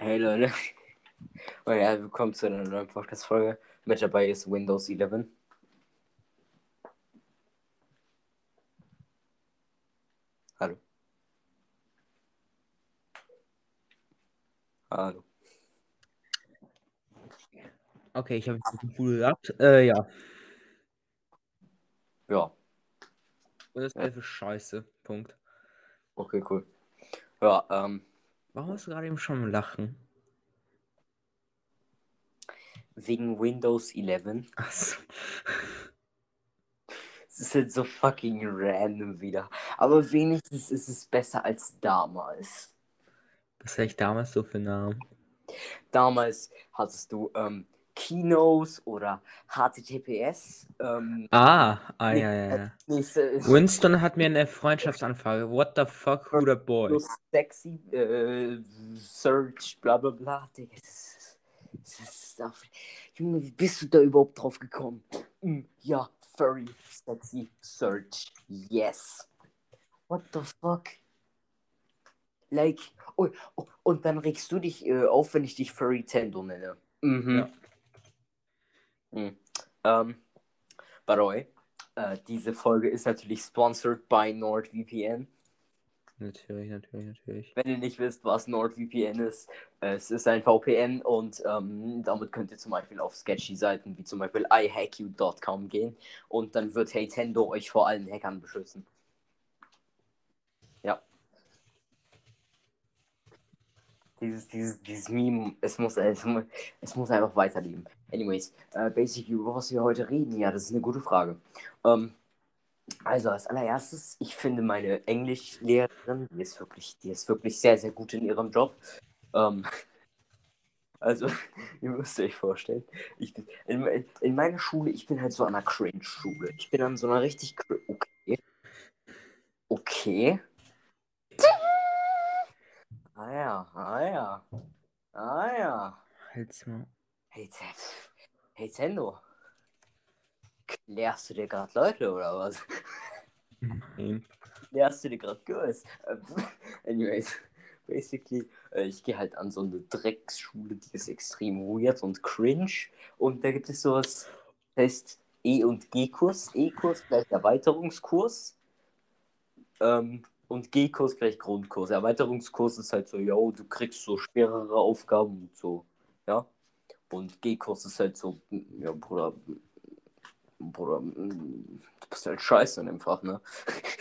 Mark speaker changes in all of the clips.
Speaker 1: Hey Leute. Oh ja, willkommen zu einer neuen Podcast-Folge. Mit dabei ist Windows 11. Hallo. Hallo.
Speaker 2: Okay, ich habe jetzt ein Pool gehabt. Äh, ja.
Speaker 1: Ja,
Speaker 2: Windows 11 ist scheiße. Punkt.
Speaker 1: okay, cool. Ja, ähm,
Speaker 2: Warum hast du gerade eben schon Lachen?
Speaker 1: wegen Windows 11.
Speaker 2: Achso.
Speaker 1: Es ist halt so fucking random wieder. Aber wenigstens ist es besser als damals.
Speaker 2: Was hatte ich damals so für Namen?
Speaker 1: Damals hattest du ähm, Kinos oder HTTPS. Ähm,
Speaker 2: Ah, ah, ja, ja, ja.
Speaker 1: nächste ist
Speaker 2: Winston hat mir eine Freundschaftsanfrage. What the fuck, who the boy?
Speaker 1: sexy, äh, Search, bla bla bla. Digga, das ist, das ist auf, Junge, wie bist du da überhaupt drauf gekommen? Mm, ja, furry, sexy, Search, yes. What the fuck? Like, oh, oh, und dann regst du dich äh, auf, wenn ich dich Furry Tendo nenne. Mhm.
Speaker 2: Ja.
Speaker 1: Mhm. Ähm, by the way, äh, diese Folge ist natürlich sponsored by NordVPN.
Speaker 2: Natürlich, natürlich, natürlich.
Speaker 1: Wenn ihr nicht wisst, was NordVPN ist, es ist ein VPN und ähm, damit könnt ihr zum Beispiel auf sketchy Seiten wie zum Beispiel iHackYou.com gehen und dann wird Nintendo euch vor allen Hackern beschützen. Ja. Dieses, dieses, dieses Meme, es muss, es, mu- es muss einfach weiterleben. Anyways, äh, basically, über was wir heute reden, ja, das ist eine gute Frage. Ähm, also als allererstes, ich finde meine Englischlehrerin, die ist wirklich, die ist wirklich sehr, sehr gut in ihrem Job. Ähm, also, ihr müsst euch vorstellen, ich bin in, in meiner Schule, ich bin halt so an einer Cringe-Schule. Ich bin an so einer richtig okay. Okay. Ah ja, ah ja. Ah ja.
Speaker 2: Halt's mal.
Speaker 1: Hey, Tendo. Klärst du dir gerade Leute oder was?
Speaker 2: Nein.
Speaker 1: Klärst du dir gerade Girls? Ähm, Anyways, basically, äh, ich gehe halt an so eine Drecksschule, die ist extrem weird und cringe. Und da gibt es sowas, das heißt E- und G-Kurs. E-Kurs gleich Erweiterungskurs. Ähm, und G-Kurs gleich Grundkurs. Erweiterungskurs ist halt so, yo, du kriegst so schwerere Aufgaben und so. Und G-Kurs ist halt so, ja, Bruder, Bruder, du bist halt scheiße in dem Fach, ne?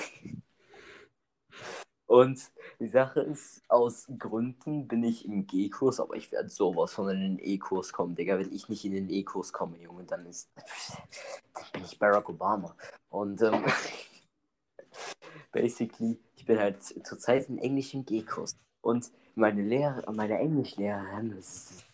Speaker 1: Und die Sache ist, aus Gründen bin ich im G-Kurs, aber ich werde sowas von in den E-Kurs kommen, Digga. Wenn ich nicht in den E-Kurs komme, Junge, dann ist. Dann bin ich Barack Obama. Und ähm, basically, ich bin halt zurzeit im G-Kurs. Und meine Lehrer, meine Englischlehrerin, das ist,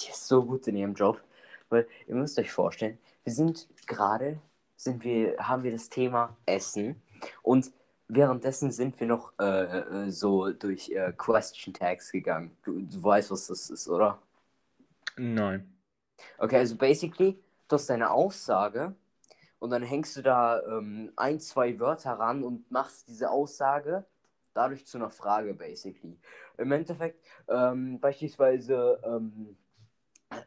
Speaker 1: die ist so gut in ihrem Job. Weil ihr müsst euch vorstellen, wir sind gerade, sind wir, haben wir das Thema Essen und währenddessen sind wir noch äh, äh, so durch äh, Question Tags gegangen. Du, du weißt, was das ist, oder?
Speaker 2: Nein.
Speaker 1: Okay, also basically, du hast deine Aussage und dann hängst du da ähm, ein, zwei Wörter ran und machst diese Aussage dadurch zu einer Frage, basically. Im Endeffekt, ähm, beispielsweise, ähm,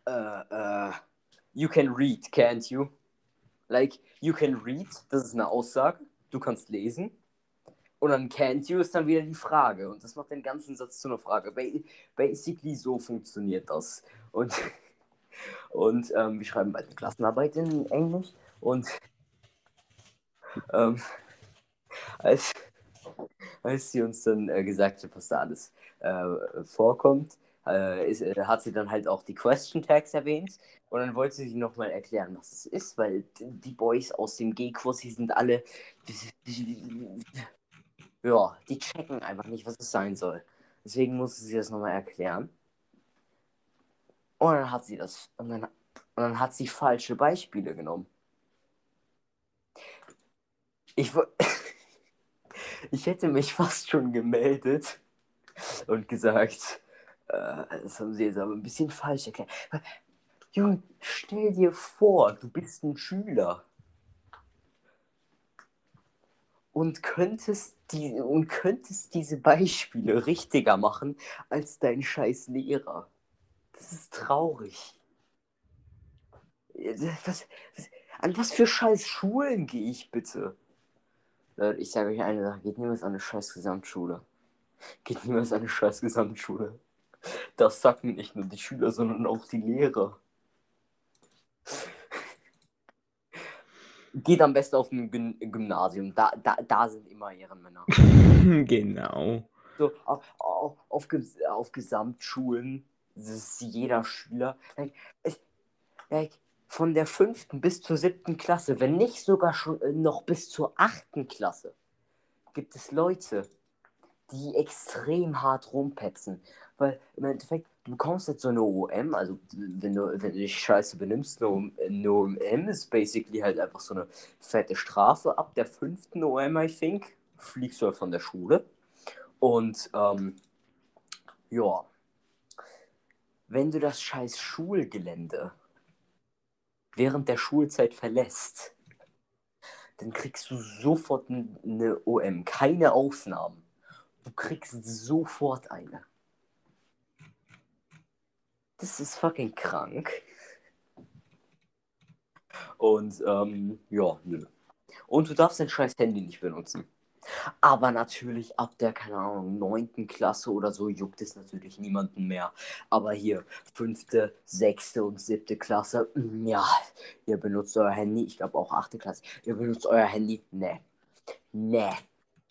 Speaker 1: äh, äh, you can read, can't you? Like, you can read, das ist eine Aussage, du kannst lesen. Und dann can't you ist dann wieder die Frage. Und das macht den ganzen Satz zu einer Frage. Ba basically so funktioniert das. Und, und ähm, wir schreiben bald eine Klassenarbeit in Englisch. Und ähm, als, als sie uns dann äh, gesagt hat, was da alles äh, vorkommt, äh, ist, äh, hat sie dann halt auch die Question Tags erwähnt. Und dann wollte sie nochmal erklären, was es ist, weil die Boys aus dem G-Kurs, die sind alle. Ja, die checken einfach nicht, was es sein soll. Deswegen musste sie das nochmal erklären. Und dann hat sie das. Und dann, und dann hat sie falsche Beispiele genommen. Ich, ich hätte mich fast schon gemeldet und gesagt, äh, das haben sie jetzt aber ein bisschen falsch erklärt. Junge, stell dir vor, du bist ein Schüler. und könntest, die, und könntest diese Beispiele richtiger machen als dein scheiß Lehrer. Das ist traurig. Was, was, an was für scheiß Schulen gehe ich bitte? Ich sage euch eine Sache, geht niemals an eine scheiß Gesamtschule. Geht niemals an eine scheiß Gesamtschule. Das sagen nicht nur die Schüler, sondern auch die Lehrer. Geht am besten auf ein Gymnasium. Da, da, da sind immer Ehrenmänner.
Speaker 2: genau.
Speaker 1: So, auf, auf, auf, auf Gesamtschulen ist jeder Schüler. Like, like, von der fünften bis zur siebten Klasse, wenn nicht sogar schon äh, noch bis zur achten Klasse, gibt es Leute, die extrem hart rumpetzen. Weil im Endeffekt, du bekommst jetzt so eine OM, also wenn du, wenn du dich scheiße benimmst, eine, eine OM ist basically halt einfach so eine fette Strafe. Ab der fünften OM, I think, fliegst du halt von der Schule. Und ähm, ja, wenn du das scheiß Schulgelände während der Schulzeit verlässt, dann kriegst du sofort eine OM. Keine Ausnahmen. Du kriegst sofort eine. Das ist fucking krank. Und ähm, ja, nö. Und du darfst dein scheiß Handy nicht benutzen. Aber natürlich ab der, keine Ahnung, neunten Klasse oder so juckt es natürlich niemanden mehr. Aber hier, fünfte, sechste und siebte Klasse, mm, ja, ihr benutzt euer Handy. Ich glaube auch achte Klasse. Ihr benutzt euer Handy. Ne. Ne.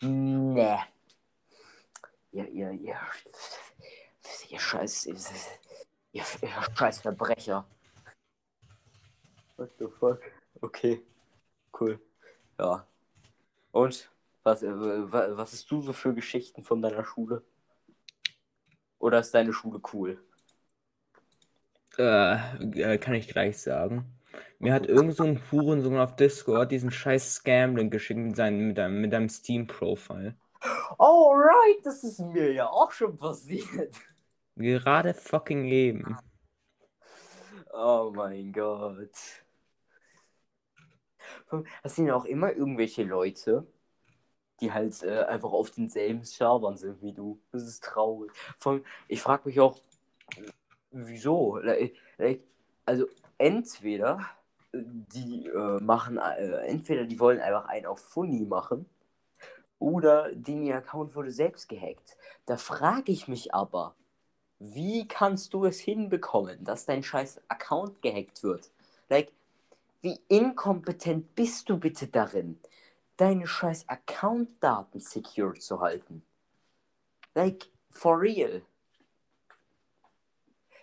Speaker 1: Ne. Ihr, ihr, ihr, ihr scheiß, ihr, ihr, ihr scheiß Verbrecher. What the fuck? Okay. Cool. Ja. Und was, äh, was hast du so für Geschichten von deiner Schule? Oder ist deine Schule cool?
Speaker 2: Äh, äh kann ich gleich sagen. Mir hat irgend so ein Hurensohn auf Discord diesen scheiß Scam-Link geschickt mit, seinem, mit einem, mit einem Steam-Profile.
Speaker 1: Oh, right, das ist mir ja auch schon passiert.
Speaker 2: Gerade fucking eben.
Speaker 1: Oh mein Gott. Das sind ja auch immer irgendwelche Leute, die halt äh, einfach auf denselben Servern sind wie du. Das ist traurig. Von, ich frage mich auch, wieso? Also entweder die äh, machen, äh, entweder die wollen einfach einen auf Funny machen oder den Account wurde selbst gehackt. Da frage ich mich aber, wie kannst du es hinbekommen, dass dein scheiß Account gehackt wird? Like, wie inkompetent bist du bitte darin? deine scheiß Account-Daten secure zu halten. Like, for real.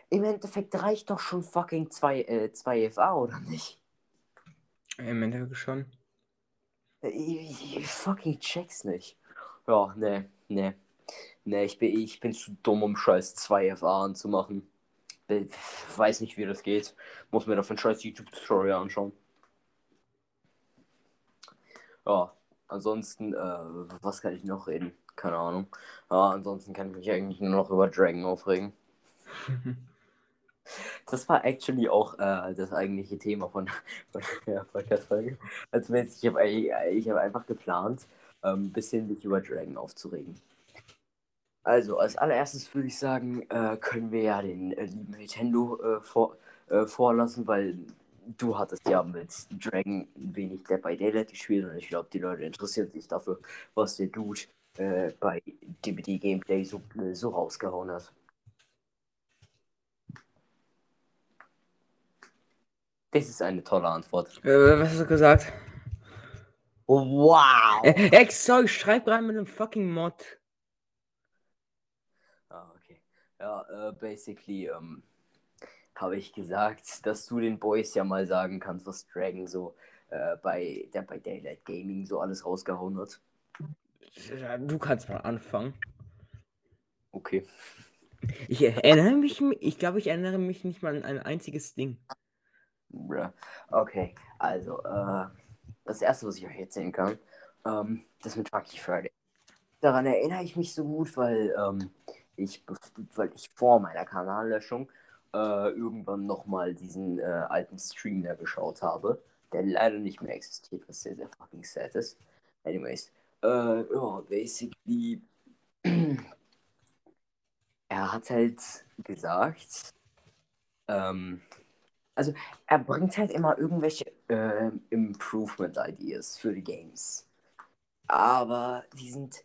Speaker 1: Im Endeffekt reicht doch schon fucking 2 äh, 2 FA, oder nicht?
Speaker 2: Im Endeffekt schon.
Speaker 1: Ich, ich fucking check's nicht. Ja, ne, ne. Ne, ich bin, ich bin zu dumm, um scheiß 2 FA anzumachen. Ich weiß nicht, wie das geht. Muss mir davon scheiß YouTube-Tutorial anschauen. Ja, ansonsten, äh, was kann ich noch reden? Keine Ahnung. Ja, ansonsten kann ich mich eigentlich nur noch über Dragon aufregen. Das war actually auch äh, das eigentliche Thema von, von der Podcast-Folge. Also ich habe ich hab einfach geplant, ein ähm, bisschen mich über Dragon aufzuregen. Also, als allererstes würde ich sagen, äh, können wir ja den äh, lieben Nintendo äh, vor, äh, vorlassen, weil du hattest ja mit Dragon ein wenig Dead by Daylight gespielt und ich glaube, die Leute interessieren sich dafür, was der Dude äh, bei DBD Gameplay so, äh, so rausgehauen hat. Das ist eine tolle Antwort.
Speaker 2: Was hast du gesagt?
Speaker 1: Wow!
Speaker 2: Äh, sorry, schreib rein mit einem fucking Mod.
Speaker 1: Ah, okay. Ja, äh, basically, ähm, habe ich gesagt, dass du den Boys ja mal sagen kannst, was Dragon so äh, bei, der bei Daylight Gaming so alles rausgehauen hat.
Speaker 2: Du kannst mal anfangen.
Speaker 1: Okay.
Speaker 2: Ich erinnere mich, ich glaube, ich erinnere mich nicht mal an ein einziges Ding.
Speaker 1: Okay, also, äh, das erste, was ich euch erzählen kann, ähm, das mit Funky Friday. Daran erinnere ich mich so gut, weil, ähm, ich, weil ich vor meiner Kanallöschung äh, irgendwann nochmal diesen äh, alten Stream da geschaut habe, der leider nicht mehr existiert, was sehr, sehr fucking sad ist. Anyways, Äh, ja, basically. er hat halt gesagt, ähm, also er bringt halt immer irgendwelche äh, Improvement Ideas für die Games. Aber die sind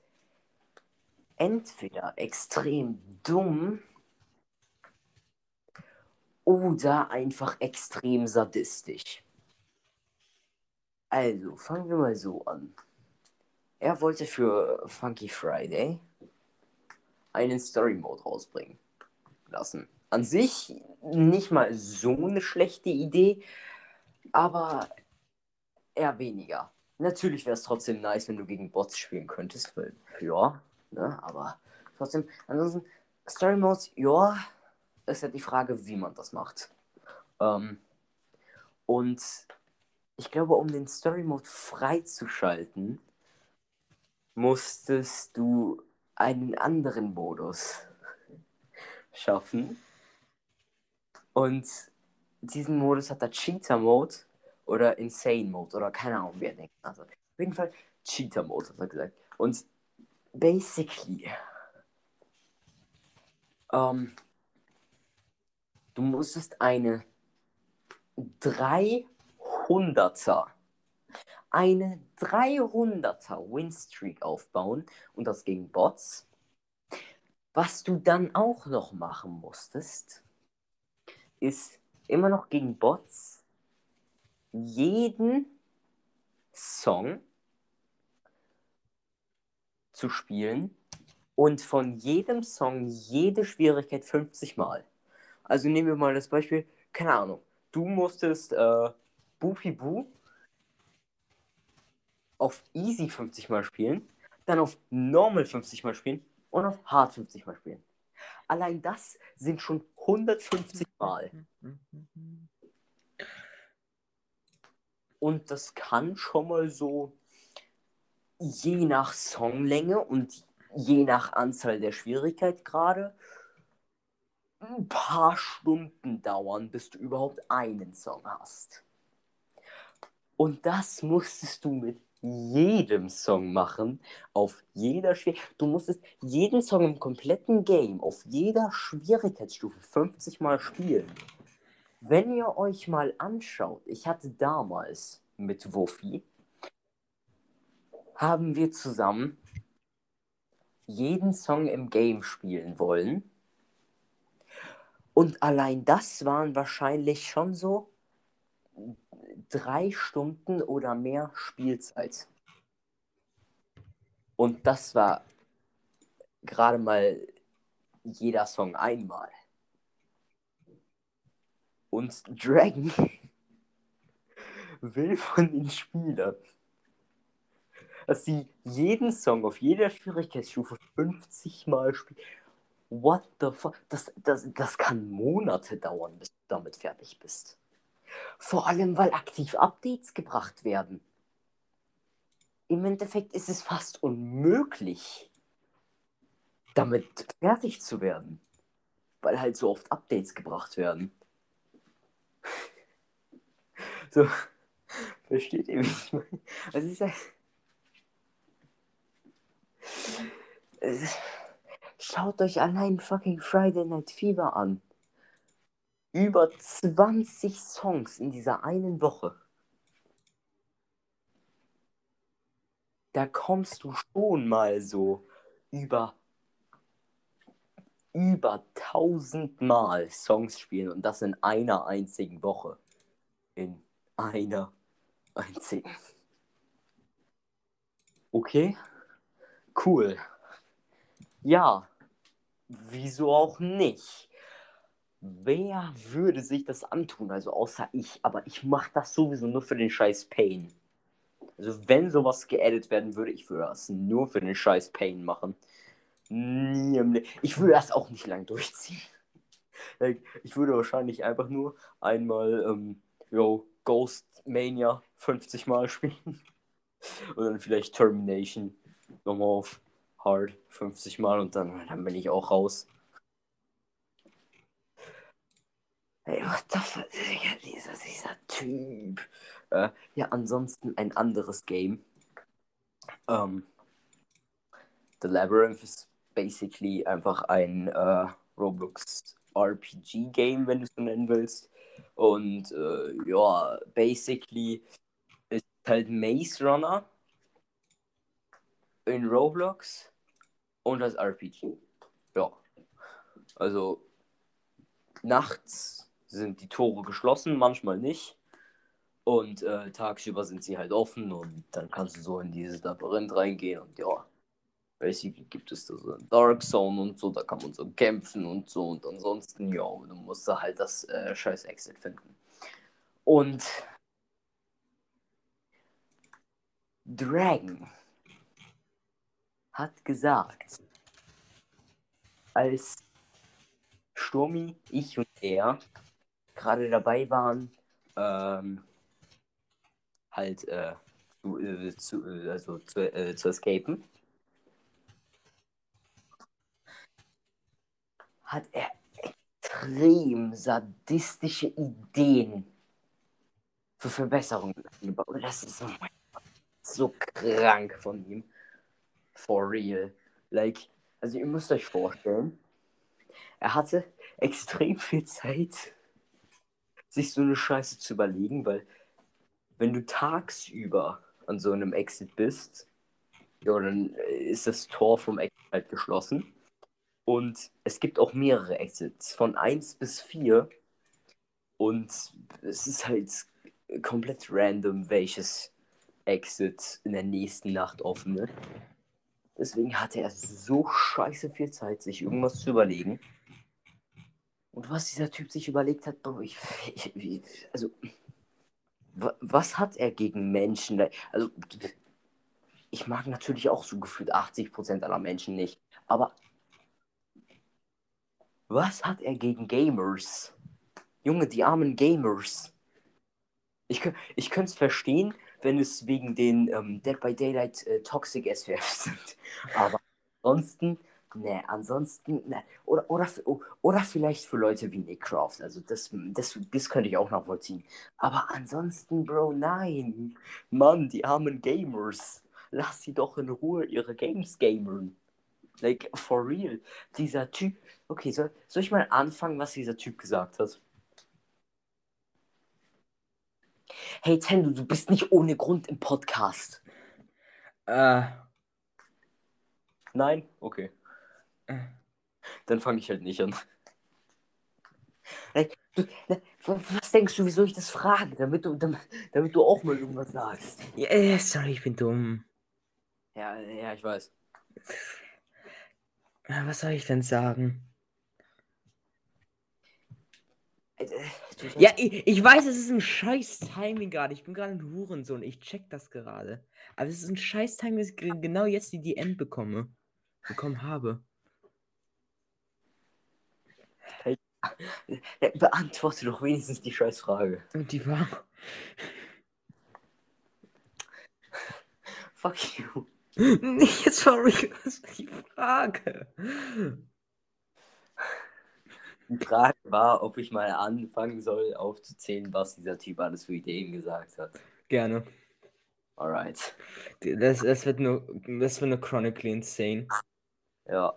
Speaker 1: entweder extrem dumm oder einfach extrem sadistisch. Also, fangen wir mal so an. Er wollte für Funky Friday einen Story Mode rausbringen lassen. An sich nicht mal so eine schlechte Idee, aber eher weniger. Natürlich wäre es trotzdem nice, wenn du gegen Bots spielen könntest, weil, ja, ne, aber trotzdem, ansonsten, Story Modes, ja, ist ja die Frage, wie man das macht. Ähm, und ich glaube, um den Story Mode freizuschalten, musstest du einen anderen Modus schaffen. Und diesen Modus hat der Cheater Mode oder Insane Mode oder keine Ahnung, wer denkt. Also auf jeden Fall Cheater Mode, hat er gesagt. Und basically, ähm, du musstest eine 300er, eine 300er Winstreak aufbauen und das gegen Bots. Was du dann auch noch machen musstest, ist immer noch gegen Bots jeden Song zu spielen und von jedem Song jede Schwierigkeit 50 Mal. Also nehmen wir mal das Beispiel, keine Ahnung, du musstest äh, Boopy Boo auf Easy 50 Mal spielen, dann auf Normal 50 Mal spielen und auf Hard 50 Mal spielen. Allein das sind schon 150 Mal. Und das kann schon mal so je nach Songlänge und je nach Anzahl der Schwierigkeitsgrade ein paar Stunden dauern, bis du überhaupt einen Song hast. Und das musstest du mit jedem Song machen, auf jeder Schwierigkeit. Du musstest jeden Song im kompletten Game auf jeder Schwierigkeitsstufe 50 Mal spielen. Wenn ihr euch mal anschaut, ich hatte damals mit Wuffi, haben wir zusammen jeden Song im Game spielen wollen. Und allein das waren wahrscheinlich schon so drei Stunden oder mehr Spielzeit. Und das war gerade mal jeder Song einmal. Und Dragon will von den Spielern, dass sie jeden Song auf jeder Schwierigkeitsstufe 50 Mal spielen. What the fuck? Das, das, das kann Monate dauern, bis du damit fertig bist. Vor allem, weil aktiv Updates gebracht werden. Im Endeffekt ist es fast unmöglich, damit fertig zu werden. Weil halt so oft Updates gebracht werden. So, versteht ihr, wie ich meine? Also ist ja. Schaut euch allein fucking Friday Night Fever an über 20 Songs in dieser einen Woche. Da kommst du schon mal so über über 1000 Mal Songs spielen und das in einer einzigen Woche. In einer einzigen. Okay, cool. Ja, wieso auch nicht? Wer würde sich das antun? Also außer ich. Aber ich mache das sowieso nur für den scheiß Pain. Also wenn sowas geedit werden würde, ich würde das nur für den scheiß Pain machen. Nie im Ich würde das auch nicht lang durchziehen. Ich würde wahrscheinlich einfach nur einmal ähm, yo, Ghost Mania 50 Mal spielen. Und dann vielleicht Termination nochmal auf Hard 50 Mal und dann, dann bin ich auch raus. Ey, what the fuck? Dieser, dieser Typ. Äh, ja, ansonsten ein anderes Game. Ähm, The Labyrinth ist basically einfach ein äh, Roblox RPG-Game, wenn du es so nennen willst. Und äh, ja, basically ist halt Maze Runner in Roblox und das RPG. Ja. Also nachts sind die Tore geschlossen, manchmal nicht. Und äh, tagsüber sind sie halt offen und dann kannst du so in dieses Labyrinth reingehen und ja. Basically gibt es da so eine Dark Zone und so, da kann man so kämpfen und so und ansonsten, ja, du musst da halt das äh, scheiß Exit finden. Und Dragon hat gesagt, als Sturmi, ich und er gerade dabei waren, ähm, halt äh, zu, äh, zu, äh, also zu, äh, zu escapen, hat er extrem sadistische Ideen für Verbesserungen gebaut. Das ist so krank von ihm. For real. Like, also ihr müsst euch vorstellen, er hatte extrem viel Zeit, sich so eine Scheiße zu überlegen, weil wenn du tagsüber an so einem Exit bist, ja, dann ist das Tor vom Exit halt geschlossen. Und es gibt auch mehrere Exits, von 1 bis 4. Und es ist halt komplett random, welches Exit in der nächsten Nacht offen ist. Deswegen hatte er so scheiße viel Zeit, sich irgendwas zu überlegen. Und was dieser Typ sich überlegt hat, Bro, ich, ich, also, was hat er gegen Menschen? Also, ich mag natürlich auch so gefühlt 80% aller Menschen nicht, aber was hat er gegen Gamers? Junge, die armen Gamers. Ich, ich könnte es verstehen, wenn es wegen den ähm, Dead by Daylight äh, Toxic SWFs sind. Aber ansonsten, ne, ansonsten, ne. Oder, oder, oder vielleicht für Leute wie Nick Croft. Also das, das, das könnte ich auch nachvollziehen. Aber ansonsten, Bro, nein. Mann, die armen Gamers. Lass sie doch in Ruhe ihre Games gamern. Like, for real. Dieser Typ. Okay, soll, soll ich mal anfangen, was dieser Typ gesagt hat? Hey Tendo, du bist nicht ohne Grund im Podcast.
Speaker 2: Äh.
Speaker 1: Nein? Okay. Äh. Dann fange ich halt nicht an. Was denkst du, wieso ich das frage? Damit du, damit, damit du auch mal irgendwas sagst.
Speaker 2: Ja, sorry, ich bin dumm.
Speaker 1: Ja, ja, ich weiß.
Speaker 2: Was soll ich denn sagen?
Speaker 1: Äh,
Speaker 2: ja, ich, ich weiß, es ist ein scheiß Timing gerade. Ich bin gerade ein Hurensohn. Ich check das gerade. Aber es ist ein scheiß Timing, dass ich genau jetzt die DM bekomme. Bekommen habe.
Speaker 1: Hey, beantworte doch wenigstens die scheiß Frage.
Speaker 2: Und die war.
Speaker 1: Fuck you.
Speaker 2: Nee, sorry, was war die Frage?
Speaker 1: Die Frage war, ob ich mal anfangen soll, aufzuzählen, was dieser Typ alles für Ideen gesagt hat.
Speaker 2: Gerne.
Speaker 1: Alright.
Speaker 2: Das, das, wird, nur, das wird nur chronically insane.
Speaker 1: Ja,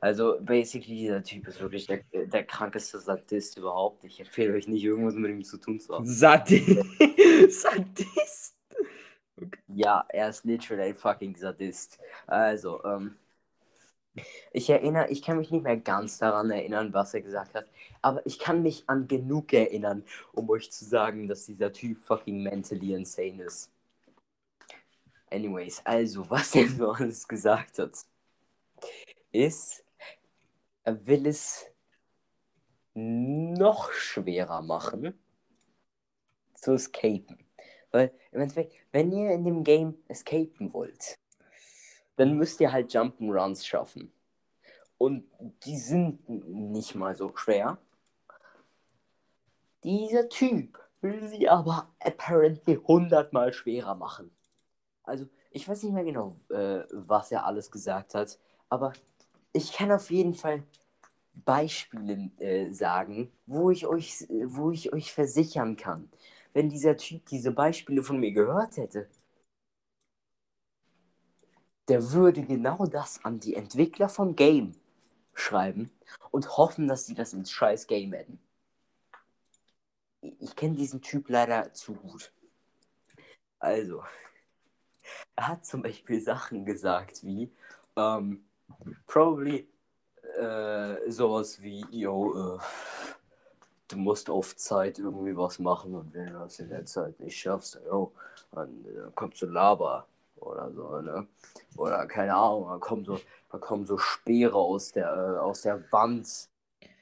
Speaker 1: also basically dieser Typ ist wirklich der, der krankeste Sadist überhaupt. Ich empfehle euch nicht, irgendwas mit ihm zu tun zu haben.
Speaker 2: Sadist? Sadist?
Speaker 1: Okay. Ja, er ist literally ein fucking Sadist. Also, ähm, ich erinnere, ich kann mich nicht mehr ganz daran erinnern, was er gesagt hat, aber ich kann mich an genug erinnern, um euch zu sagen, dass dieser Typ fucking mentally insane ist. Anyways, also, was er so alles gesagt hat, ist, er will es noch schwerer machen, zu escapen. Weil im Endeffekt, wenn ihr in dem Game escapen wollt, dann müsst ihr halt Jump'n'Runs schaffen. Und die sind nicht mal so schwer. Dieser Typ will sie aber apparently hundertmal schwerer machen. Also, ich weiß nicht mehr genau, äh, was er alles gesagt hat, aber ich kann auf jeden Fall Beispiele äh, sagen, wo ich euch, wo ich euch versichern kann, wenn dieser Typ diese Beispiele von mir gehört hätte, der würde genau das an die Entwickler vom Game schreiben und hoffen, dass sie das ins scheiß Game adden. Ich kenne diesen Typ leider zu gut. Also, er hat zum Beispiel Sachen gesagt wie, ähm, probably äh, sowas wie, yo, äh, du musst auf Zeit irgendwie was machen und wenn du das in der Zeit nicht schaffst, yo, dann, dann kommt so Lava oder so, ne? Oder keine Ahnung, dann kommen so, dann kommen so Speere aus der, äh, aus der Wand,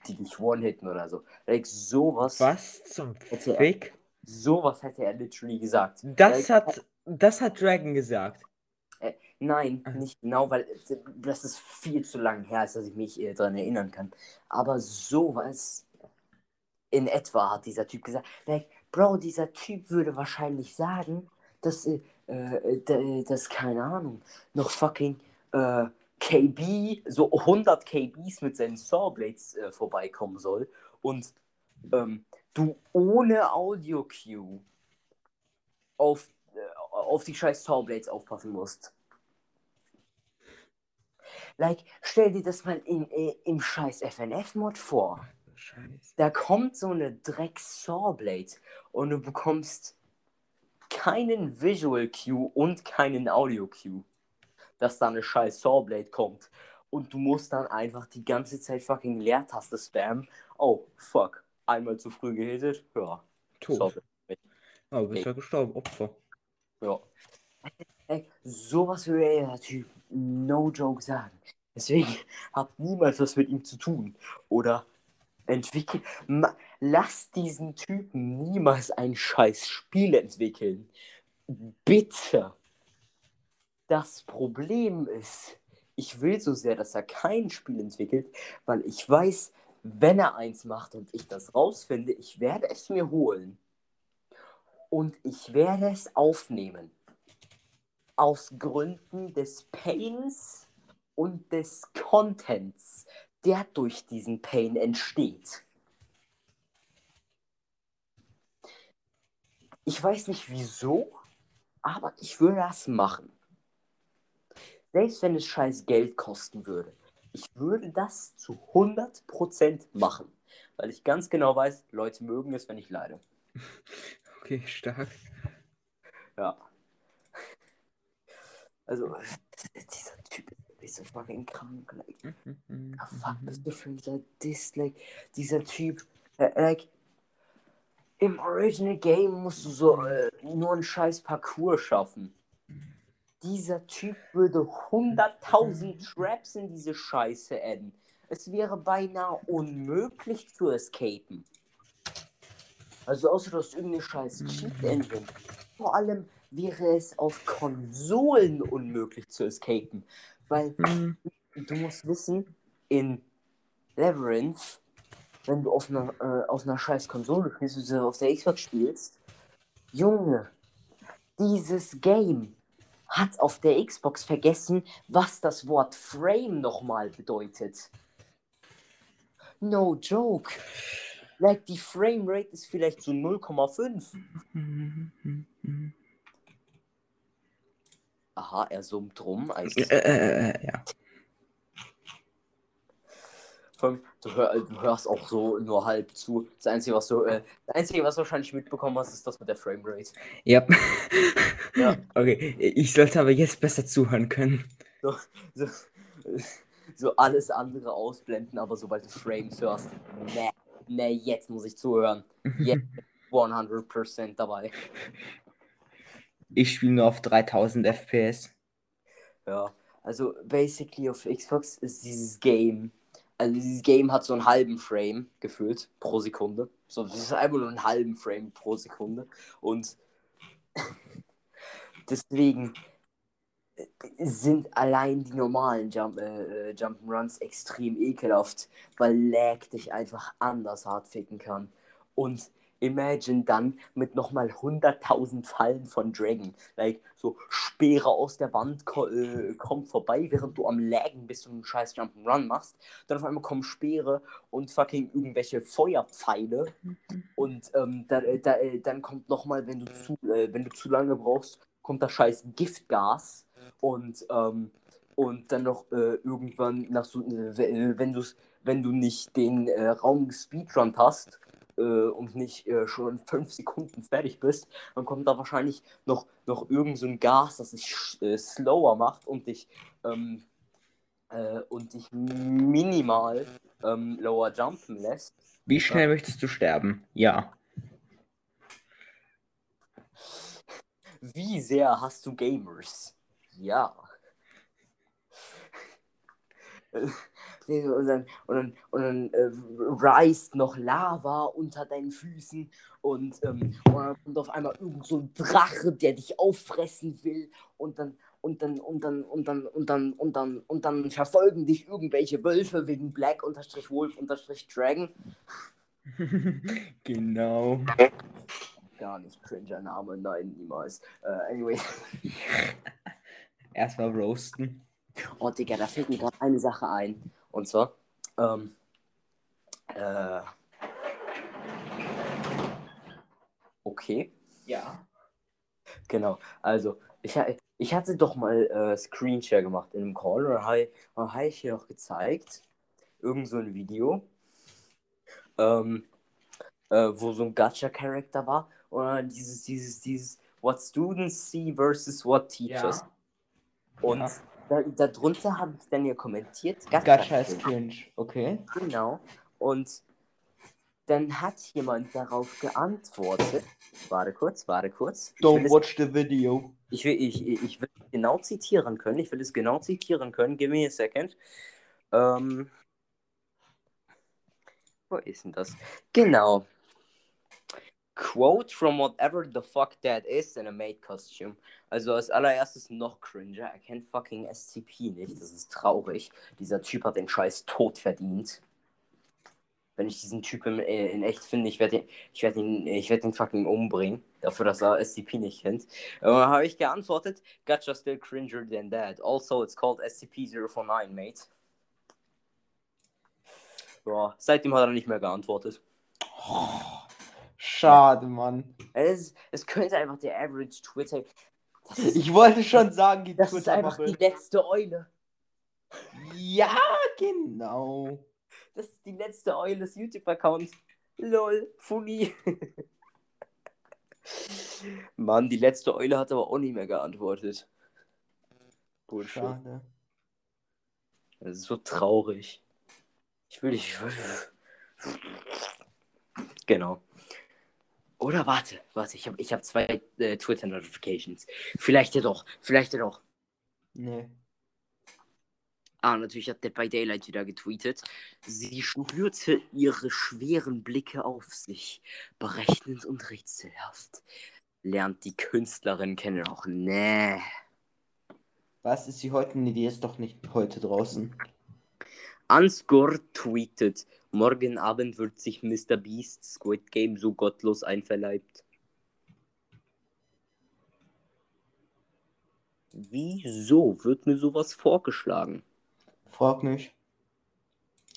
Speaker 1: die dich one-hitten oder so. Like, sowas.
Speaker 2: Was zum
Speaker 1: Hätte er-
Speaker 2: Fick?
Speaker 1: Sowas hätte er literally gesagt.
Speaker 2: Das
Speaker 1: Like,
Speaker 2: hat, das hat Dragon gesagt.
Speaker 1: Nein,
Speaker 2: Ah.
Speaker 1: nicht genau, weil das ist viel zu lang her, als dass ich mich äh, daran erinnern kann. Aber sowas in etwa hat dieser Typ gesagt. Like, Bro, dieser Typ würde wahrscheinlich sagen, dass, äh, d- dass keine Ahnung, noch fucking äh, KB, so 100 KBs mit seinen Sawblades äh, vorbeikommen soll und ähm, du ohne Audio-Cue auf, äh, auf die scheiß Sawblades aufpassen musst. Like, stell dir das mal in, äh, im scheiß FNF-Mod vor.
Speaker 2: Scheiße.
Speaker 1: Da kommt so eine Dreck-Sawblade und du bekommst keinen Visual Cue und keinen Audio Cue, dass da eine scheiß Sawblade kommt. Und du musst dann einfach die ganze Zeit fucking Leertaste spammen. Oh, fuck. Einmal zu früh gehittet. Ja.
Speaker 2: Tot. Oh, du bist ja gestorben, Opfer.
Speaker 1: Ja. Ey, sowas würde der Typ no joke sagen. Deswegen habt niemals was mit ihm zu tun. Oder entwickelt. Ma Lasst diesen Typen niemals ein scheiß Spiel entwickeln. Bitte. Das Problem ist, ich will so sehr, dass er kein Spiel entwickelt, weil ich weiß, wenn er eins macht und ich das rausfinde, ich werde es mir holen. Und ich werde es aufnehmen. Aus Gründen des Pains und des Contents, der durch diesen Pain entsteht. Ich weiß nicht wieso, aber ich würde das machen. Selbst wenn es scheiß Geld kosten würde. Ich würde das zu 100% machen. Weil ich ganz genau weiß, Leute mögen es, wenn ich leide.
Speaker 2: Okay, stark.
Speaker 1: Ja. Also, dieser Typ ist so fucking krank. Like,
Speaker 2: Mhm,
Speaker 1: the fuck
Speaker 2: mhm.
Speaker 1: bist du für ein Sadist? Like, dieser Typ, äh, like, im Original Game musst du so äh, nur einen scheiß Parcours schaffen. Dieser Typ würde 100.000 Traps in diese Scheiße adden. Es wäre beinahe unmöglich zu escapen. Also außer du hast irgendeine scheiß Cheat Engine. Vor allem wäre es auf Konsolen unmöglich zu escapen. Weil
Speaker 2: Mhm.
Speaker 1: du musst wissen, in Labyrinth, wenn du auf einer, äh, auf einer scheiß Konsole spielst, also auf der Xbox spielst, Junge, dieses Game hat auf der Xbox vergessen, was das Wort Frame nochmal bedeutet. No joke. Like, die Framerate ist vielleicht so 0,5.
Speaker 2: Mhm, mhm, mhm.
Speaker 1: Aha, er summt rum. Also,
Speaker 2: Äh, äh, äh, ja.
Speaker 1: Du, hör, du hörst auch so nur halb zu. Das Einzige, was du, äh, das Einzige, was du wahrscheinlich mitbekommen hast, ist das mit der Framerate.
Speaker 2: Ja.
Speaker 1: Ja.
Speaker 2: Okay, ich sollte aber jetzt besser zuhören können.
Speaker 1: So, so, so alles andere ausblenden, aber sobald du Frames hörst, ne, ne, jetzt muss ich zuhören. Jetzt 100% dabei.
Speaker 2: Ich spiele nur auf 3000 FPS.
Speaker 1: Ja, also basically auf Xbox ist dieses Game, also dieses Game hat so einen halben Frame gefühlt pro Sekunde. So, das ist einfach nur einen halben Frame pro Sekunde. Und deswegen sind allein die normalen Jump, äh, Jump'n'Runs extrem ekelhaft, weil Lag dich einfach anders hart ficken kann. Und imagine dann mit nochmal 100.000 Fallen von Dragon. Like, so Speere aus der Wand ko äh, kommt vorbei, während du am Laggen bist und einen scheiß Jump'n'Run machst. Dann auf einmal kommen Speere und fucking irgendwelche Feuerpfeile. Und ähm, da, äh, da, äh, dann kommt nochmal, wenn du zu, äh, wenn du zu lange brauchst, kommt das scheiß Giftgas. und, ähm, und dann noch äh, irgendwann nach so, äh, wenn du wenn du nicht den äh, Raum Speedrun hast äh, und nicht äh, schon in fünf Sekunden fertig bist, dann kommt da wahrscheinlich noch, noch irgend so ein Gas, das dich äh, slower macht und dich ähm, äh, und dich minimal ähm, lower jumpen lässt.
Speaker 2: Wie schnell ja. möchtest du sterben? Ja.
Speaker 1: Wie sehr hast du Gamers? Ja. Und dann, und dann, und dann äh, reißt noch Lava unter deinen Füßen und, ähm, und dann kommt auf einmal irgend so ein Drache, der dich auffressen will und dann und dann und dann und dann und dann und dann und dann verfolgen dich irgendwelche Wölfe wegen Black unterstrich Wolf unterstrich Dragon.
Speaker 2: genau.
Speaker 1: Gar nicht cringer Name, nein, niemals. Uh, anyway.
Speaker 2: Erstmal roasten.
Speaker 1: Oh, Digga, da fällt mir gerade eine Sache ein. Und zwar, ähm, äh, okay.
Speaker 2: Ja.
Speaker 1: Genau, also, ich, ich hatte doch mal äh, Screenshare gemacht in einem Call oder habe hab ich hier noch gezeigt. Irgend so ein Video. Ähm, äh, wo so ein Gacha-Charakter war. Und dieses, dieses, dieses What Students see versus what teachers. Ja. Und ja. Da, darunter habe ich dann ja kommentiert.
Speaker 2: Gacha, Gacha ist cringe, okay.
Speaker 1: Genau. Und dann hat jemand darauf geantwortet. Warte kurz, warte kurz.
Speaker 2: Don't watch es, the video.
Speaker 1: Ich will, ich, ich will genau zitieren können. Ich will es genau zitieren können. Give me a second. Ähm, wo ist denn das? Genau. Quote from whatever the fuck that is in a maid costume. Also als allererstes noch cringer. Er kennt fucking SCP nicht. Das ist traurig. Dieser Typ hat den Scheiß tot verdient. Wenn ich diesen Typen in, äh, in echt finde, ich werde ihn, ich ihn, ich ihn fucking umbringen. Dafür, dass er SCP nicht kennt. Und dann habe ich geantwortet, Gotcha still cringer than that. Also, it's called SCP-049, mate. Boah, seitdem hat er nicht mehr geantwortet.
Speaker 2: Oh. Schade, Mann.
Speaker 1: Es, es könnte einfach der Average Twitter.
Speaker 2: Ist, ich wollte schon sagen,
Speaker 1: die das Twitter ist einfach die letzte Eule.
Speaker 2: Ja, genau.
Speaker 1: Das ist die letzte Eule des YouTube-Accounts. Lol, funny. Mann, die letzte Eule hat aber auch nicht mehr geantwortet. Bullshit. Schade. Das ist so traurig. Ich will dich. Genau. Oder warte, warte, ich habe ich hab zwei äh, Twitter-Notifications. Vielleicht ja doch, vielleicht ja doch.
Speaker 2: Nee.
Speaker 1: Ah, natürlich hat Dead by Daylight wieder getweetet. Sie spürte ihre schweren Blicke auf sich, berechnend und rätselhaft. Lernt die Künstlerin kennen auch. Nee.
Speaker 2: Was ist sie heute? Nee, die ist doch nicht heute draußen.
Speaker 1: Ansgur tweetet, morgen Abend wird sich Mr. Beast Squid Game so gottlos einverleibt. Wieso wird mir sowas vorgeschlagen?
Speaker 2: Frag mich.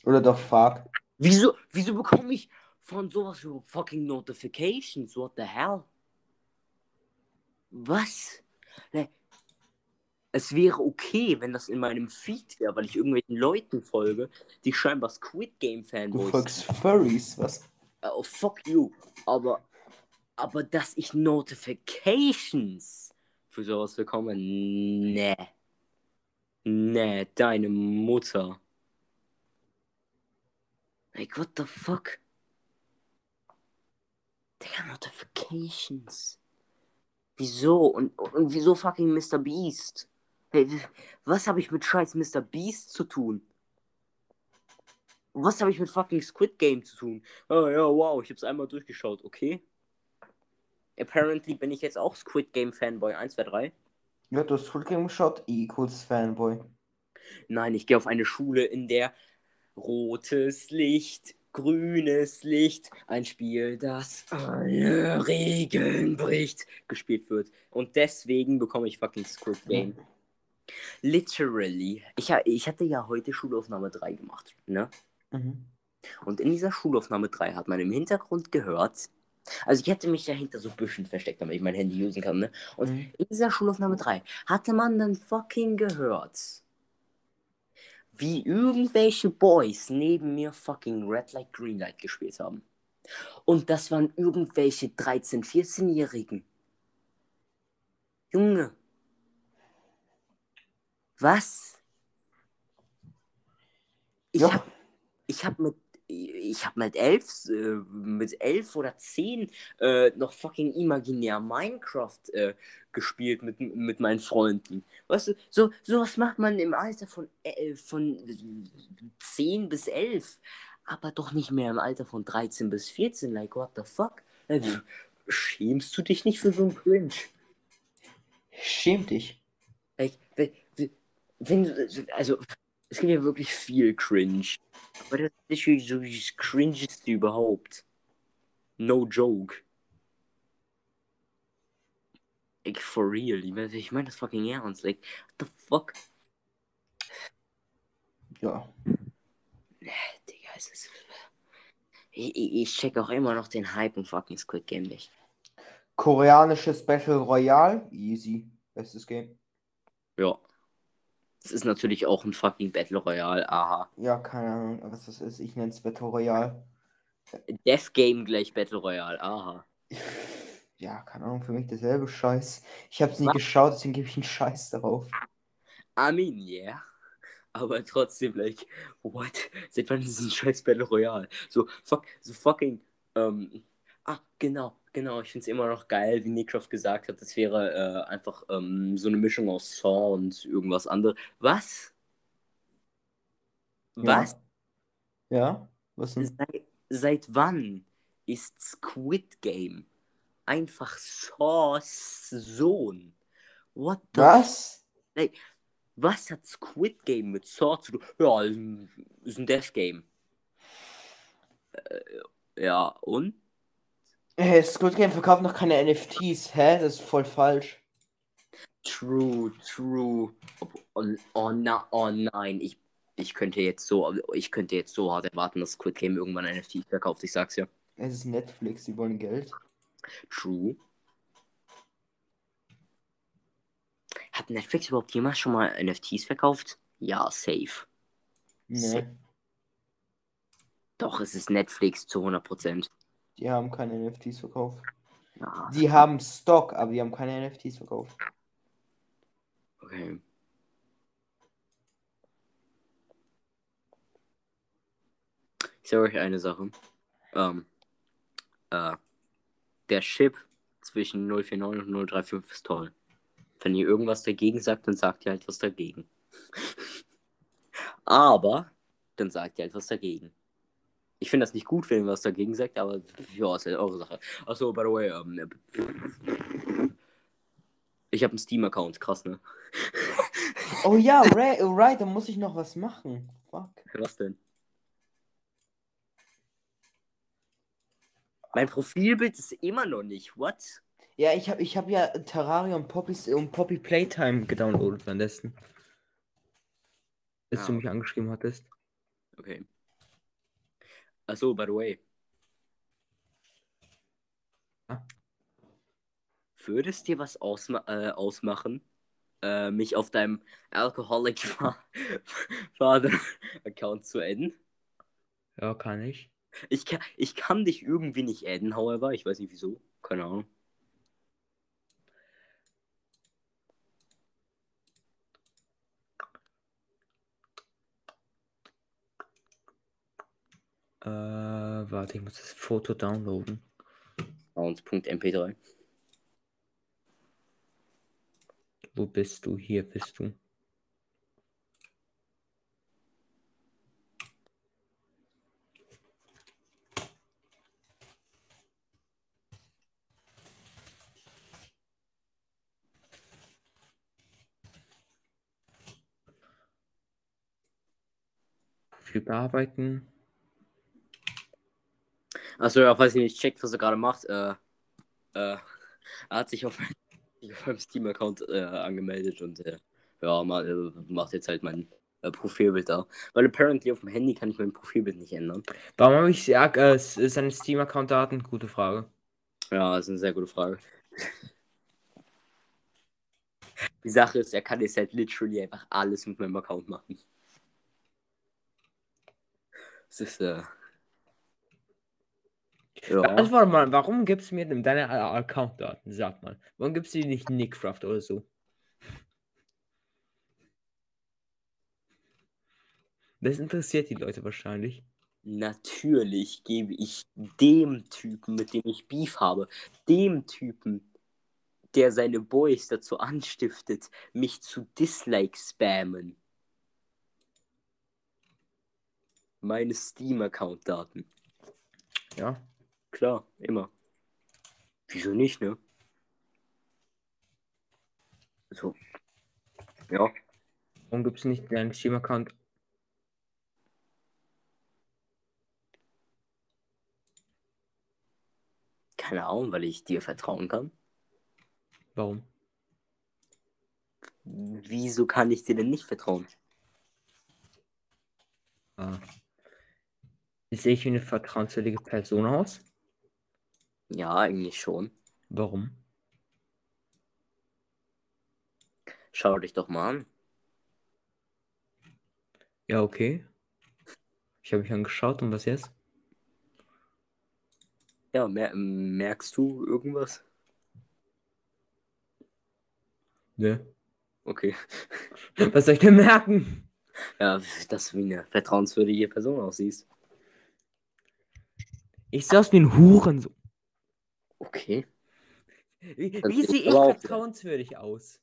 Speaker 2: Oder doch frag.
Speaker 1: Wieso, wieso bekomme ich von sowas über fucking Notifications? What the hell? Was? Es wäre okay, wenn das in meinem Feed wäre, weil ich irgendwelchen Leuten folge, die scheinbar Squid Game Fanboys
Speaker 2: Du folgst Furries, was?
Speaker 1: Oh, fuck you. Aber, aber dass ich Notifications für sowas bekomme, ne. Ne, deine Mutter. Like, what the fuck? Digga, Notifications. Wieso? Und, und wieso fucking Mr. Beast? Was habe ich mit scheiß Mr. Beast zu tun? Was habe ich mit fucking Squid Game zu tun? Oh ja, wow, ich habe es einmal durchgeschaut, okay? Apparently bin ich jetzt auch Squid Game Fanboy 1, 2, 3.
Speaker 2: Ja, du hast Squid Game geschaut, equals Fanboy.
Speaker 1: Nein, ich gehe auf eine Schule, in der rotes Licht, grünes Licht, ein Spiel, das alle Regeln bricht, gespielt wird. Und deswegen bekomme ich fucking Squid Game. Literally. Ich, ich hatte ja heute Schulaufnahme 3 gemacht, ne? Mhm. Und in dieser Schulaufnahme 3 hat man im Hintergrund gehört, Also ich hätte mich ja hinter so Büschen versteckt, damit ich mein Handy usen kann, ne? Und
Speaker 2: Mhm.
Speaker 1: in dieser Schulaufnahme 3 hatte man dann fucking gehört, wie irgendwelche Boys neben mir fucking Red Light, Green Light gespielt haben. Und das waren irgendwelche 13-, 14-Jährigen. Junge. Was? Ich
Speaker 2: Ja.
Speaker 1: hab, ich hab mit, ich hab mit elf, äh, mit elf oder zehn äh, noch fucking imaginär Minecraft äh, gespielt mit, mit meinen Freunden. Weißt du, so, sowas macht man im Alter von, äh, von 10 bis 11, aber doch nicht mehr im Alter von 13 bis 14. Like, what the fuck? Also, schämst du dich nicht für so ein Cringe?
Speaker 2: Schäm dich.
Speaker 1: Like, wenn, wenn also, es gibt ja wirklich viel Cringe. Aber das ist wirklich so das Cringeste überhaupt. No joke. Like, for real. Ich meine das fucking ernst. Like, what the fuck?
Speaker 2: Ja.
Speaker 1: Digga, es ist. Ich, ich, ich check auch immer noch den Hype um fucking Squid Game nicht.
Speaker 2: Koreanisches Battle Royale. Easy. Bestes Game.
Speaker 1: Ja. Es ist natürlich auch ein fucking Battle Royale, aha.
Speaker 2: Ja, keine Ahnung, was das ist. Ich nenne es Battle Royale.
Speaker 1: Death Game gleich Battle Royale, aha.
Speaker 2: Ja, keine Ahnung, für mich derselbe Scheiß. Ich habe es nie
Speaker 1: Was?
Speaker 2: geschaut, deswegen gebe ich einen Scheiß darauf.
Speaker 1: I mean, yeah. Aber trotzdem, like, what? Seit wann ist ein scheiß Battle Royale? So, fuck, so fucking, ähm, ah, genau, genau, ich find's immer noch geil, wie Nickcroft gesagt hat, das wäre äh, einfach ähm, so eine Mischung aus Saw und irgendwas anderes. Was? Was?
Speaker 2: Ja? Ja? Was denn?
Speaker 1: Seit, seit wann ist Squid Game einfach Saws Sohn? What the
Speaker 2: Was?
Speaker 1: Was hat Squid Game mit Saw zu tun? Ja, ist ein, ist ein Death Game. Äh, ja, und?
Speaker 2: Hey, Squid Game verkauft noch keine NFTs. Hä? Das ist voll falsch.
Speaker 1: True, true. Oh, oh, na, oh nein, ich, ich könnte jetzt so, ich könnte jetzt so hart erwarten, dass Squid Game irgendwann ein NFT verkauft. Ich sag's ja.
Speaker 2: Es ist Netflix, die wollen Geld.
Speaker 1: True. Hat Netflix überhaupt jemals schon mal NFTs verkauft? Ja, safe.
Speaker 2: Nee,
Speaker 1: Doch, es ist Netflix zu 100%.
Speaker 2: Die haben keine NFTs verkauft.
Speaker 1: Ja,
Speaker 2: Die haben Stock, aber die haben keine NFTs verkauft.
Speaker 1: okay. Ich sage euch eine Sache. Ähm, äh, der Chip zwischen 049 und 035 ist toll. Wenn ihr irgendwas dagegen sagt, dann sagt ihr halt was dagegen. aber dann sagt ihr halt was dagegen. Ich finde das nicht gut, wenn ihr was dagegen sagt, aber ja, ist halt eure Sache. Achso, by the way, ähm, ich habe einen Steam-Account, krass, ne?
Speaker 2: Oh ja, right, right, da muss ich noch was machen. Fuck.
Speaker 1: Was denn? Mein Profilbild ist immer noch nicht. What?
Speaker 2: Ja, ich habe ich hab ja Terrarium Poppys und Poppy Playtime gedownloadet währenddessen. Als
Speaker 1: Ah.
Speaker 2: du mich angeschrieben hattest.
Speaker 1: Okay. Achso, by the way.
Speaker 2: Ja?
Speaker 1: Würde es dir was ausma äh, ausmachen, äh, mich auf deinem Alcoholic Fa- Father Account zu adden?
Speaker 2: Ja, kann ich.
Speaker 1: Ich kann, ich kann dich irgendwie nicht adden, however. Ich weiß nicht wieso. Keine Ahnung.
Speaker 2: Äh, warte, ich muss das Foto downloaden.
Speaker 1: Sounds.mp3.
Speaker 2: Wo bist du? Hier bist du. Profil bearbeiten.
Speaker 1: Achso, ja, falls ihr nicht checkt, was er gerade macht, äh, äh, er hat sich auf, meinem Steam-Account äh, angemeldet und äh, ja, mal, äh, macht jetzt halt mein äh, Profilbild da. Weil apparently auf dem Handy kann ich mein Profilbild nicht ändern.
Speaker 2: Warum habe ich äh, seine Steam-Account-Daten? Gute Frage.
Speaker 1: Ja, das ist eine sehr gute Frage. Die Sache ist, er kann jetzt halt literally einfach alles mit meinem Account machen. Das ist, äh. Ja.
Speaker 2: Antwort mal, warum gibst du mir denn deine Account-Daten? Sag mal. Warum gibst du die nicht Nickcraft oder so? Das interessiert die Leute wahrscheinlich.
Speaker 1: Natürlich gebe ich dem Typen, mit dem ich Beef habe, dem Typen, der seine Boys dazu anstiftet, mich zu Dislike spammen. Meine Steam-Account-Daten.
Speaker 2: Ja.
Speaker 1: Klar, immer. Wieso nicht, ne? So. Ja.
Speaker 2: Warum gibst du nicht deinen Steam-Account?
Speaker 1: Keine Ahnung, weil ich dir vertrauen kann.
Speaker 2: Warum?
Speaker 1: Wieso kann ich dir denn nicht vertrauen?
Speaker 2: Ah. Sehe ich wie eine vertrauenswürdige Person aus?
Speaker 1: Ja, eigentlich schon.
Speaker 2: Warum?
Speaker 1: Schau dich doch mal an.
Speaker 2: Ja, okay. Ich habe mich angeschaut und was jetzt?
Speaker 1: Ja, mer merkst du irgendwas?
Speaker 2: Ne.
Speaker 1: Okay.
Speaker 2: Was soll ich denn merken?
Speaker 1: Ja, dass du wie eine vertrauenswürdige Person aussiehst.
Speaker 2: Ich sehe aus wie ein Hurensohn.
Speaker 1: Okay.
Speaker 2: Wie, wie sehe ich vertrauenswürdig aus?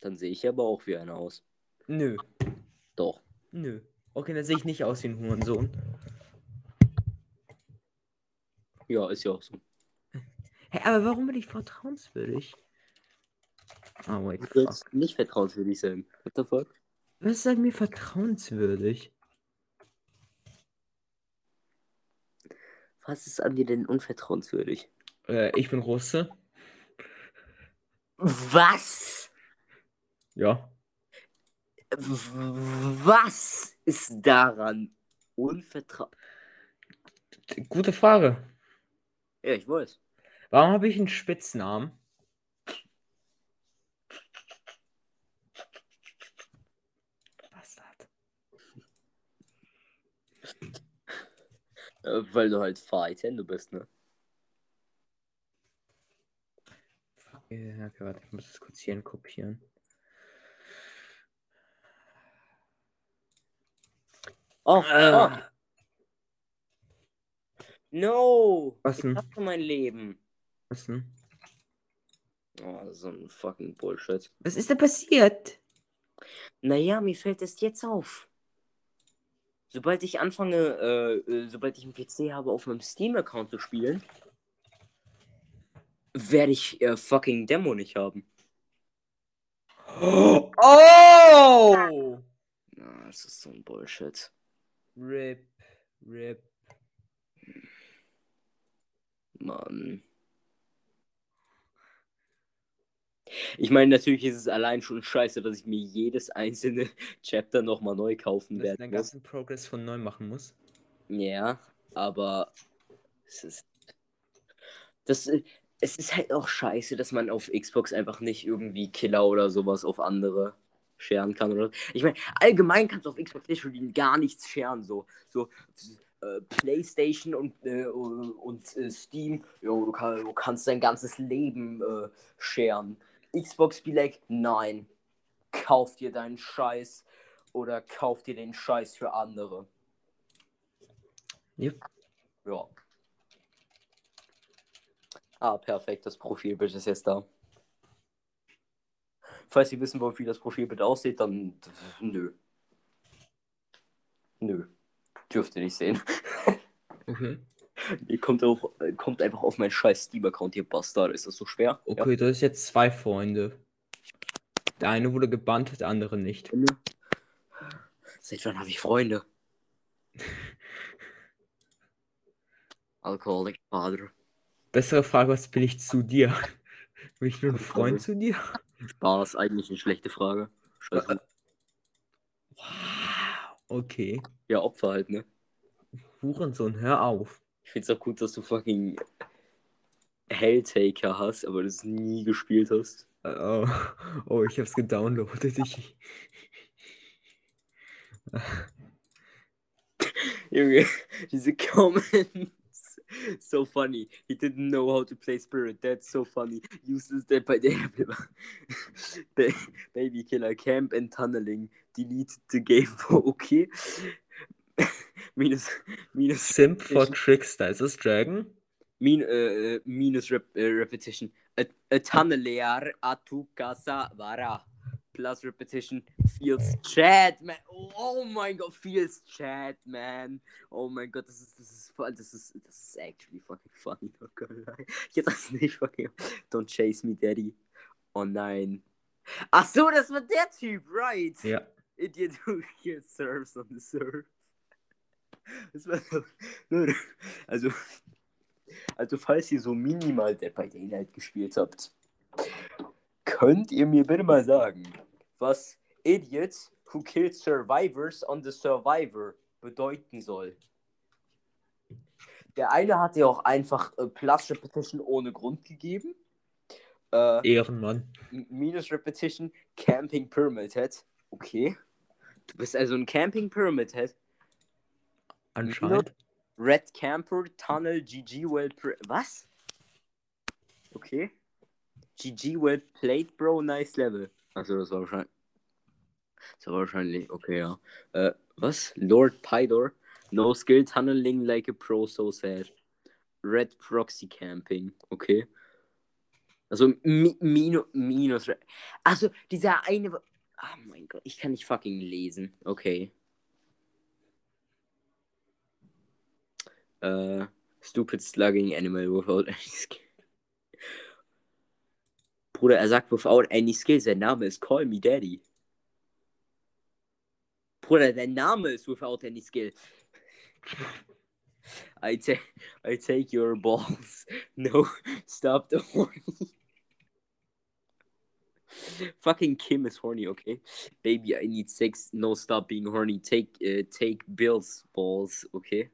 Speaker 1: Dann sehe ich aber auch wie einer aus.
Speaker 2: Nö.
Speaker 1: Doch.
Speaker 2: Nö. Okay, dann sehe ich nicht aus wie ein Hurensohn.
Speaker 1: Ja, ist ja auch so.
Speaker 2: Hä, aber warum bin ich vertrauenswürdig? Ah, wait,
Speaker 1: Du sollst nicht vertrauenswürdig sein. What the fuck?
Speaker 2: Was ist an mir vertrauenswürdig?
Speaker 1: Was ist an dir denn unvertrauenswürdig?
Speaker 2: Äh, ich bin Russe.
Speaker 1: Was?
Speaker 2: Ja.
Speaker 1: Was ist daran unvertrauenswürdig?
Speaker 2: Gute Frage.
Speaker 1: Ja, ich weiß.
Speaker 2: Warum habe ich einen Spitznamen? Bastard.
Speaker 1: Äh, weil du halt Fahrtendo bist, ne?
Speaker 2: Ja, okay, warte, ich muss das kurz hier kopieren.
Speaker 1: Oh,
Speaker 2: Äh.
Speaker 1: oh. No!
Speaker 2: Was
Speaker 1: ich
Speaker 2: denn?
Speaker 1: hasse mein Leben.
Speaker 2: Was denn?
Speaker 1: Oh, so ein fucking Bullshit.
Speaker 2: Was ist denn passiert?
Speaker 1: Naja, mir fällt es jetzt auf. Sobald ich anfange, äh, äh, sobald ich einen PC habe, auf meinem Steam-Account zu spielen, werde ich äh, fucking Demo nicht haben.
Speaker 2: Oh!
Speaker 1: Na, das ist so ein Bullshit.
Speaker 2: Rip, rip.
Speaker 1: Mann. Ich meine, natürlich ist es allein schon scheiße, dass ich mir jedes einzelne Chapter nochmal neu kaufen
Speaker 2: Dass ich
Speaker 1: werde.
Speaker 2: den ganzen Progress von neu machen muss.
Speaker 1: Ja, aber es ist. Das, äh, es ist halt auch scheiße, dass man auf Xbox einfach nicht irgendwie Killer oder sowas auf andere scheren kann. Oder? Ich meine, allgemein kannst du auf Xbox literally gar nichts scheren. So, so äh, PlayStation und, äh, und äh, Steam, jo, du, kann, du kannst dein ganzes Leben äh, scheren. Xbox like, nein. Kauf dir deinen Scheiß oder kauf dir den Scheiß für andere.
Speaker 2: Yep.
Speaker 1: Ja. Ah, perfekt. Das Profilbild ist jetzt da. Falls ihr wissen wollt, wie das Profilbild aussieht, dann nö. Nö. Dürft ihr nicht sehen.
Speaker 2: Okay.
Speaker 1: ihr kommt, äh, kommt einfach auf meinen scheiß Steam-Account, ihr Bastard. Ist das so schwer?
Speaker 2: Okay, du hast jetzt zwei Freunde. Der eine wurde gebannt, der andere nicht.
Speaker 1: Ja. Seit wann habe ich Freunde? Alcoholic Father.
Speaker 2: Bessere Frage, was bin ich zu dir? Bin ich nur ein Freund zu dir?
Speaker 1: Spaß, eigentlich eine schlechte Frage. Scheiße.
Speaker 2: Wow. Okay.
Speaker 1: Ja, Opfer halt, ne?
Speaker 2: Hurensohn, hör auf.
Speaker 1: Ich find's auch gut, dass du fucking Helltaker hast, aber das nie gespielt hast.
Speaker 2: Oh, oh ich hab's gedownloadet. Ich...
Speaker 1: Junge, diese Comments. So funny. He didn't know how to play Spirit. That's so funny. Uses that by the Baby Killer Camp and Tunneling. Deleted the game for okay. minus, minus.
Speaker 2: Simp for Trickster. Ist das Dragon?
Speaker 1: Min, äh, minus Rep äh, Repetition. A, a tunneler atu casa vara. Plus repetition feels chat, man. Oh, mein Gott, feels chat, man. Oh mein Gott, das ist, das ist, das ist, das ist actually fucking funny. Oh Gott, ich hätte das nicht fucking. Don't chase me, Daddy. Oh nein. Ach so, das war der Typ, right?
Speaker 2: Ja.
Speaker 1: Idiot who kills serves on the serve. Das war, Leute, also, also falls ihr so minimal Dead by Daylight gespielt habt, könnt ihr mir bitte mal sagen, was Idiot who kills survivors on the survivor bedeuten soll? Der eine hat ja auch einfach äh, Plus Repetition ohne Grund gegeben. Äh,
Speaker 2: Ehrenmann.
Speaker 1: Minus Repetition, Camping Pyramid Head. Okay. Du bist also ein Camping Pyramid Head.
Speaker 2: Anscheinend.
Speaker 1: Red Camper, Tunnel, GG well Was? Okay. GG well played, bro. Nice level. Achso, das war wahrscheinlich. Das war wahrscheinlich, okay, ja. Äh, was? Lord Pydor. No skill tunneling like a pro, so sad. Red Proxy Camping. Okay. Also mi minu minus. Also dieser eine. Oh mein Gott, ich kann nicht fucking lesen. Okay. Uh, stupid slugging animal without any skill. Bruder, er sagt without any skill. Sein Name ist Call Me Daddy. Bruder, dein Name ist without any skill. I, ta I take your balls. No, stop the horny. Fucking Kim is horny, okay? Baby, I need sex. No, stop being horny. Take, uh, take Bill's balls, okay?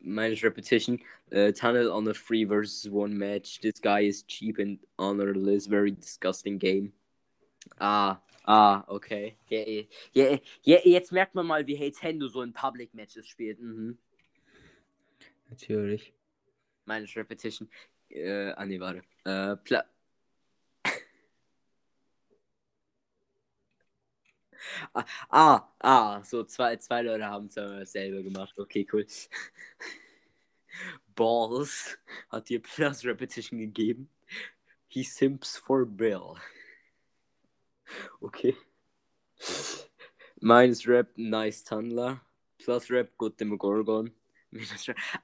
Speaker 1: Minus repetition. Uh, tunnel on a free versus one match. This guy is cheap and honorless. Very disgusting game. Ah, ah, okay. Ja, ja, ja, jetzt merkt man mal, wie Nintendo so in Public Matches spielt. Mhm.
Speaker 2: Natürlich.
Speaker 1: Minus repetition. Äh, ah, nee, warte. Äh, Pla Ah, ah, ah, so zwei, zwei Leute haben es dasselbe gemacht. Okay, cool. Balls hat dir Plus Repetition gegeben. He simps for Bill. Okay. Minus Rap, nice Tunneler. Plus Rap, good Demogorgon.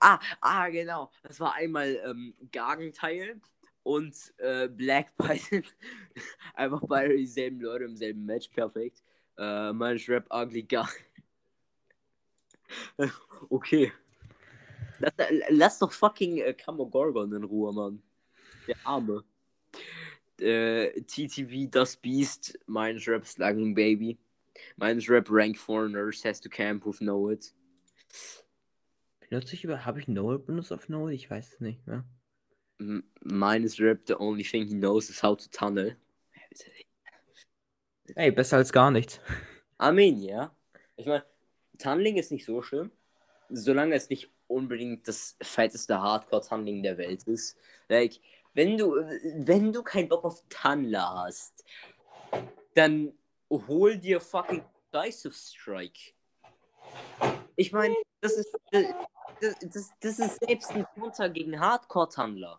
Speaker 1: Ah, ah, genau. Das war einmal ähm, Gagenteil und äh, Black Python. Einfach beide dieselben Leute im selben Match. Perfekt. Äh, mein Rap Ugly Guy. okay. Lass, lass, doch fucking äh, Gorgon in Ruhe, Mann. Der Arme. Äh, TTV Das Beast, mein Rap Slugging Baby. Mein Rap Rank Foreigners has to camp with Know It.
Speaker 2: Benutze ich über, habe ich Know It benutzt auf Know It? Ich weiß es nicht mehr.
Speaker 1: Meines Rap, the only thing he knows is how to tunnel.
Speaker 2: Ey, besser als gar nichts.
Speaker 1: Amen, ja. Ich meine, Tunneling ist nicht so schlimm, solange es nicht unbedingt das fetteste Hardcore-Tunneling der Welt ist. Like, wenn du, wenn du keinen Bock auf Tunneler hast, dann hol dir fucking Decisive Strike. Ich meine, das ist, das, das, das ist selbst ein Konter gegen Hardcore-Tunneler.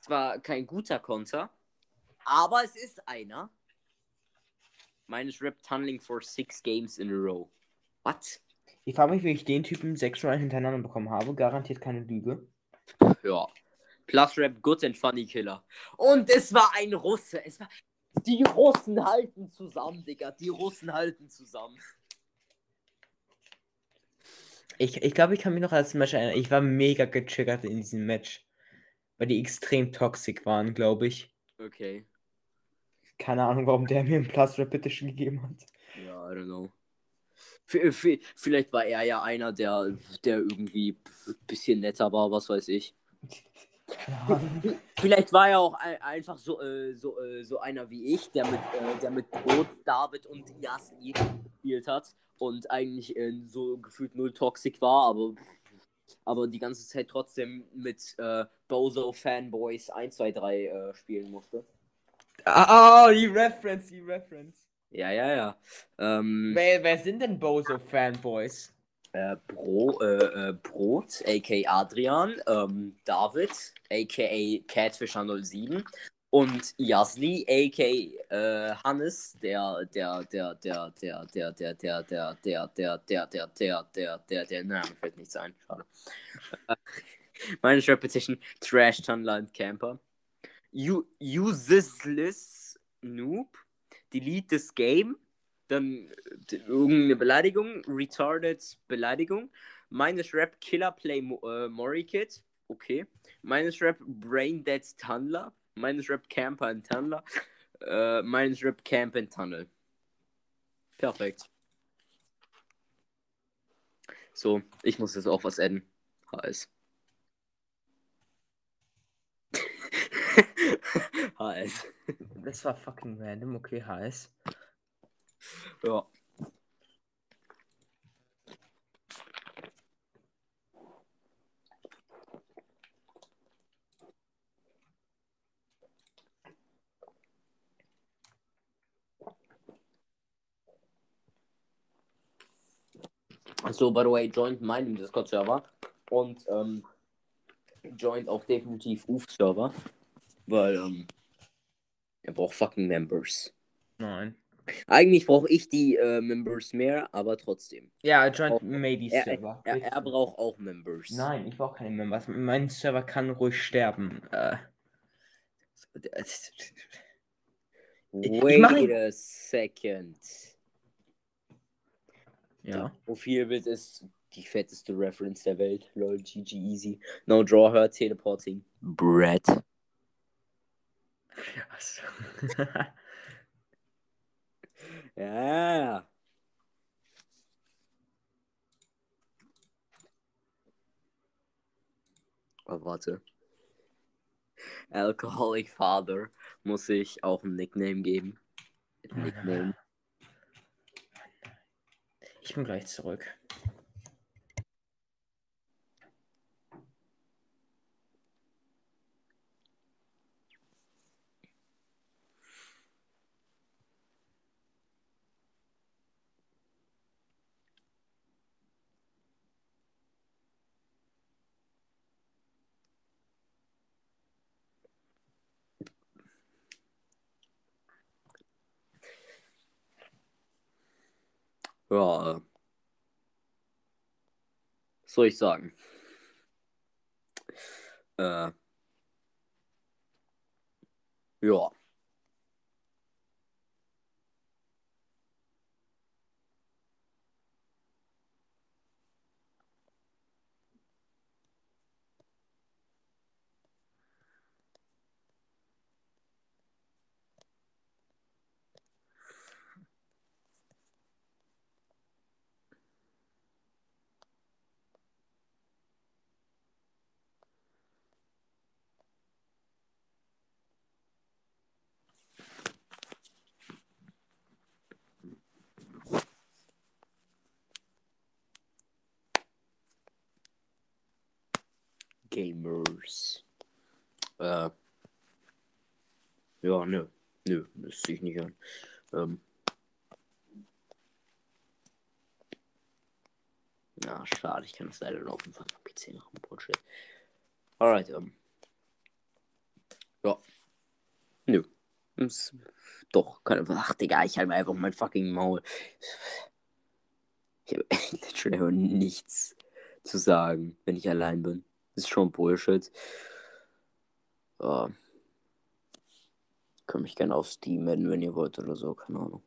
Speaker 1: Zwar kein guter Konter, aber es ist einer. Meines Rap Tunneling for six games in a row. What?
Speaker 2: Ich frage mich, wie ich den Typen sechsmal hintereinander bekommen habe. Garantiert keine Lüge.
Speaker 1: Ja. Plus Rap Good and Funny Killer. Und es war ein Russe. Es war. Die Russen halten zusammen, Digga. Die Russen halten zusammen.
Speaker 2: Ich, ich glaube, ich kann mich noch als Match erinnern. Ich war mega getriggert in diesem Match. Weil die extrem toxisch waren, glaube ich.
Speaker 1: Okay.
Speaker 2: Keine Ahnung, warum der mir ein Plus Repetition gegeben hat.
Speaker 1: Ja, I don't know. V vielleicht war er ja einer, der, der irgendwie ein bisschen netter war, was weiß ich. Vielleicht war er auch ein, einfach so, äh, so, äh, so einer wie ich, der mit, äh, der mit Brot, David und Yassi gespielt hat und eigentlich äh, so gefühlt null toxic war, aber, aber die ganze Zeit trotzdem mit äh, Bozo Fanboys 1, 2, 3 äh, spielen musste.
Speaker 2: Ah, oh, die Reference, die Reference.
Speaker 1: Ja, ja, ja. Ähm,
Speaker 2: Wer, wer sind denn Bozo Fanboys?
Speaker 1: äh, Bro, äh, äh, Brot, a.k. Adrian, ähm, David, a.k.a. Catfisher07 und Yasli, a.k. Äh, Hannes, der, der, der, der, der, der, der, der, der, der, der, der, der, der, der, der, der, na, mir fällt nichts ein, schade. Meine Repetition, Trash Tunland Camper. Useless Noob, delete this game, dann irgendeine Beleidigung, retarded Beleidigung. Meines Rap Killer Play äh, Mori Kid, okay. Meines Rap Brain Dead Tunnler. Meines Rap Camper and Tunnler. Äh, meines Rap Camp and Tunnel. Perfekt. So, ich muss jetzt auch was adden. HS. HS.
Speaker 2: Das war fucking random, okay, HS.
Speaker 1: Ja. So, by the way, joint meinem Discord-Server und ähm, joint auch definitiv Ruf-Server, weil ähm, er braucht fucking Members.
Speaker 2: Nein.
Speaker 1: Eigentlich brauche ich die äh, Members mehr, aber trotzdem.
Speaker 2: Ja, Joint Maybe
Speaker 1: Er,
Speaker 2: Server.
Speaker 1: er, er braucht auch Members.
Speaker 2: Nein, ich brauche keine Members. Mein Server kann ruhig sterben. Äh.
Speaker 1: Wait
Speaker 2: mach ihn-
Speaker 1: a second.
Speaker 2: Ja.
Speaker 1: Profilbild ist die fetteste Reference der Welt. Lol, GG easy. No draw her, teleporting. Brett.
Speaker 2: Achso.
Speaker 1: Ja. Oh, warte. Alcoholic Father muss ich auch ein Nickname geben. Nickname.
Speaker 2: Ich bin gleich zurück.
Speaker 1: Ja. Was soll ich sagen? Äh. Ja. Gamers. Äh. Ja, nö. Nö, das ziehe ich nicht an. Ähm. Na, schade, ich kann das leider nur auf dem PC machen. Bullshit. Alright, ähm. Ja. Nö. Ist, doch, keine Ach, Digga, ich halte einfach mein fucking Maul. Ich habe literally einfach nichts zu sagen, wenn ich allein bin. Ist schon Bullshit. Uh, könnt mich gerne auf Steam melden, wenn ihr wollt oder so, keine Ahnung.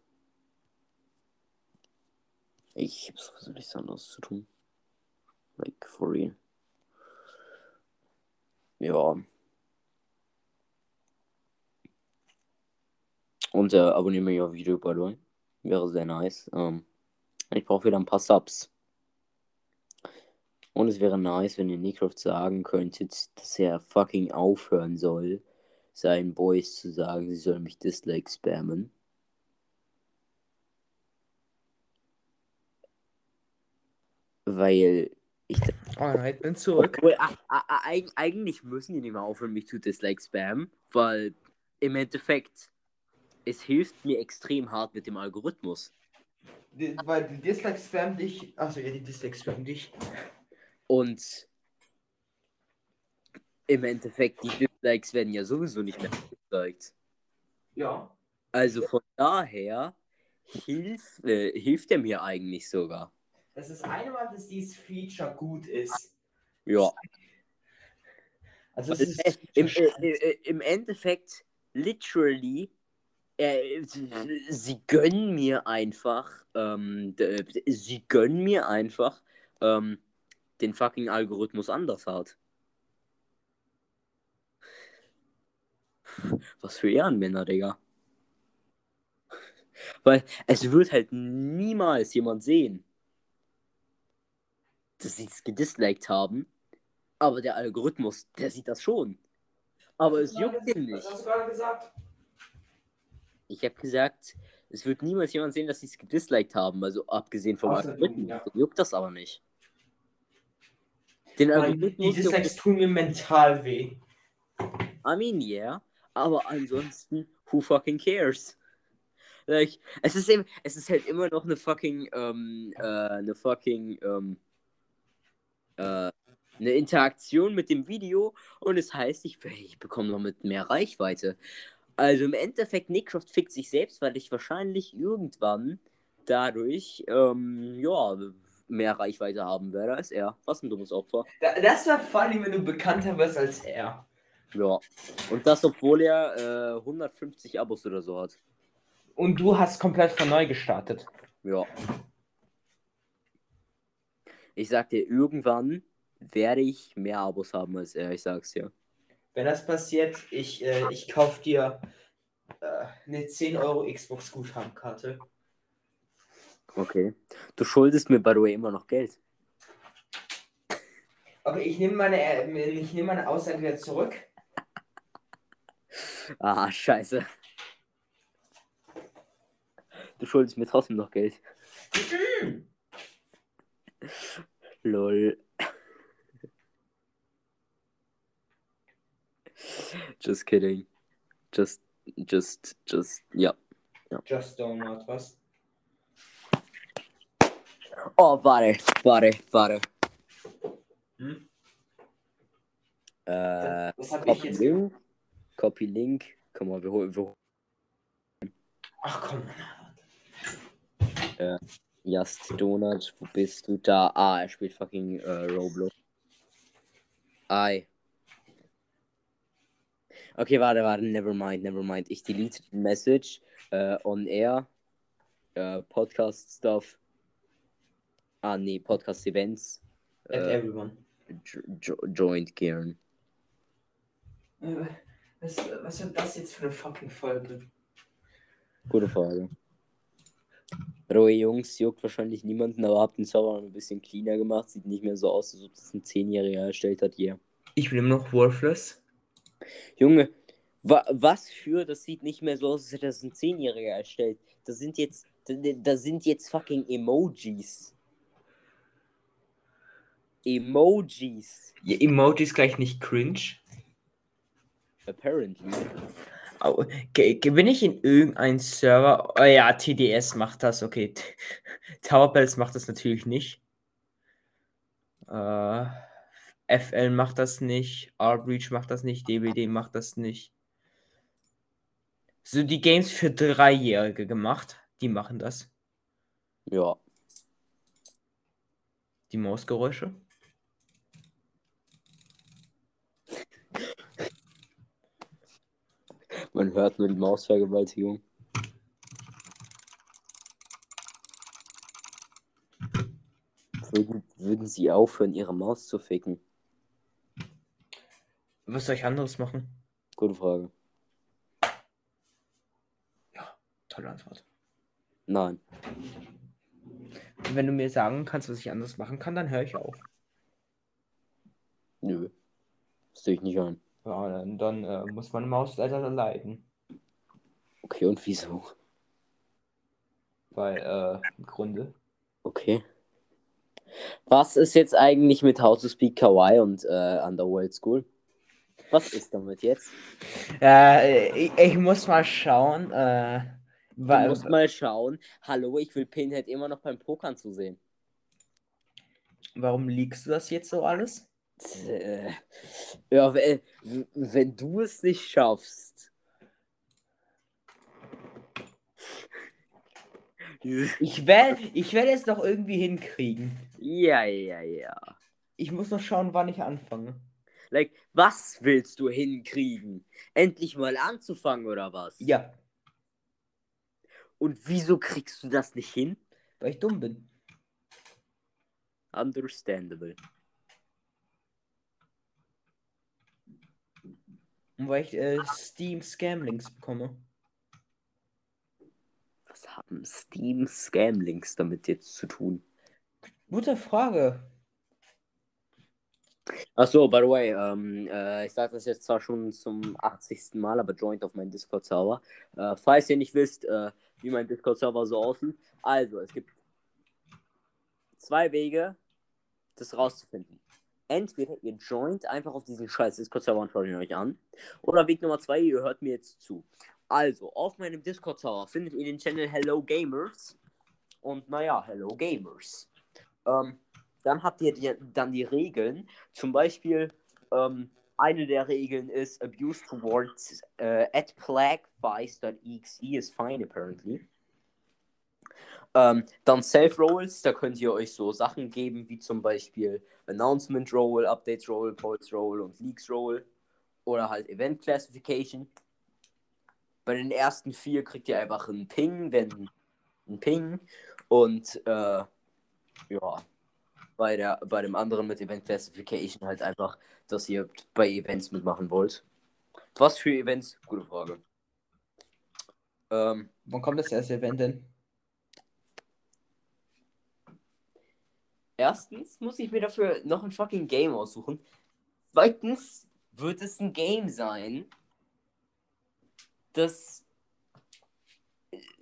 Speaker 1: Ich habe sowieso nichts anderes zu tun. Like, for real. Ja. Und äh, abonniert mich auf YouTube, by the way. Wäre sehr nice. Ähm, Ich brauche wieder ein paar Subs. Und es wäre nice, wenn ihr Nickcraft sagen könntet, dass er fucking aufhören soll, seinen Boys zu sagen, sie sollen mich Dislike spammen. Weil ich.
Speaker 2: Alright, bin zurück.
Speaker 1: Obwohl, a- a- a- eig- eigentlich müssen die nicht mehr aufhören, mich zu Dislike spammen, weil im Endeffekt es hilft mir extrem hart mit dem Algorithmus.
Speaker 2: Die, weil die Dislikes spammen dich. Achso, ja, die Dislikes spammen dich.
Speaker 1: Und im Endeffekt, die Dislikes werden ja sowieso nicht mehr disliked.
Speaker 2: Ja.
Speaker 1: Also von daher hilft, äh, hilft er mir eigentlich sogar.
Speaker 2: Das ist eine Mal, dass dieses Feature gut ist.
Speaker 1: Ja.
Speaker 2: Also, es
Speaker 1: Also,
Speaker 2: ist
Speaker 1: äh, im, äh, äh, Im Endeffekt, literally, sie gönnen mir einfach, ähm, sie gönnen mir einfach ähm, den fucking Algorithmus anders hart. Was für Ehrenmänner, Digga. Weil es wird halt niemals jemand sehen, dass sie es gedisliked haben. Aber der Algorithmus, der sieht das schon. Aber es juckt ihn nicht.
Speaker 2: Was hast du gerade gesagt?
Speaker 1: Ich habe gesagt, es wird niemals jemand sehen, dass sie es gedisliked haben. Also abgesehen vom Algorithmus.
Speaker 2: ja.
Speaker 1: Juckt das aber nicht. Den Algorithmus juckt
Speaker 2: Dislikes tun mir mental weh.
Speaker 1: I mean, yeah. Aber ansonsten, who fucking cares? Like, es ist eben, es ist halt immer noch eine fucking, ähm, äh, eine fucking, ähm, äh, eine Interaktion mit dem Video und es heißt, ich, ich bekomme noch mit mehr Reichweite. Also im Endeffekt, Nickcraft fickt sich selbst, weil ich wahrscheinlich irgendwann dadurch, ähm, ja, mehr Reichweite haben werde als er. Was ein dummes Opfer.
Speaker 2: Da, das wäre funny, wenn du bekannter wirst als er.
Speaker 1: Ja. Und das, obwohl er äh, 150 Abos oder so hat.
Speaker 2: Und du hast komplett von neu gestartet.
Speaker 1: Ja. Ich sag dir, irgendwann werde ich mehr Abos haben als er, ich sag's dir.
Speaker 2: Wenn das passiert, ich, äh, ich kauf dir äh, eine 10 Euro Xbox-Guthabenkarte.
Speaker 1: Okay. Du schuldest mir, by the way, immer noch Geld.
Speaker 2: Okay, ich nehme meine, äh, ich nehme meine Aussage wieder zurück.
Speaker 1: Ah, scheiße. Du schuldest mir trotzdem noch Geld. Lol. Just kidding. Just, just, just, ja.
Speaker 2: Just Donut, was?
Speaker 1: Oh, warte, warte, warte.
Speaker 2: Hm?
Speaker 1: Äh,
Speaker 2: Was habe ich
Speaker 1: Copy
Speaker 2: jetzt?
Speaker 1: Link. Copy Link. Komm mal, wir holen. Wir.
Speaker 2: Ach komm.
Speaker 1: Just Donut, wo bist du da? Ah, er spielt fucking äh, Roblox. Ei. Okay, warte, warte, never mind, never mind. Ich delete Message äh, on air. Äh, Podcast Stuff. Ah, nee, Podcast Events.
Speaker 2: At
Speaker 1: Äh,
Speaker 2: everyone.
Speaker 1: jo jo joined Kieran.
Speaker 2: Äh, Was, was wird das jetzt für eine fucking Folge?
Speaker 1: Gute Frage. Rohe Jungs juckt wahrscheinlich niemanden, aber habt den Server ein bisschen cleaner gemacht. Sieht nicht mehr so aus, als ob das ein 10-Jähriger erstellt hat hier.
Speaker 2: Ich bin immer noch worthless.
Speaker 1: Junge, wa was für, das sieht nicht mehr so aus, als hätte das ein 10-Jähriger erstellt. Das sind jetzt, da sind jetzt fucking Emojis. Emojis.
Speaker 2: Ja, Emojis gleich nicht cringe.
Speaker 1: Apparently.
Speaker 2: Ge- ge- Bin ich in irgendein Server? Oh ja, TDS macht das, okay. Towerbells macht das natürlich nicht. Äh, FL macht das nicht. R-Breach macht das nicht. DBD macht das nicht. So die Games für Dreijährige gemacht. Die machen das.
Speaker 1: Ja.
Speaker 2: Die Mausgeräusche.
Speaker 1: Man hört nur die Mausvergewaltigung. Würden, würden sie aufhören, ihre Maus zu ficken?
Speaker 2: Was soll ich anderes machen?
Speaker 1: Gute Frage.
Speaker 2: Tolle Antwort.
Speaker 1: Nein.
Speaker 2: wenn du mir sagen kannst, was ich anders machen kann, dann höre ich auf.
Speaker 1: Nö. Das sehe ich nicht ein.
Speaker 2: Ja, dann, dann äh, muss meine Maus leider leiden.
Speaker 1: Okay, und wieso?
Speaker 2: Weil, äh, im Grunde.
Speaker 1: Okay. Was ist jetzt eigentlich mit How to Speak Kawaii und äh, Underworld School? Was ist damit jetzt?
Speaker 2: Äh, ich, ich muss mal schauen. Äh,
Speaker 1: Du
Speaker 2: weil,
Speaker 1: musst mal schauen. Hallo, ich will Pinhead immer noch beim Pokern zu sehen.
Speaker 2: warum liegst du das jetzt so alles?
Speaker 1: Äh, ja, wenn, wenn du es nicht schaffst.
Speaker 2: Ich werde ich werd es doch irgendwie hinkriegen.
Speaker 1: Ja, ja, ja.
Speaker 2: Ich muss noch schauen, wann ich anfange.
Speaker 1: Like, was willst du hinkriegen? Endlich mal anzufangen oder was?
Speaker 2: Ja,
Speaker 1: Und wieso kriegst du das nicht hin?
Speaker 2: weil ich dumm bin.
Speaker 1: Understandable.
Speaker 2: Und weil ich äh, Steam Scamlinks bekomme.
Speaker 1: Was haben Steam Scam-Links damit jetzt zu tun?
Speaker 2: Gute Frage.
Speaker 1: Achso, by the way, ähm, äh, ich sage das jetzt zwar schon zum 80. Mal, aber joint auf meinen Discord-Server. Äh, falls ihr nicht wisst, äh, wie mein Discord-Server so aussieht. Also, es gibt zwei Wege, das rauszufinden. Entweder ihr joint einfach auf diesen scheiß Discord-Server und schaut ihn euch an. Oder Weg Nummer zwei, ihr hört mir jetzt zu. Also, auf meinem Discord-Server findet ihr den Channel Hello Gamers. Und naja, Hello Gamers. Ähm, dann habt ihr die, dann die Regeln. Zum Beispiel, ähm, eine der Regeln ist Abuse towards äh, at plagvice.exe is fine apparently. Ähm, dann Safe Rolls, da könnt ihr euch so Sachen geben, wie zum Beispiel Announcement Roll, Update Roll, Pulse Roll und Leaks Roll. Oder halt Event Classification. Bei den ersten vier kriegt ihr einfach einen Ping, wenn ein Ping. Und äh, ja, bei, der, bei dem anderen mit Event Classification halt einfach, dass ihr bei Events mitmachen wollt. Was für Events? Gute Frage. Ähm,
Speaker 2: Wann kommt das erste Event denn?
Speaker 1: Erstens muss ich mir dafür noch ein fucking Game aussuchen. Zweitens wird es ein Game sein, das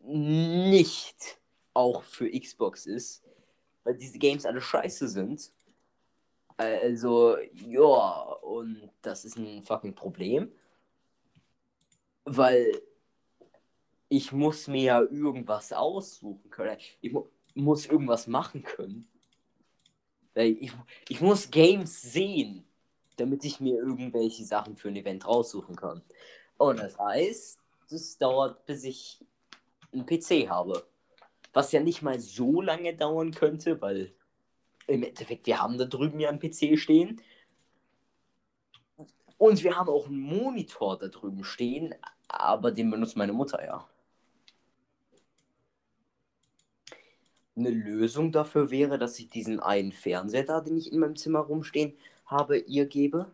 Speaker 1: nicht auch für Xbox ist, weil diese Games alle scheiße sind. Also, ja, und das ist ein fucking Problem. Weil ich muss mir ja irgendwas aussuchen können. Ich mu muss irgendwas machen können. Weil ich, ich muss Games sehen, damit ich mir irgendwelche Sachen für ein Event raussuchen kann. Und das heißt, das dauert, bis ich einen PC habe. Was ja nicht mal so lange dauern könnte, weil im Endeffekt, wir haben da drüben ja einen PC stehen. Und wir haben auch einen Monitor da drüben stehen, aber den benutzt meine Mutter ja. Eine Lösung dafür wäre, dass ich diesen einen Fernseher da, den ich in meinem Zimmer rumstehen habe, ihr gebe.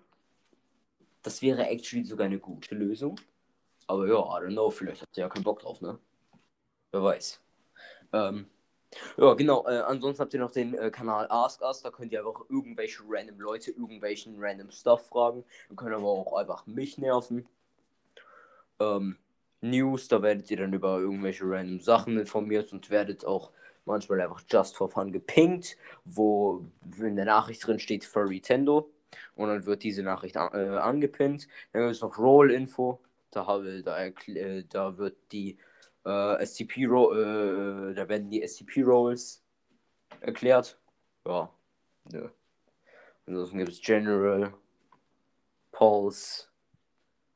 Speaker 1: Das wäre actually sogar eine gute Lösung. Aber ja, I don't know, vielleicht hat sie ja keinen Bock drauf, ne? Wer weiß. Ähm, ja, genau. Äh, ansonsten habt ihr noch den äh, Kanal Ask Us. Da könnt ihr einfach irgendwelche random Leute, irgendwelchen random Stuff fragen. Ihr könnt aber auch einfach mich nerven. Ähm, News, da werdet ihr dann über irgendwelche random Sachen informiert und werdet auch manchmal einfach just for fun gepinkt, wo in der Nachricht drin steht Furry Tendo. Und dann wird diese Nachricht an, äh, angepinnt. Dann gibt es noch Roll-Info. Da, habe, da, äh, da wird die äh, SCP Ro äh, da werden die SCP Rolls erklärt. Ja. Nö. Ansonsten gibt es General, Pulse,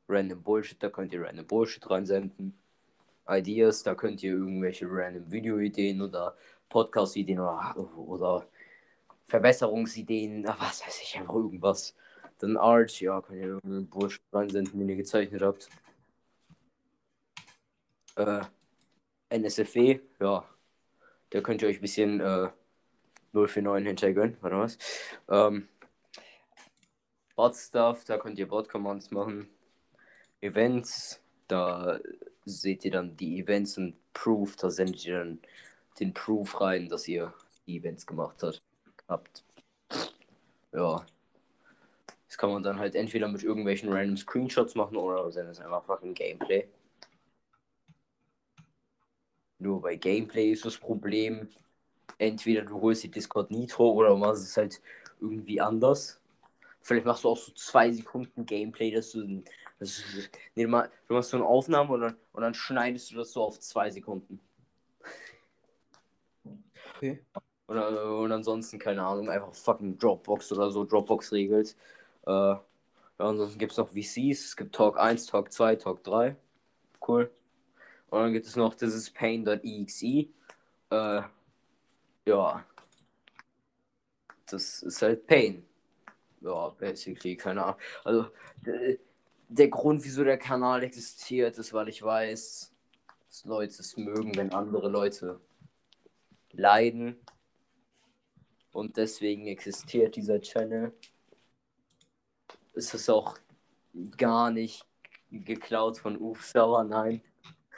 Speaker 1: Random Bullshit, da könnt ihr Random Bullshit reinsenden. Ideas, da könnt ihr irgendwelche random Video-Ideen oder Podcast-Ideen oder, oder Verbesserungsideen, was weiß ich, einfach irgendwas. Dann Art, ja, könnt ihr irgendeinen Bullshit reinsenden, den ihr gezeichnet habt. Äh, NSFW, ja. Da könnt ihr euch ein bisschen äh, 049 hintergönnen, oder was? Ähm, Bot Stuff, da könnt ihr Bot Commands machen. Events, da seht ihr dann die Events und Proof, da sendet ihr dann den Proof rein, dass ihr die Events gemacht hat. Gehabt. Ja. Das kann man dann halt entweder mit irgendwelchen random Screenshots machen oder dann ist einfach fucking Gameplay. Nur bei Gameplay ist das Problem, entweder du holst die Discord Nitro oder machst es halt irgendwie anders. Vielleicht machst du auch so zwei Sekunden Gameplay, dass du, das ist, nee, du machst so eine Aufnahme und dann, und dann schneidest du das so auf zwei Sekunden.
Speaker 2: Okay.
Speaker 1: Und, und ansonsten, keine Ahnung, einfach fucking Dropbox oder so, Dropbox regelt. Äh, ja, ansonsten gibt es noch VCs, es gibt Talk 1, Talk 2, Talk 3. Cool. Und dann gibt es noch dieses Pain.exe. Äh, ja. Das ist halt Pain. Ja, basically, keine Ahnung. Also, der Grund, wieso der Kanal existiert, ist, weil ich weiß, dass Leute es mögen, wenn andere Leute leiden. Und deswegen existiert dieser Channel. Es ist auch gar nicht geklaut von Uf Sauer, nein.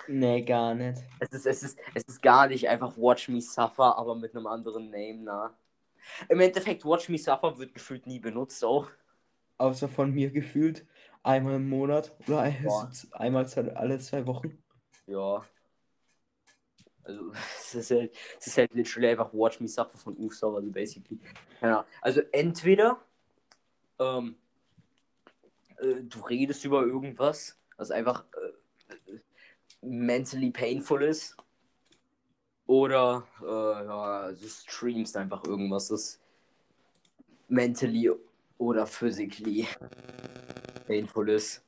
Speaker 2: Nee, gar nicht.
Speaker 1: Es ist, es, ist, es ist gar nicht einfach Watch Me Suffer, aber mit einem anderen Name, na. Im Endeffekt, Watch Me Suffer wird gefühlt nie benutzt auch.
Speaker 2: Außer von mir gefühlt einmal im Monat oder ein, einmal alle zwei Wochen.
Speaker 1: Ja. Also, es ist halt, es ist halt literally einfach Watch Me Suffer von Ufsau, also basically. Ja, also entweder ähm, äh, du redest über irgendwas, was einfach äh, mentally painful ist. Oder äh, ja, du streamst einfach irgendwas, das mentally oder physically painful ist.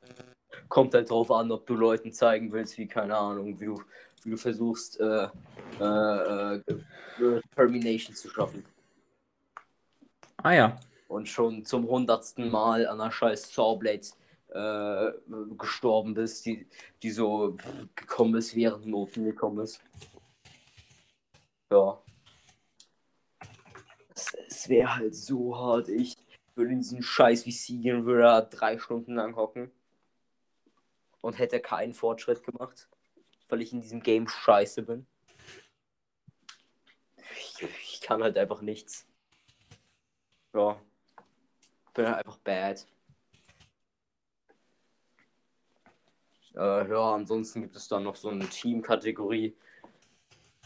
Speaker 1: Kommt halt drauf an, ob du Leuten zeigen willst, wie, keine Ahnung, wie du, wie du versuchst, äh, äh, äh, Termination zu schaffen.
Speaker 2: Ah ja.
Speaker 1: Und schon zum hundertsten Mal an einer scheiß Sawblade äh, gestorben bist, die, die so gekommen ist, während Noten gekommen ist. Ja. Es, es wäre halt so hart. Ich würde in diesen Scheiß gehen, würde da drei Stunden lang hocken. Und hätte keinen Fortschritt gemacht. Weil ich in diesem Game scheiße bin. Ich, ich kann halt einfach nichts. Ja. Bin halt einfach bad. Äh, ja, ansonsten gibt es dann noch so eine Team-Kategorie.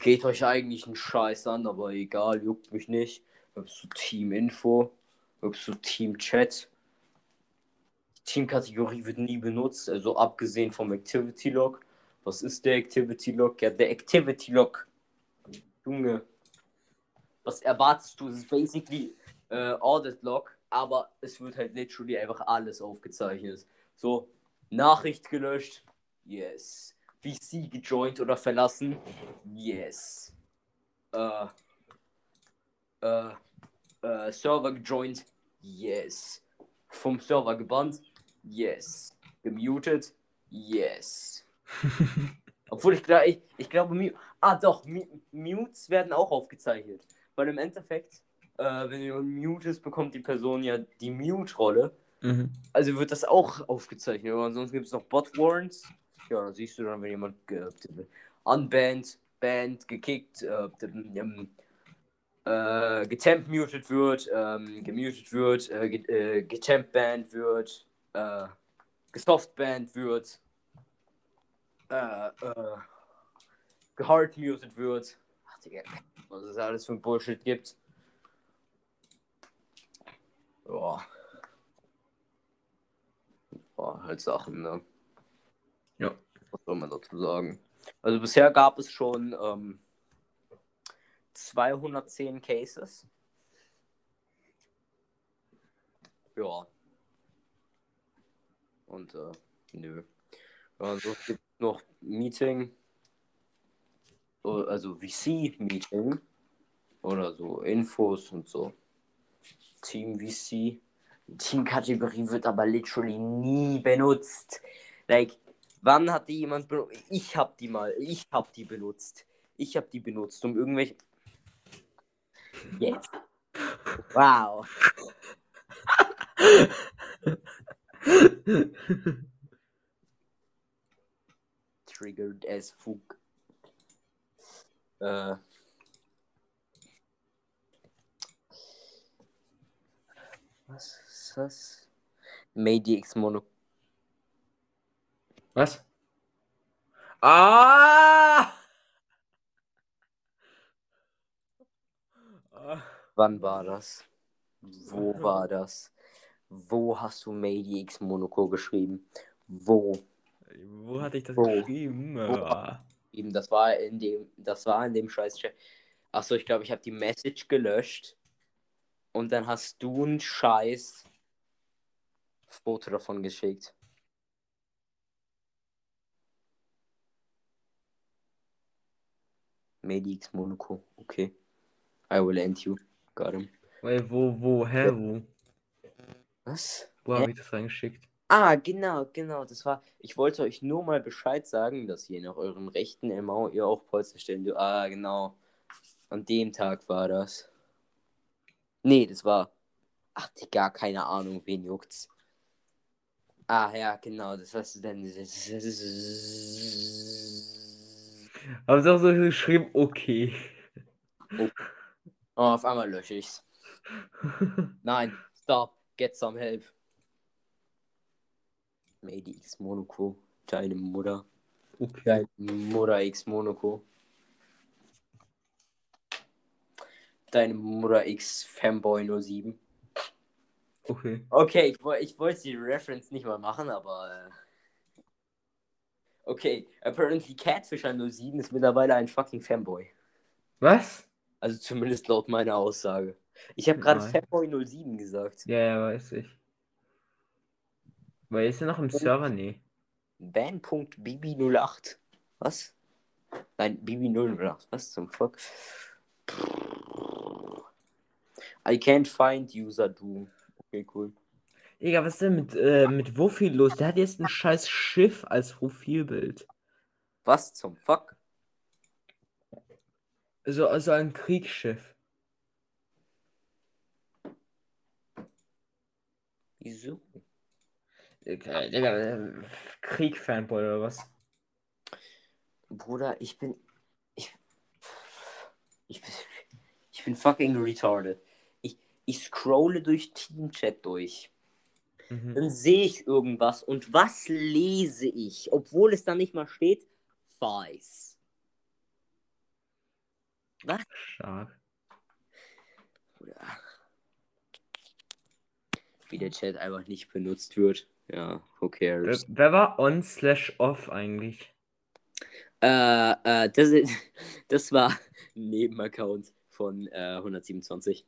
Speaker 1: Geht euch eigentlich einen Scheiß an, aber egal, juckt mich nicht. Da bist du Da bist du Team-Chat. Team-Kategorie wird nie benutzt, also abgesehen vom Activity-Log. Was ist der Activity-Log? Ja, der Activity-Log. Junge. Was erwartest du? Es ist basically äh, Audit-Log, aber es wird halt literally einfach alles aufgezeichnet. So, Nachricht gelöscht. Yes. VC gejoint oder verlassen. Yes. Äh, äh, äh, Server gejoint. Yes. Vom Server gebannt. Yes. Gemutet. Yes. Obwohl ich, ich, ich glaube, ah doch, Mutes werden auch aufgezeichnet. Weil im Endeffekt, äh, wenn du mutest, bekommt die Person ja die Mute-Rolle. Mhm. Also wird das auch aufgezeichnet. Aber ansonsten gibt es noch Bot Warrants. Ja, da siehst du dann, wenn jemand ge unbanned, banned, gekickt, äh, äh, getemp muted wird, ähm, gemutet wird, äh, äh, getemp banned wird, äh, gesoftbanned wird, äh, äh, gehard muted wird. Ach, Digga, was es alles für ein Bullshit gibt. Boah. Boah, halt Sachen, ne?
Speaker 2: Ja.
Speaker 1: Was soll man dazu sagen? Also bisher gab es schon ähm, 210 Cases. Ja. Und äh, nö. Also es gibt noch Meeting. Also VC-Meeting. Oder so Infos und so. Team VC. Teamkategorie wird aber literally nie benutzt. Like, wann hat die jemand benutzt? Ich hab die mal, ich hab die benutzt. Ich hab die benutzt, um irgendwelche. Yes. Wow. Triggered as fuck. Uh, was ist das? Medix Mono.
Speaker 2: Was? Ah!
Speaker 1: Wann war das? Wo war das? Wo hast du Made X Monaco geschrieben? Wo?
Speaker 2: Wo hatte ich das
Speaker 1: Wo?
Speaker 2: geschrieben?
Speaker 1: Eben, das war in dem, das war in dem scheiß Chat. Achso, ich glaube, ich habe die Message gelöscht. Und dann hast du ein scheiß Foto davon geschickt. Made X Monaco. Okay. I will end you. Got him.
Speaker 2: Weil wo, wo, hä, wo?
Speaker 1: Was?
Speaker 2: Wo habe ich das reingeschickt?
Speaker 1: Ah, genau, genau. Das war. Ich wollte euch nur mal Bescheid sagen, dass ihr nach euren rechten MO ihr auch Polster stellen dürft. Ah, genau. An dem Tag war das. Nee, das war. Ach, Digga, keine Ahnung, wen juckt's. Ah, ja, genau, das was du denn.
Speaker 2: Haben sie auch so geschrieben, okay.
Speaker 1: Oh, auf einmal lösche ich's. Nein, stop, get some help. Made X Monaco, deine Mutter.
Speaker 2: okay.
Speaker 1: Deine Mutter X Monaco. Deine Mutter X Fanboy 07.
Speaker 2: Okay.
Speaker 1: Okay, ich, ich wollte die Reference nicht mal machen, aber. Äh... Okay, apparently Catfisher 07 ist mittlerweile ein fucking Fanboy.
Speaker 2: Was?
Speaker 1: Also zumindest laut meiner Aussage. Ich habe gerade
Speaker 2: Nein.
Speaker 1: Fanboy 07 gesagt.
Speaker 2: Ja, ja, weiß ich. Weil ist er noch im Server? Nee.
Speaker 1: Ban.bibi08. Was? Nein, Bibi008. Was zum Fuck? I can't find user Doom. Okay, cool.
Speaker 2: Digga, was ist denn mit, äh, mit Wuffi los? Der hat jetzt ein scheiß Schiff als Profilbild.
Speaker 1: Was zum Fuck?
Speaker 2: So also ein Kriegsschiff.
Speaker 1: Wieso?
Speaker 2: Digga, äh, Krieg-Fanboy oder was?
Speaker 1: Bruder, ich bin. Ich, ich, bin, ich bin fucking retarded. Ich, ich scrolle durch Teamchat durch.
Speaker 2: Mhm.
Speaker 1: Dann sehe ich irgendwas und was lese ich? Obwohl es da nicht mal steht, weiß.
Speaker 2: Stark.
Speaker 1: Bruder. Wie der Chat einfach nicht benutzt wird. Ja, who
Speaker 2: Wer,
Speaker 1: cares?
Speaker 2: wer war on slash off eigentlich?
Speaker 1: Äh, äh, das, ist, das war ein Nebenaccount von äh, 127.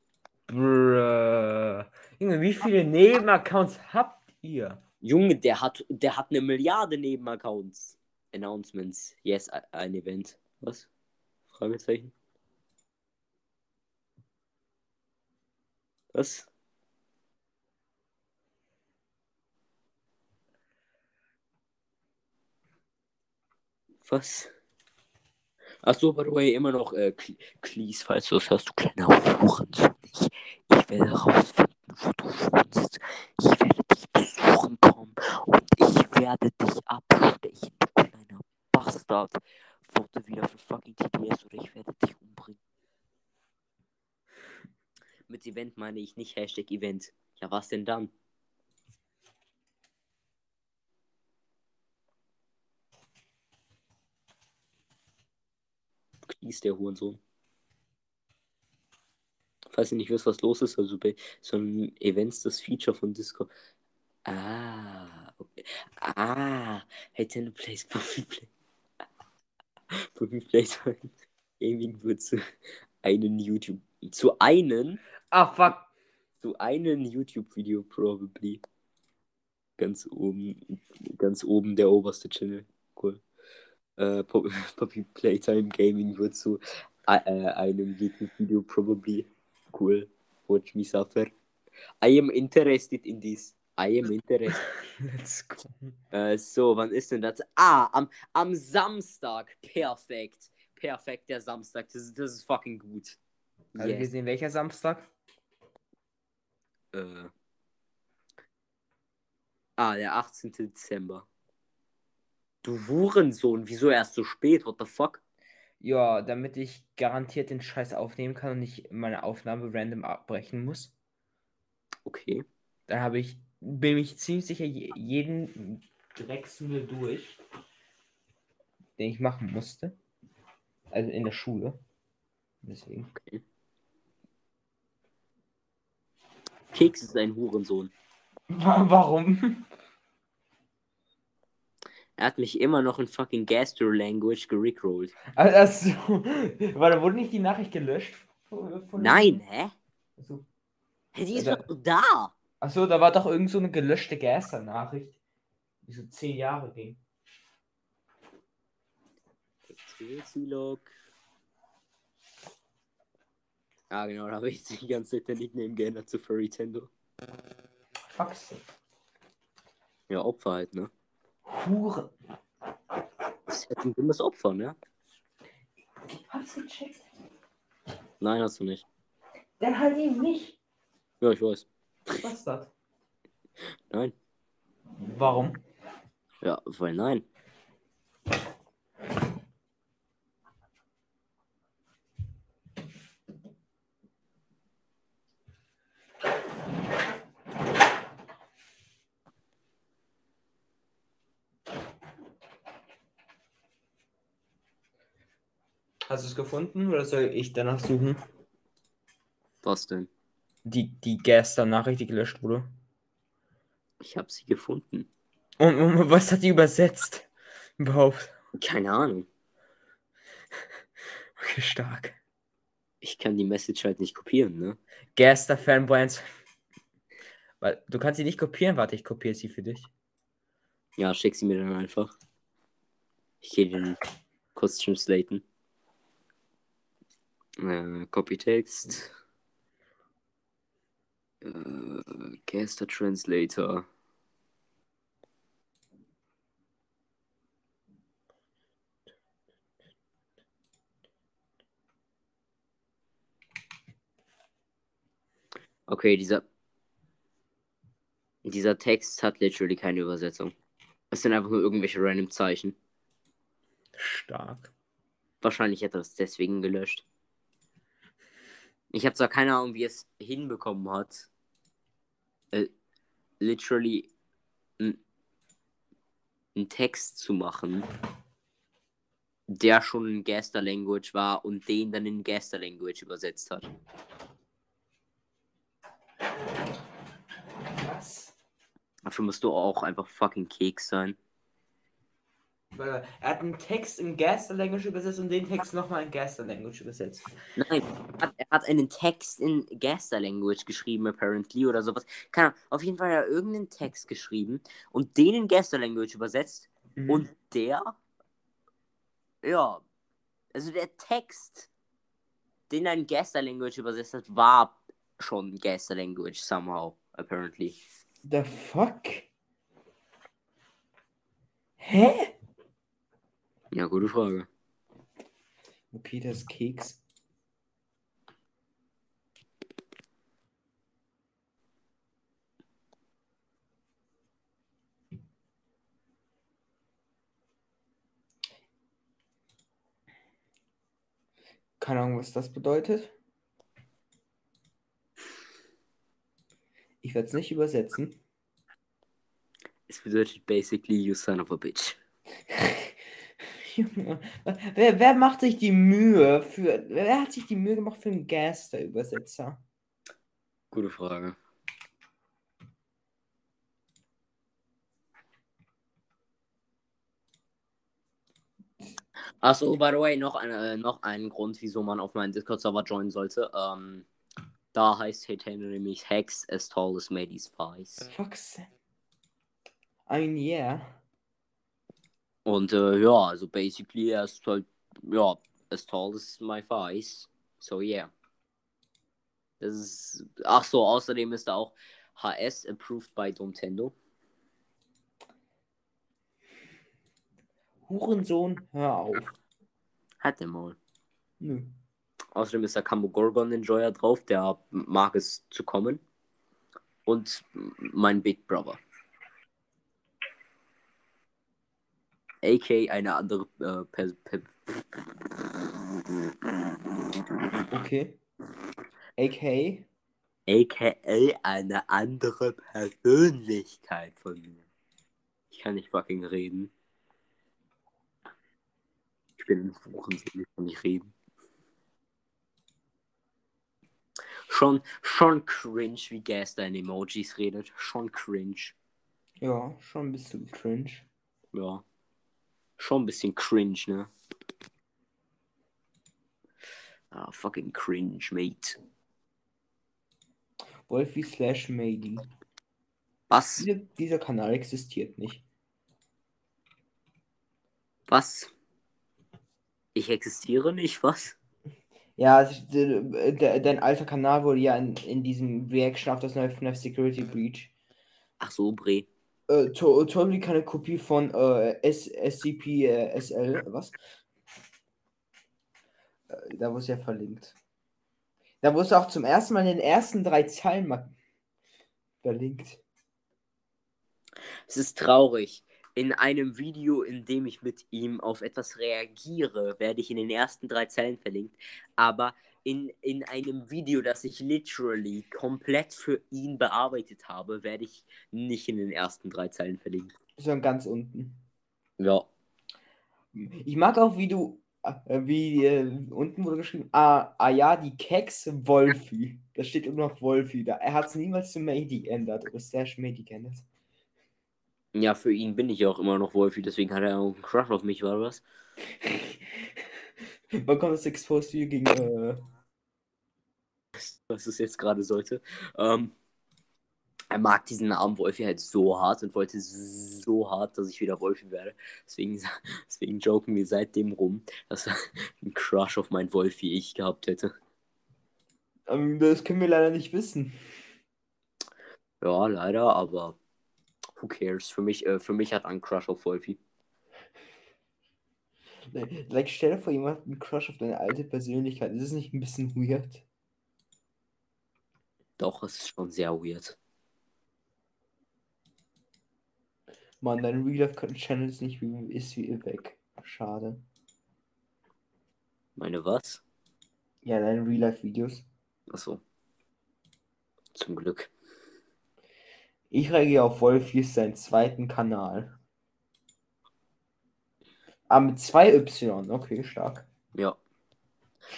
Speaker 2: Bruh. Junge, wie viele Nebenaccounts habt ihr?
Speaker 1: Junge, der hat, der hat eine Milliarde Nebenaccounts. Announcements. Yes, ein Event. Was? Fragezeichen. Was? Was? Achso, by the way, immer noch äh, Cle- Cleese, falls du das hörst, du kleiner Hurensohn. Ich, ich werde rausfinden, wo du wohnst. Ich werde dich besuchen kommen und ich werde dich abstechen, du kleiner Bastard. Vote wieder für fucking TTS oder ich werde dich umbringen. Mit Event meine ich nicht Hashtag Event. Ja, was denn dann? Cleese, der Hurensohn. Falls ihr nicht wisst, was los ist, also bei so einem Events das Feature von Discord. Ah, okay. Ah, hätte eine Place Puffy Play. Puffy Playtime Gaming wird zu einen YouTube. Zu einem,
Speaker 2: Ah, fuck.
Speaker 1: zu einem YouTube-Video probably. Ganz oben, ganz oben der oberste Channel. Cool. Äh, Puppy Playtime Gaming wird zu äh, einem YouTube-Video probably. Cool. Watch me suffer. I am interested in this. I am interested.
Speaker 2: Let's go.
Speaker 1: Äh, so, wann ist denn das? Ah, am, am Samstag. Perfekt. Perfekt, der Samstag. Das, ist- das ist fucking gut.
Speaker 2: Also wir
Speaker 1: Yes.
Speaker 2: sehen welcher Samstag?
Speaker 1: Äh. Ah, der 18. Dezember. Du Hurensohn, wieso erst so spät? What the fuck?
Speaker 2: Ja, damit ich garantiert den Scheiß aufnehmen kann und nicht meine Aufnahme random abbrechen muss.
Speaker 1: Okay.
Speaker 2: Da habe ich, bin ich ziemlich sicher, je- jeden Drecksmüll durch, den ich machen musste. Also in der Schule. Deswegen.
Speaker 1: Keks ist ein Hurensohn.
Speaker 2: Warum?
Speaker 1: Er hat mich immer noch in fucking Gastro-Language gerickrollt.
Speaker 2: Also, warte, wurde nicht die Nachricht gelöscht?
Speaker 1: Nein, hä?
Speaker 2: Achso.
Speaker 1: Hä, die ist doch da.
Speaker 2: Achso, da war doch irgend so eine gelöschte Geister-Nachricht, die so zehn Jahre ging.
Speaker 1: Log. Ah, genau, da habe ich die ganze Zeit den Nickname geändert zu Furrytendo.
Speaker 2: Faxe.
Speaker 1: Ja, Opfer halt, ne?
Speaker 2: Hure.
Speaker 1: Das ist halt ein dummes Opfer, ne?
Speaker 2: Hast du gecheckt?
Speaker 1: Nein, hast du nicht.
Speaker 2: Dann halt ihn nicht.
Speaker 1: Ja, ich weiß.
Speaker 2: Was ist das?
Speaker 1: Nein.
Speaker 2: Warum?
Speaker 1: Ja, weil nein.
Speaker 2: Hast du es gefunden oder soll ich danach suchen?
Speaker 1: Was denn?
Speaker 2: Die, die Geister-Nachricht, die gelöscht wurde.
Speaker 1: Ich habe sie gefunden.
Speaker 2: Und, und was hat die übersetzt? Überhaupt.
Speaker 1: Keine Ahnung.
Speaker 2: Okay, stark.
Speaker 1: Ich kann die Message halt nicht kopieren, ne?
Speaker 2: Geister-Fanboys. Weil du kannst sie nicht kopieren. Warte, ich kopiere sie für dich.
Speaker 1: Ja, schick sie mir dann einfach. Ich gehe den kurz translaten. Äh, Copy Text. Äh, Gaster Translator. Okay, dieser dieser Text hat literally keine Übersetzung. Es sind einfach nur irgendwelche random Zeichen.
Speaker 2: Stark.
Speaker 1: Wahrscheinlich hat er es deswegen gelöscht. Ich habe zwar keine Ahnung, wie es hinbekommen hat, äh, literally einen Text zu machen, der schon in Gaster Language war und den dann in Gaster Language übersetzt hat.
Speaker 2: Was?
Speaker 1: Dafür musst du auch einfach fucking Keks sein.
Speaker 2: Er hat einen Text in Geister-Language übersetzt und den Text nochmal in Geister-Language übersetzt.
Speaker 1: Nein, er hat, er hat einen Text in Gaster Language geschrieben, apparently, oder sowas. Keine Ahnung. Auf jeden Fall hat er irgendeinen Text geschrieben und den in Gaster Language übersetzt.
Speaker 2: Mhm.
Speaker 1: Und der, ja, also der Text, den er in Gaster Language übersetzt hat, war schon Gaster Language somehow, apparently.
Speaker 2: The fuck? Hä?
Speaker 1: Ja, gute Frage.
Speaker 2: Okay, das ist Keks. Keine Ahnung, was das bedeutet. Ich werde es nicht übersetzen.
Speaker 1: Es bedeutet basically, you son of a bitch.
Speaker 2: Junge, wer, wer macht sich die Mühe für. Wer hat sich die Mühe gemacht für einen Gaster-Übersetzer?
Speaker 1: Gute Frage. Achso, by the way, noch, ein, äh, noch ein Grund, wieso man auf meinen Discord-Server joinen sollte. Ähm, da heißt Hitano nämlich Hex as tall as Mady's thighs.
Speaker 2: Fuck's. Ein Yeah.
Speaker 1: Und äh, ja, also basically er ist halt, ja, as tall as my thighs. So yeah. Das ist. Ach so, außerdem ist er auch HS approved by Nintendo.
Speaker 2: Hurensohn, hör auf.
Speaker 1: Hat er mal.
Speaker 2: Nö.
Speaker 1: Außerdem ist da Gorgon Enjoyer drauf, der mag es zu kommen. Und mein Big Brother. AK eine andere äh, per, per,
Speaker 2: Okay. AK.
Speaker 1: AKA eine andere Persönlichkeit von mir. Ich kann nicht fucking reden. Ich bin ein Hurensohn, ich kann nicht reden. Schon, schon cringe, wie Gaster in Emojis redet. Schon cringe.
Speaker 2: Ja, schon ein bisschen cringe.
Speaker 1: Ja. Schon ein bisschen cringe, ne? Ah, fucking cringe, mate.
Speaker 2: Wolfie slash Mady.
Speaker 1: Was?
Speaker 2: Dieser, dieser Kanal existiert nicht.
Speaker 1: Was? Ich existiere nicht, was?
Speaker 2: Ja, de, dein alter Kanal wurde ja in, in diesem Reaction auf das neue FNAF Security Breach.
Speaker 1: Ach so, Bre.
Speaker 2: Äh, to, totally keine Kopie von äh, S, SCP äh, was? Äh, da wurde es ja verlinkt. Da wurde es auch zum ersten Mal in den ersten drei Zeilen mal verlinkt.
Speaker 1: Es ist traurig. In einem Video, in dem ich mit ihm auf etwas reagiere, werde ich in den ersten drei Zeilen verlinkt. Aber in, in einem Video, das ich literally komplett für ihn bearbeitet habe, werde ich nicht in den ersten drei Zeilen verlinkt.
Speaker 2: Sondern ganz unten.
Speaker 1: Ja.
Speaker 2: Ich mag auch, wie du, äh, wie äh, unten wurde geschrieben, ah, ah ja, die Keks Wolfi. Da steht immer noch Wolfi da. Er hat es niemals zu Mady geändert oder Stash Mady geändert.
Speaker 1: Ja, für ihn bin ich ja auch immer noch Wolfi, deswegen hat er auch einen Crush auf mich, oder was?
Speaker 2: Wann kommt das Exposed Video gegen. Äh...
Speaker 1: Was es jetzt gerade sollte. Ähm, er mag diesen Namen Wolfi halt so hart und wollte so hart, dass ich wieder Wolfi werde. Deswegen, deswegen joken wir seitdem rum, dass er einen Crush auf mein Wolfi ich gehabt hätte.
Speaker 2: Ähm, das können wir leider nicht wissen.
Speaker 1: Ja, leider, aber who cares? Für mich, äh, für mich hat er einen Crush auf Wolfi.
Speaker 2: Like, stell dir vor, jemand hat einen Crush auf deine alte Persönlichkeit. Ist es nicht ein bisschen weird?
Speaker 1: Doch, es ist schon sehr weird.
Speaker 2: Mann, dein Real Life Channel ist nicht wie, ist wie weg. Schade.
Speaker 1: Meine was?
Speaker 2: Ja, deine Real Life Videos.
Speaker 1: Achso. Zum Glück.
Speaker 2: Ich reagiere auf Wolfis seinen zweiten Kanal. Ah, mit zwei Y. Okay, stark.
Speaker 1: Ja.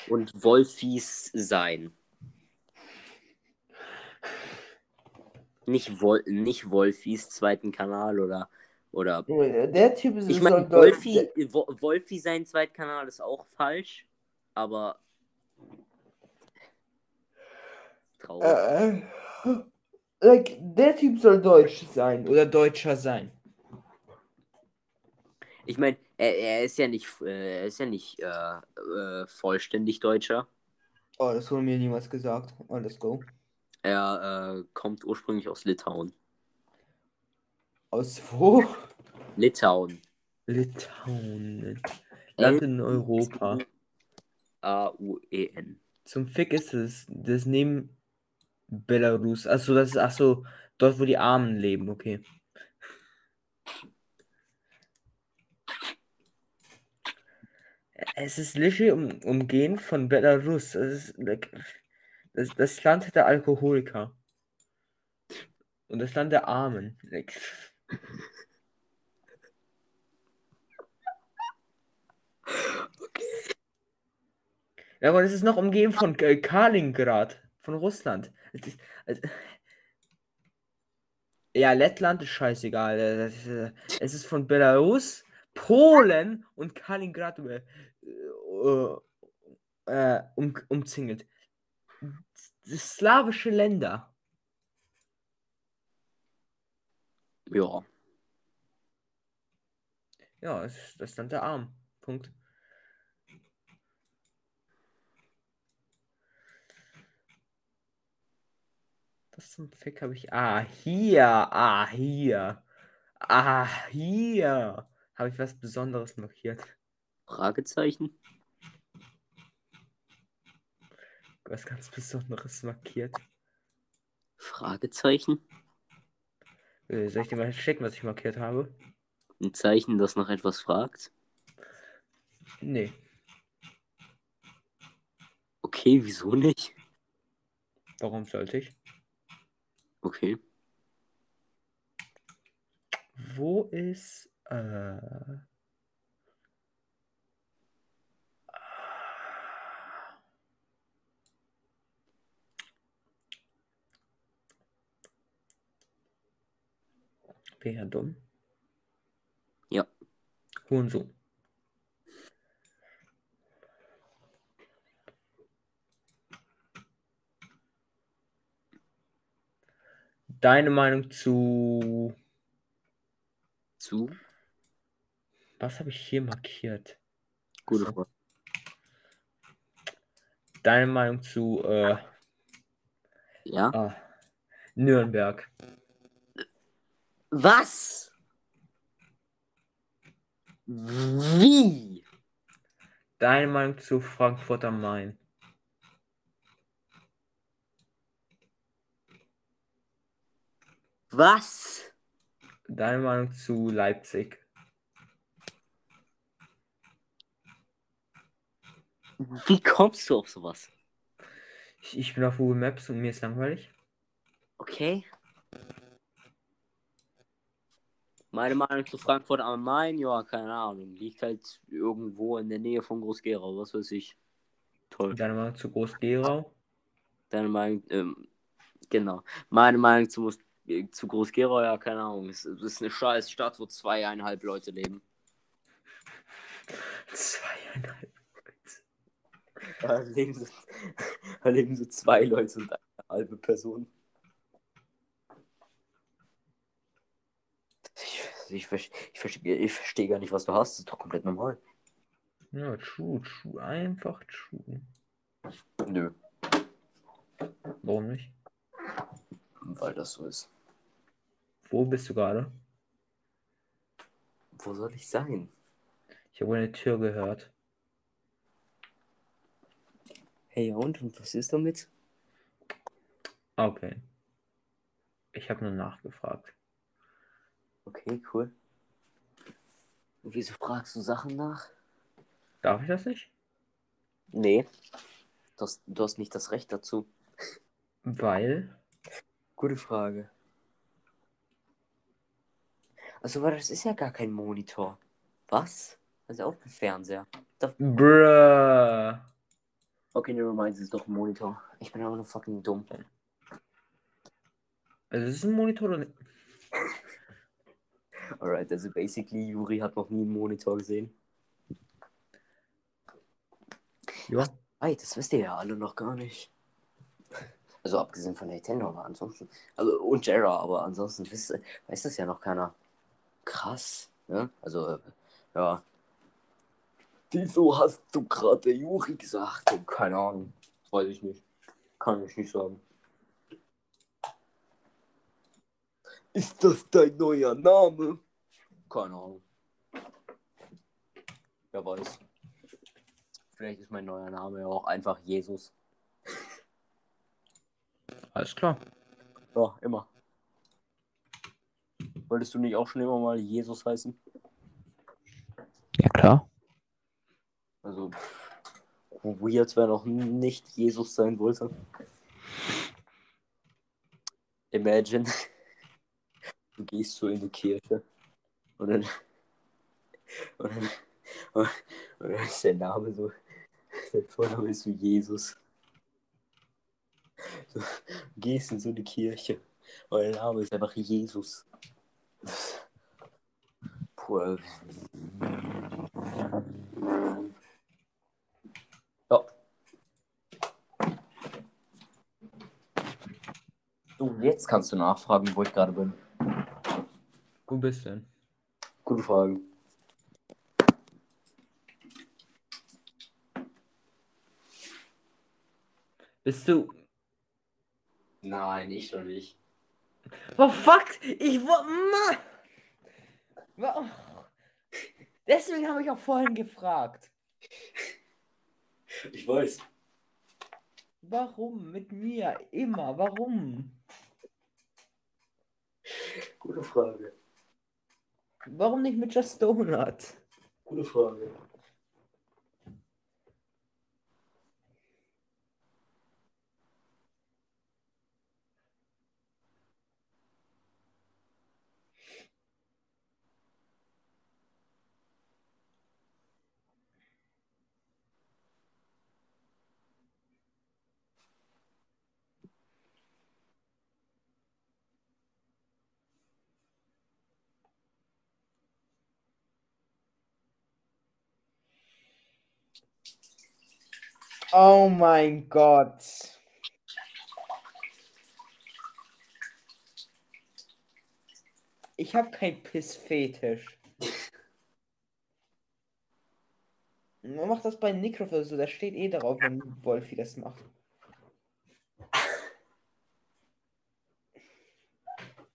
Speaker 1: Und Wolfis sein. Nicht, Wol nicht Wolfis zweiten Kanal oder. oder
Speaker 2: Der Typ ist
Speaker 1: ich meine, Wolfi, Wo- Wolfi sein zweiten Kanal ist auch falsch. Aber. Traurig.
Speaker 2: Äh, äh, like, der Typ soll deutsch sein oder deutscher sein.
Speaker 1: Ich meine, er, er ist ja nicht, äh, er ist ja nicht äh, äh, vollständig Deutscher.
Speaker 2: Oh, das wurde mir niemals gesagt. Oh, let's go.
Speaker 1: Er äh, kommt ursprünglich aus Litauen.
Speaker 2: Aus wo?
Speaker 1: Litauen.
Speaker 2: Litauen. Land in Europa.
Speaker 1: A-U-E-N.
Speaker 2: Zum Fick ist es das neben Belarus. Achso, das ist achso, dort wo die Armen leben, okay. Es ist literally um, umgehen von Belarus. Das, ist, like, das, das Land der Alkoholiker. Und das Land der Armen. Like, Ja, aber das ist noch umgeben von äh, Kaliningrad, von Russland. Es ja, Lettland ist scheißegal. es ist von Belarus, Polen und Kaliningrad äh, äh, um, umzingelt. Das slawische Länder.
Speaker 1: Ja.
Speaker 2: Ja, ist das Land der Armen. Punkt. Was zum Fick habe ich. Ah, hier. Ah, hier. Ah, hier. Habe ich was Besonderes markiert.
Speaker 1: Fragezeichen?
Speaker 2: Was ganz Besonderes markiert.
Speaker 1: Fragezeichen?
Speaker 2: Äh, Soll ich dir mal checken, was ich markiert habe?
Speaker 1: Ein Zeichen, das nach etwas fragt?
Speaker 2: Nee.
Speaker 1: Okay, wieso nicht?
Speaker 2: Warum sollte ich?
Speaker 1: Okay.
Speaker 2: Wo ist. Äh... Bin ja dumm.
Speaker 1: Ja.
Speaker 2: Hurensohn. Deine Meinung zu.
Speaker 1: Zu?
Speaker 2: Was habe ich hier markiert?
Speaker 1: Gute. Frage.
Speaker 2: Deine Meinung zu äh,
Speaker 1: Ja.
Speaker 2: ah, Nürnberg.
Speaker 1: Was? Wie?
Speaker 2: Deine Meinung zu Frankfurt am Main.
Speaker 1: Was?
Speaker 2: Deine Meinung zu Leipzig.
Speaker 1: Wie kommst du auf sowas?
Speaker 2: Ich, ich bin auf Google Maps und mir ist langweilig.
Speaker 1: Okay. Meine Meinung zu Frankfurt am Main, ja, keine Ahnung. Liegt halt irgendwo in der Nähe von Groß-Gerau, was weiß ich. Toll.
Speaker 2: Deine Meinung zu Groß-Gerau.
Speaker 1: Deine Meinung, ähm, genau. Meine Meinung zu, zu Groß-Gerau, ja, keine Ahnung. Es, es ist eine scheiß Stadt, wo zweieinhalb Leute leben.
Speaker 2: Zweieinhalb.
Speaker 1: Da leben so, da leben so zwei Leute und eine halbe Person. Ich, ich, ich, verstehe, ich verstehe gar nicht, was du hast. Das ist doch komplett normal.
Speaker 2: Ja, true, true. Einfach true.
Speaker 1: Nö,
Speaker 2: Warum nicht?
Speaker 1: weil das so ist.
Speaker 2: Wo bist du gerade?
Speaker 1: Wo soll ich sein?
Speaker 2: Ich habe eine Tür gehört.
Speaker 1: Hey, und, und was ist damit?
Speaker 2: Okay. Ich habe nur nachgefragt.
Speaker 1: Okay, cool. Und wieso fragst du Sachen nach?
Speaker 2: Darf ich das nicht?
Speaker 1: Nee. Du hast, du hast nicht das Recht dazu.
Speaker 2: Weil.
Speaker 1: Gute Frage. Also, weil das ist ja gar kein Monitor. Was? Das ist ja auch ein Fernseher.
Speaker 2: Bruh.
Speaker 1: Okay, nevermind, es ist doch ein Monitor. Ich bin aber nur fucking dumm.
Speaker 2: Also, es ist ein Monitor oder nicht?
Speaker 1: Alright, also basically, Juri hat noch nie einen Monitor gesehen.
Speaker 2: Ja.
Speaker 1: Hey, das wisst ihr ja alle noch gar nicht. Also abgesehen von Nintendo, aber ansonsten. Also, und Jera, aber ansonsten wisst, weiß das ja noch keiner. Krass, ne? Also, äh, ja. Wieso hast du gerade Juri gesagt? Oh, keine Ahnung. Weiß ich nicht. Kann ich nicht sagen. Ist das dein neuer Name? Keine Ahnung. Wer weiß. Vielleicht ist mein neuer Name ja auch einfach Jesus.
Speaker 2: Alles klar.
Speaker 1: Ja, immer. Wolltest du nicht auch schon immer mal Jesus heißen?
Speaker 2: Ja, klar.
Speaker 1: Also, weird, wer noch nicht Jesus sein wollte. Imagine, du gehst so in die Kirche und dann, und dann, und dann ist der Name so, der Vorname ist so Jesus. So, du gehst in so eine Kirche und der Name ist einfach Jesus. Puh. Ja. Du, jetzt kannst du nachfragen, wo ich gerade bin.
Speaker 2: Wo bist du denn?
Speaker 1: Gute Frage.
Speaker 2: Bist du.
Speaker 1: Nein, ich noch nicht.
Speaker 2: Oh fuck! Ich war. Warum? Deswegen habe ich auch vorhin gefragt.
Speaker 1: Ich weiß.
Speaker 2: Warum? Mit mir? Immer. Warum?
Speaker 1: Gute Frage.
Speaker 2: Warum nicht mit Just Donut?
Speaker 1: Gute Frage.
Speaker 2: Oh mein Gott. Ich habe kein Pissfetisch. Man macht das bei oder so, da steht eh darauf, wenn Wolfi das macht.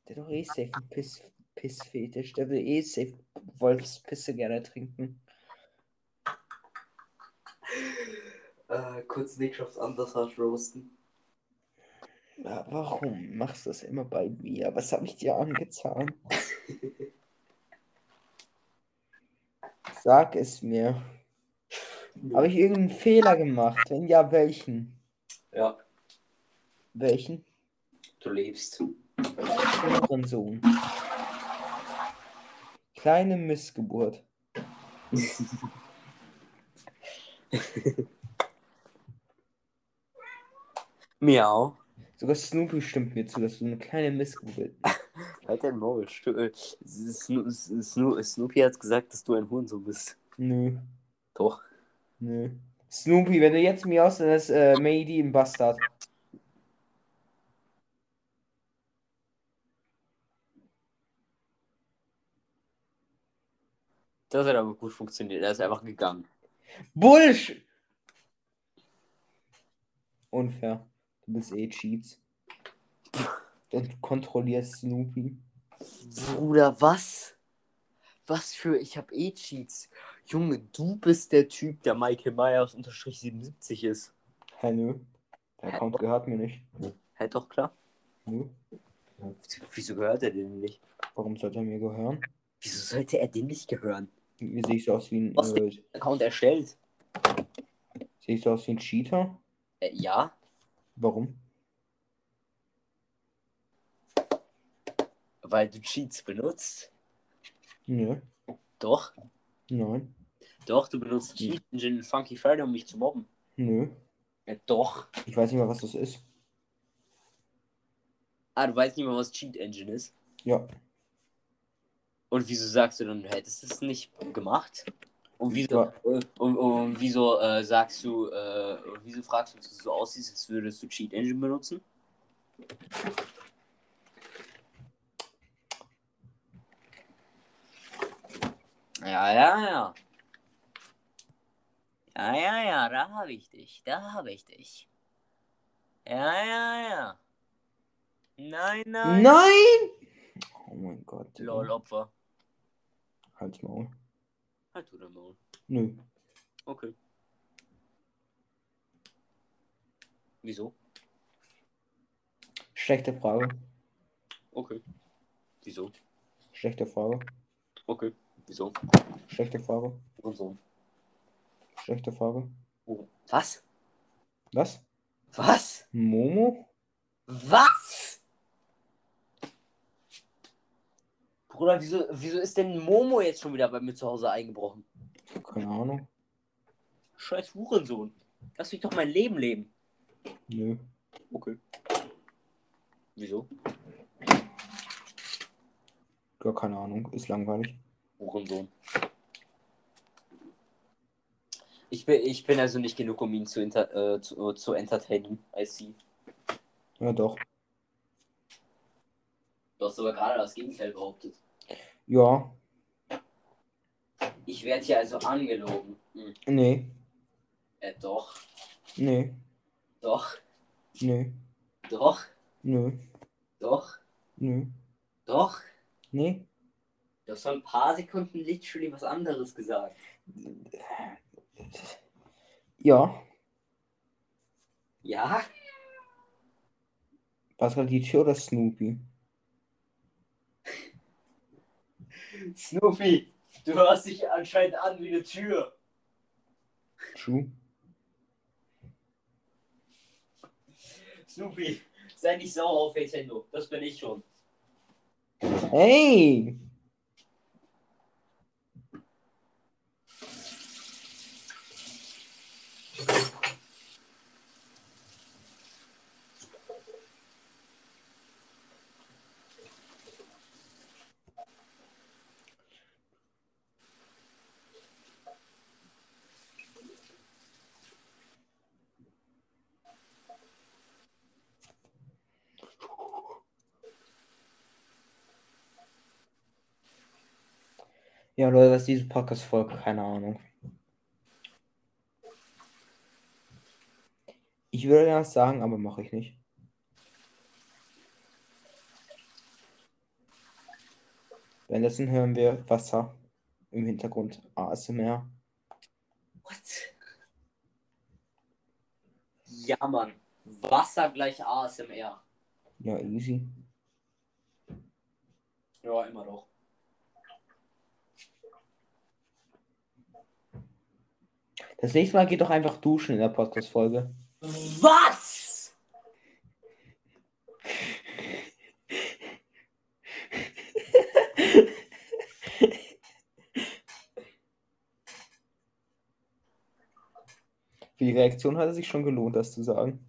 Speaker 2: Der hat doch eh safe einen Piss, Pissfetisch. Der will eh safe Wolfspisse gerne trinken.
Speaker 1: Äh, kurz Nickschafts anders roasten.
Speaker 2: Ja, warum machst du das immer bei mir? Was habe ich dir angetan? Sag es mir. Habe ich irgendeinen Fehler gemacht? Wenn ja, welchen?
Speaker 1: Ja,
Speaker 2: Welchen?
Speaker 1: du lebst.
Speaker 2: Sohn. Kleine Missgeburt.
Speaker 1: Miau.
Speaker 2: Sogar Snoopy stimmt mir zu, dass du eine kleine Missgeburt bist.
Speaker 1: Halt dein Maul. Äh, Sno Sno Snoopy hat gesagt, dass du ein Hurensohn bist.
Speaker 2: Nö,
Speaker 1: Doch.
Speaker 2: nö. Snoopy, wenn du jetzt mir aus, dann ist äh, Mady ein Bastard.
Speaker 1: Das hat aber gut funktioniert. Er ist einfach gegangen.
Speaker 2: Bullshit! Unfair. Du bist eh Cheats. Und kontrollierst Snoopy.
Speaker 1: Bruder, was? Was für, ich hab eh Cheats. Junge, du bist der Typ, der Michael Myers unterstrich 77 ist.
Speaker 2: Hä, nö. Der Account gehört mir nicht.
Speaker 1: Hä, doch klar.
Speaker 2: Nö.
Speaker 1: Wieso gehört er dem nicht?
Speaker 2: Warum sollte er mir gehören?
Speaker 1: Wieso sollte er dem nicht gehören?
Speaker 2: Wie sehe ich so aus wie ein.
Speaker 1: Was
Speaker 2: Äh,
Speaker 1: Account erstellt.
Speaker 2: sehe ich so aus wie ein Cheater?
Speaker 1: Äh, ja.
Speaker 2: Warum?
Speaker 1: Weil du Cheats benutzt.
Speaker 2: Nö.
Speaker 1: Doch.
Speaker 2: Nein.
Speaker 1: Doch, du benutzt Cheat Engine in Funky Friday, um mich zu mobben.
Speaker 2: Nö.
Speaker 1: Ja, doch.
Speaker 2: Ich weiß nicht mal, was das ist.
Speaker 1: Ah, du weißt nicht mal, was Cheat Engine ist.
Speaker 2: Ja.
Speaker 1: Und wieso sagst du dann, du hättest es nicht gemacht? Und wieso, äh, und, und wieso äh, sagst du, äh, und wieso fragst du, dass du so aussiehst, als würdest du Cheat Engine benutzen? Ja, ja, ja. Ja, ja, ja, da habe ich dich, da habe ich dich. Ja, ja, ja. Nein, nein.
Speaker 2: Nein! Oh mein Gott.
Speaker 1: Lol, Opfer.
Speaker 2: Halt's Maul.
Speaker 1: Halt du dein Maul.
Speaker 2: Nö.
Speaker 1: Okay. Wieso?
Speaker 2: Schlechte Frage.
Speaker 1: Okay. Wieso?
Speaker 2: Schlechte Frage.
Speaker 1: Okay. Wieso?
Speaker 2: Schlechte Frage.
Speaker 1: Und so.
Speaker 2: Schlechte Frage.
Speaker 1: Oh. Was?
Speaker 2: Was?
Speaker 1: Was?
Speaker 2: Momo?
Speaker 1: Was? Bruder, wieso, wieso ist denn Momo jetzt schon wieder bei mir zu Hause eingebrochen?
Speaker 2: Keine Ahnung.
Speaker 1: Scheiß Hurensohn. Lass mich doch mein Leben leben.
Speaker 2: Nö.
Speaker 1: Okay. Wieso?
Speaker 2: Gar keine Ahnung. Ist langweilig.
Speaker 1: Hurensohn. Ich bin, ich bin also nicht genug, um ihn zu, inter, äh, zu, äh, zu entertainen, als sie.
Speaker 2: Ja, doch.
Speaker 1: Du hast aber gerade das Gegenteil behauptet.
Speaker 2: Ja.
Speaker 1: Ich werde hier also angelogen. Hm.
Speaker 2: Nee.
Speaker 1: Äh, doch,
Speaker 2: Nee.
Speaker 1: doch,
Speaker 2: Nee.
Speaker 1: doch,
Speaker 2: Nö.
Speaker 1: doch,
Speaker 2: Nö.
Speaker 1: doch.
Speaker 2: Nee.
Speaker 1: Du hast vor ein paar Sekunden literally was anderes gesagt.
Speaker 2: Ja.
Speaker 1: Ja?
Speaker 2: War es gerade die Tür oder Snoopy?
Speaker 1: Snoopy, du hörst dich anscheinend an wie eine Tür.
Speaker 2: True.
Speaker 1: Snoopy, sei nicht sauer auf Nintendo. Das bin ich schon.
Speaker 2: Hey! Ja, Leute, was diese Podcast-Folge, keine Ahnung. Ich würde ja sagen, aber mache ich nicht. Währenddessen hören wir Wasser im Hintergrund. ASMR.
Speaker 1: What? Ja, Mann. Wasser gleich ASMR.
Speaker 2: Ja, easy.
Speaker 1: Ja, immer noch.
Speaker 2: Das nächste Mal geht doch einfach duschen in der Podcast-Folge.
Speaker 1: Was?
Speaker 2: Für die Reaktion hat es sich schon gelohnt, das zu sagen.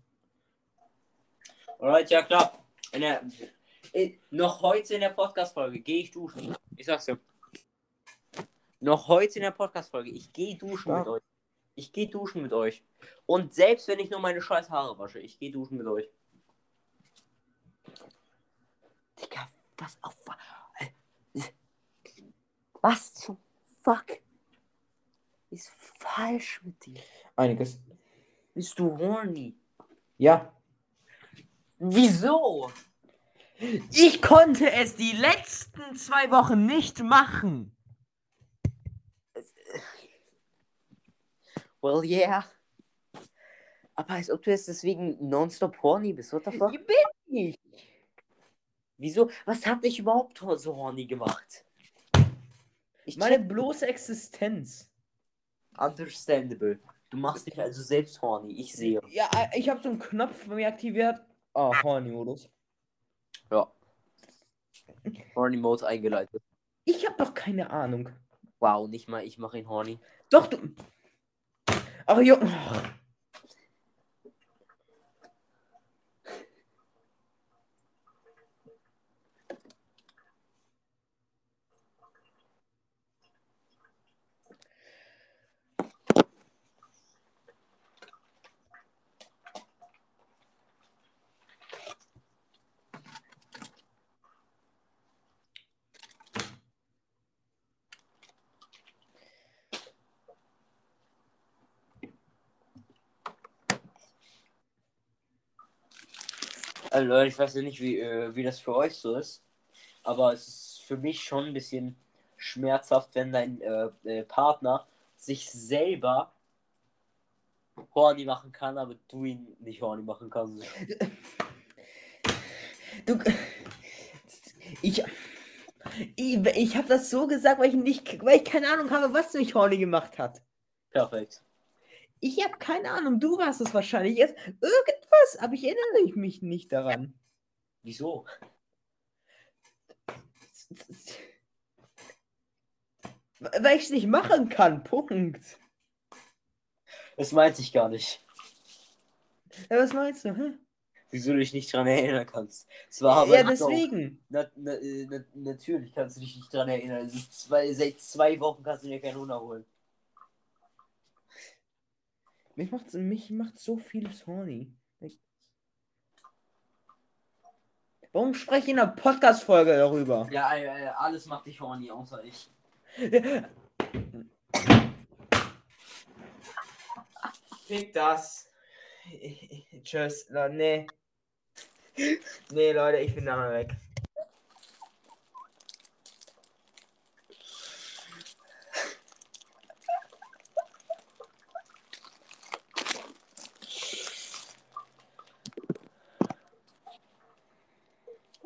Speaker 1: Alright, ja klar. In der, in, noch heute in der Podcast-Folge gehe ich duschen. Ich sag's dir. Noch heute in der Podcast-Folge. Ich gehe duschen
Speaker 2: Ja.
Speaker 1: mit euch. Ich gehe duschen mit euch. Und selbst wenn ich nur meine scheiß Haare wasche, ich gehe duschen mit euch. Digga, was auf. äh, Was zum Fuck ist falsch mit dir?
Speaker 2: Einiges.
Speaker 1: Bist du horny?
Speaker 2: Ja.
Speaker 1: Wieso?
Speaker 2: Ich konnte es die letzten zwei Wochen nicht machen.
Speaker 1: Well, yeah. Aber als ob du jetzt deswegen nonstop horny bist, what the fuck?
Speaker 2: Bin ich.
Speaker 1: Wieso? Was hat dich überhaupt so horny gemacht? Ich
Speaker 2: Meine
Speaker 1: check-
Speaker 2: bloße Existenz.
Speaker 1: Understandable. Du machst dich also selbst horny, ich sehe.
Speaker 2: Ja, ich habe so einen Knopf bei mir aktiviert. Ah, Horny-Modus.
Speaker 1: Ja. Horny Mode eingeleitet.
Speaker 2: Ich habe doch keine Ahnung.
Speaker 1: Wow, nicht mal ich mache ihn horny.
Speaker 2: Doch, du. Ach, jo. Ach.
Speaker 1: Also Leute, ich weiß ja nicht, wie, äh, wie das für euch so ist. Aber es ist für mich schon ein bisschen schmerzhaft, wenn dein äh, äh, Partner sich selber horny machen kann, aber du ihn nicht horny machen kannst.
Speaker 2: Du. Ich. Ich, ich habe das so gesagt, weil ich nicht, weil ich keine Ahnung habe, was mich horny gemacht hat.
Speaker 1: Perfekt.
Speaker 2: Ich habe keine Ahnung, du warst es wahrscheinlich jetzt. Irgendwas, aber ich erinnere mich nicht daran.
Speaker 1: Wieso?
Speaker 2: Weil ich es nicht machen kann, Punkt.
Speaker 1: Das meinte ich gar nicht.
Speaker 2: Ja, was meinst du? Hä?
Speaker 1: Wieso du dich nicht dran erinnern kannst. Es war aber
Speaker 2: Ja, deswegen.
Speaker 1: Na, na, äh, na, natürlich kannst du dich nicht dran erinnern. Zwei, seit zwei Wochen kannst du dir keinen Hund holen.
Speaker 2: Mich macht, mich macht so vieles horny. Ich- Warum spreche ich in einer Podcast-Folge darüber?
Speaker 1: Ja, alles macht dich horny, außer ich.
Speaker 2: Fick das. Tschüss. Le- Nee. Nee, Leute, ich bin da mal weg.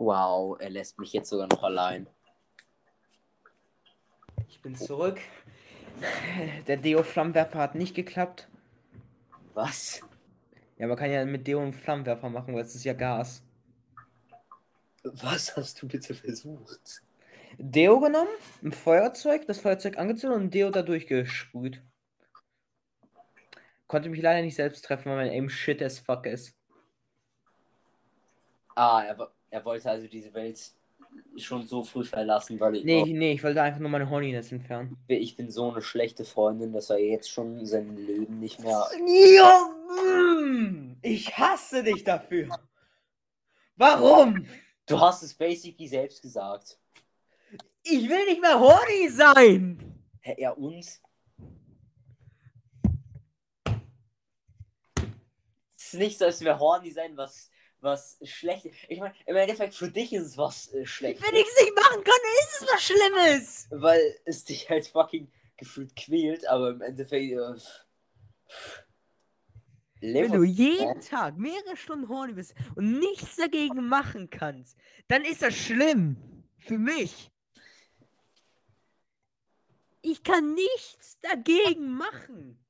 Speaker 1: Wow, er lässt mich jetzt sogar noch allein.
Speaker 2: Ich bin zurück. Der Deo-Flammenwerfer hat nicht geklappt.
Speaker 1: Was?
Speaker 2: Ja, man kann ja mit Deo einen Flammenwerfer machen, weil es ist ja Gas.
Speaker 1: Was hast du bitte versucht?
Speaker 2: Deo genommen, ein Feuerzeug, das Feuerzeug angezündet und Deo da durchgesprüht. Konnte mich leider nicht selbst treffen, weil mein Aim shit as fuck ist.
Speaker 1: Ah, er, wo- er wollte also diese Welt schon so früh verlassen, weil ich,
Speaker 2: Nee, nee, ich wollte einfach nur meine Horniness entfernen.
Speaker 1: ich bin so eine schlechte Freundin, dass er jetzt schon sein Leben nicht mehr.
Speaker 2: Ja, mm, ich hasse dich dafür. Warum?
Speaker 1: Du hast es basically selbst gesagt.
Speaker 2: Ich will nicht mehr horny sein.
Speaker 1: Ja, uns? Es ist nicht so, als wäre horny sein, was, was schlecht Ich meine, im Endeffekt für dich ist es was äh, schlecht.
Speaker 2: Wenn ich es nicht machen kann, ist es was Schlimmes.
Speaker 1: Weil es dich halt fucking gefühlt quält, aber im Endeffekt. Äh,
Speaker 2: Wenn du jeden Tag mehrere Stunden horny bist und nichts dagegen machen kannst, dann ist das schlimm. Für mich. Ich kann nichts dagegen machen.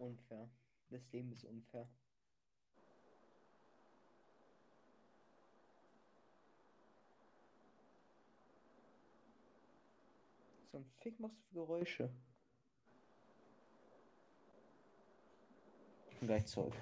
Speaker 2: Unfair. Das Leben ist unfair. So ein Fick machst du für Geräusche. Gleich zurück.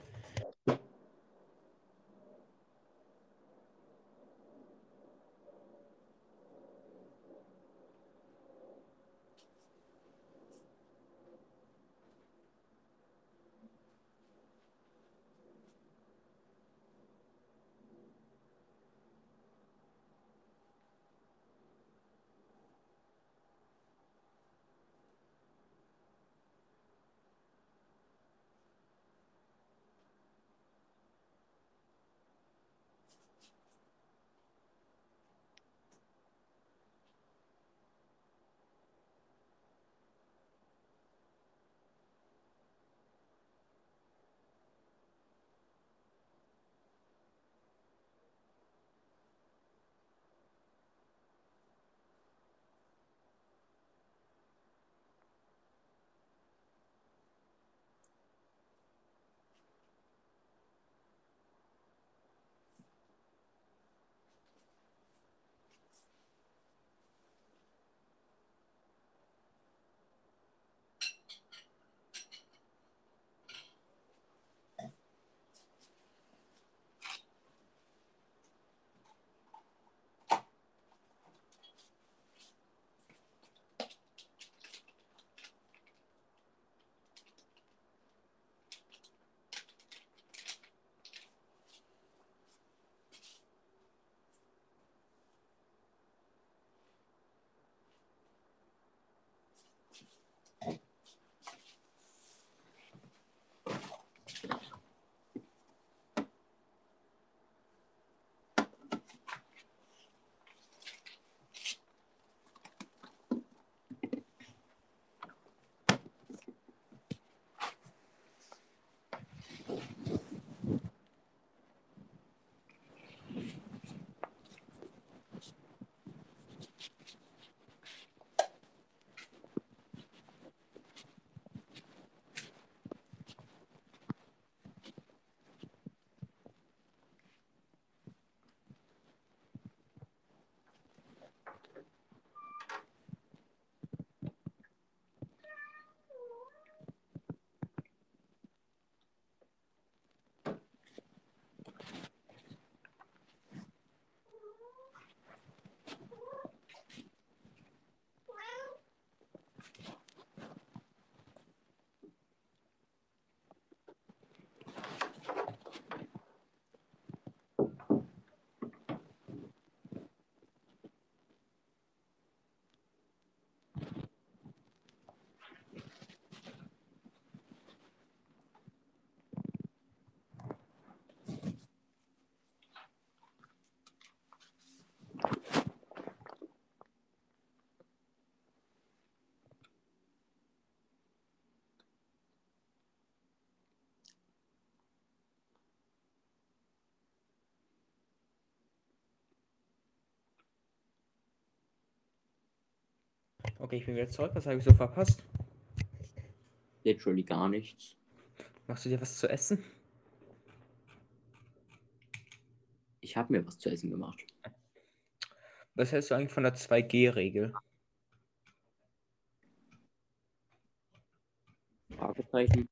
Speaker 2: Okay, ich bin wieder zurück. Was habe ich so verpasst?
Speaker 1: Literally gar nichts.
Speaker 2: Machst du dir was zu essen?
Speaker 1: Ich habe mir was zu essen gemacht.
Speaker 2: Was hältst du eigentlich von der 2G-Regel?
Speaker 1: Fragezeichen.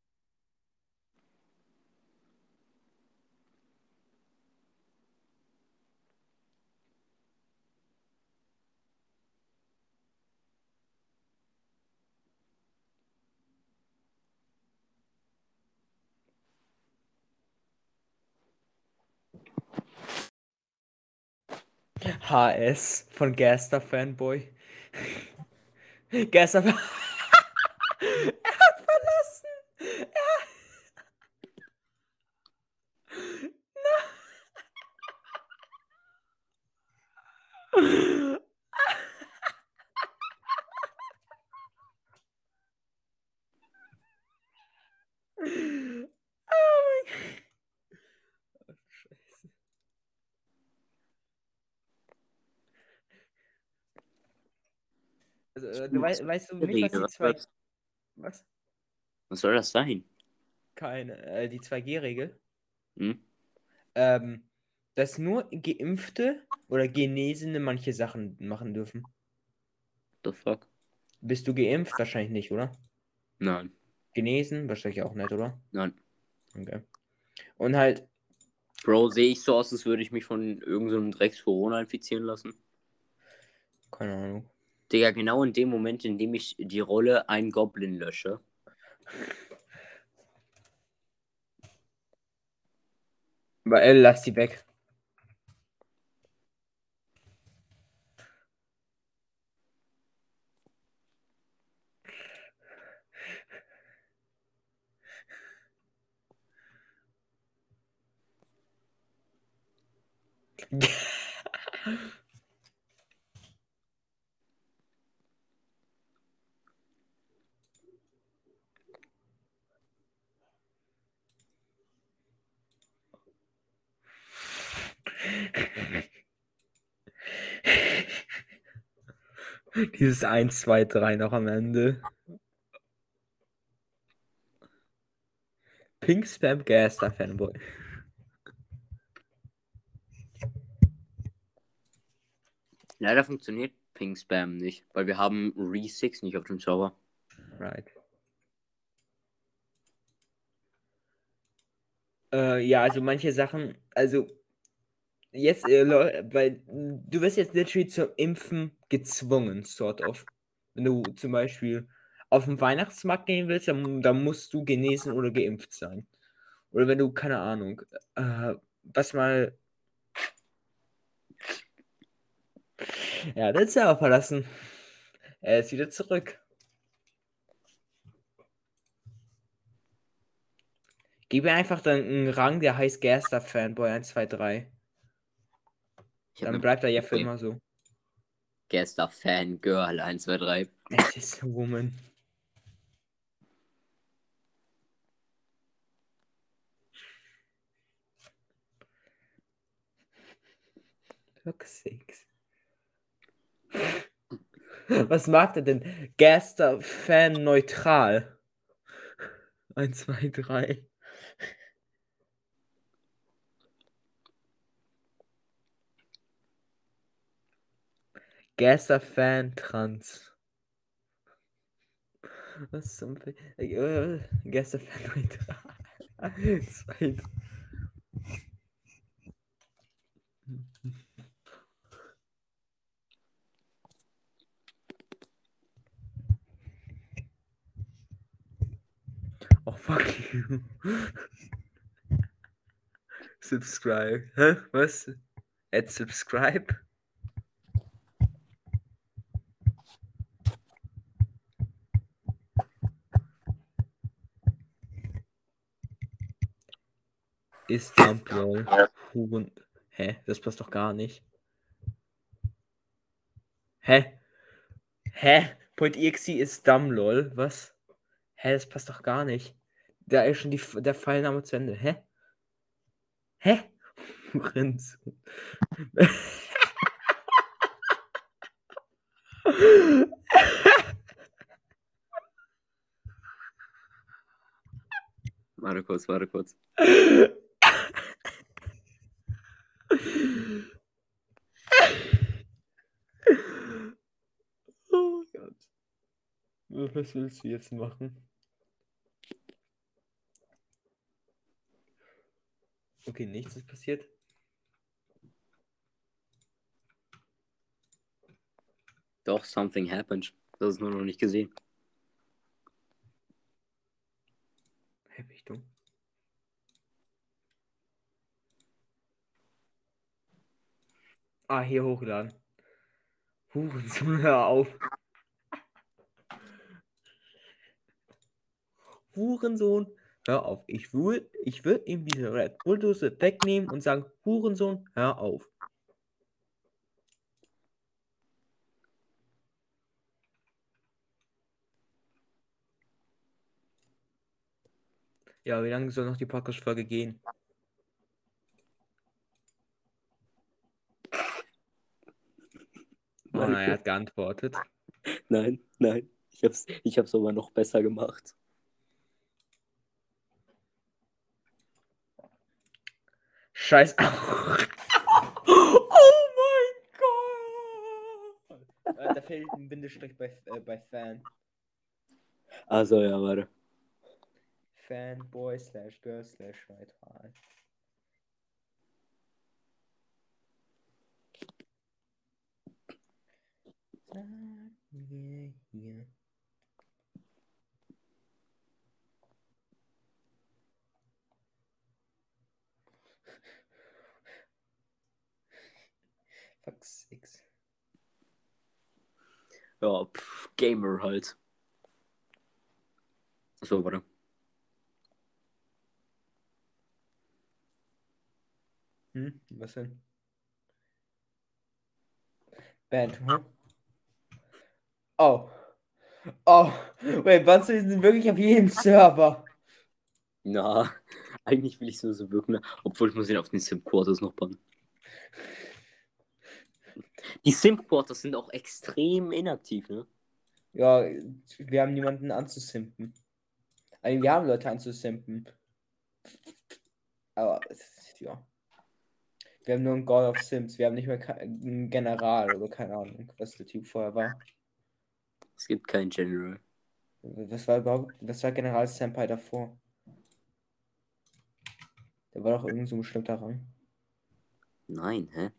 Speaker 2: HS von Gaster Fanboy. Gaster. er hat verlassen. Er... Na. oh mein Gott. Oh, Scheiße. Also, äh, du wei weißt du nicht, was die
Speaker 1: was,
Speaker 2: zwei.
Speaker 1: was,
Speaker 2: Was?
Speaker 1: was soll das sein?
Speaker 2: Keine. Äh, die 2G-Regel.
Speaker 1: Hm?
Speaker 2: Ähm, dass nur Geimpfte oder Genesene manche Sachen machen dürfen.
Speaker 1: The fuck?
Speaker 2: Bist du geimpft? Wahrscheinlich nicht, oder?
Speaker 1: Nein,
Speaker 2: Genesen? Wahrscheinlich auch nicht, oder?
Speaker 1: nein.
Speaker 2: Okay. Und halt,
Speaker 1: Bro, sehe ich so aus, als würde ich mich von irgendeinem so Drecks Corona infizieren lassen?
Speaker 2: keine Ahnung.
Speaker 1: Digga, genau in dem Moment, in dem ich die Rolle ein Goblin lösche.
Speaker 2: Aber äh, lass die weg. Dieses 1, 2, 3 noch am Ende. Pink Spam Gaster Fanboy.
Speaker 1: Leider funktioniert Ping Spam nicht, weil wir haben Re6 nicht auf dem Server.
Speaker 2: Right. Äh, ja, also manche Sachen, also jetzt, äh, weil mh, du wirst jetzt literally zum Impfen gezwungen, sort of. Wenn du zum Beispiel auf den Weihnachtsmarkt gehen willst, dann, dann musst du genesen oder geimpft sein. Oder wenn du, keine Ahnung, äh, was mal. Ja, der Server verlassen. Er ist wieder zurück. Gib mir einfach dann einen Rang, der heißt Gerster Fanboy 123. Dann
Speaker 1: eine
Speaker 2: bleibt er ja für immer so.
Speaker 1: Gaster Fangirl 1, 2, 3.
Speaker 2: Es ist a woman. Six. Was mag er denn? Gaster Fan neutral. 1, 2, 3. Gaster Fan trans. Was zum Fe äh, Gaster Fan neutral. Zwei. Oh fuck you. subscribe. Hä? Was? Add subscribe? Ist Dumplol. Huren. Hä? Das passt doch gar nicht. Hä? Hä? Exe ist Dumbledore. Was? Hä, das passt doch gar nicht. Da ist schon die, der Pfeilname zu Ende. Hä? Hä? Prinz.
Speaker 1: Warte kurz, warte kurz.
Speaker 2: Was willst du jetzt machen? Okay, nichts ist passiert.
Speaker 1: Doch, something happened. Das ist nur noch nicht gesehen.
Speaker 2: Hä, bin ich dumm? Ah, hier hochladen. Hurensohn, hör auf. Hurensohn, hör auf. Ich würde ich würd ihm diese Red Bull-Dose wegnehmen und sagen, Hurensohn, hör auf. Ja, wie lange soll noch die Podcast-Folge gehen? Oh, er hat geantwortet.
Speaker 1: Nein, nein. Ich hab's, ich hab's aber noch besser gemacht.
Speaker 2: Scheiß. oh mein Gott! Äh, da fehlt ein Bindestrich bei, äh, bei Fan.
Speaker 1: Also ja, warte.
Speaker 2: Fanboy slash girl slash right. Sagen wir hier. Fuck six.
Speaker 1: Ja, pff, Gamer halt. So, warte.
Speaker 2: Hm, was denn? Band, hm? Oh. Oh. Wait, Banzo sind wirklich auf jedem Server.
Speaker 1: Na, eigentlich will ich so so wirken, obwohl ich muss ihn auf den Sim Quarters noch bannen. Die Sim Quarters sind auch extrem inaktiv, ne?
Speaker 2: Ja, wir haben niemanden anzusimpen. Also, wir haben Leute anzusimpen. Aber, ja. Wir haben nur einen God of Sims. Wir haben nicht mehr einen General oder keine Ahnung, was der Typ vorher war.
Speaker 1: Es gibt keinen General.
Speaker 2: Was war überhaupt, was war General Senpai davor? Der war doch irgend so ein bestimmter Rang.
Speaker 1: Nein, hä?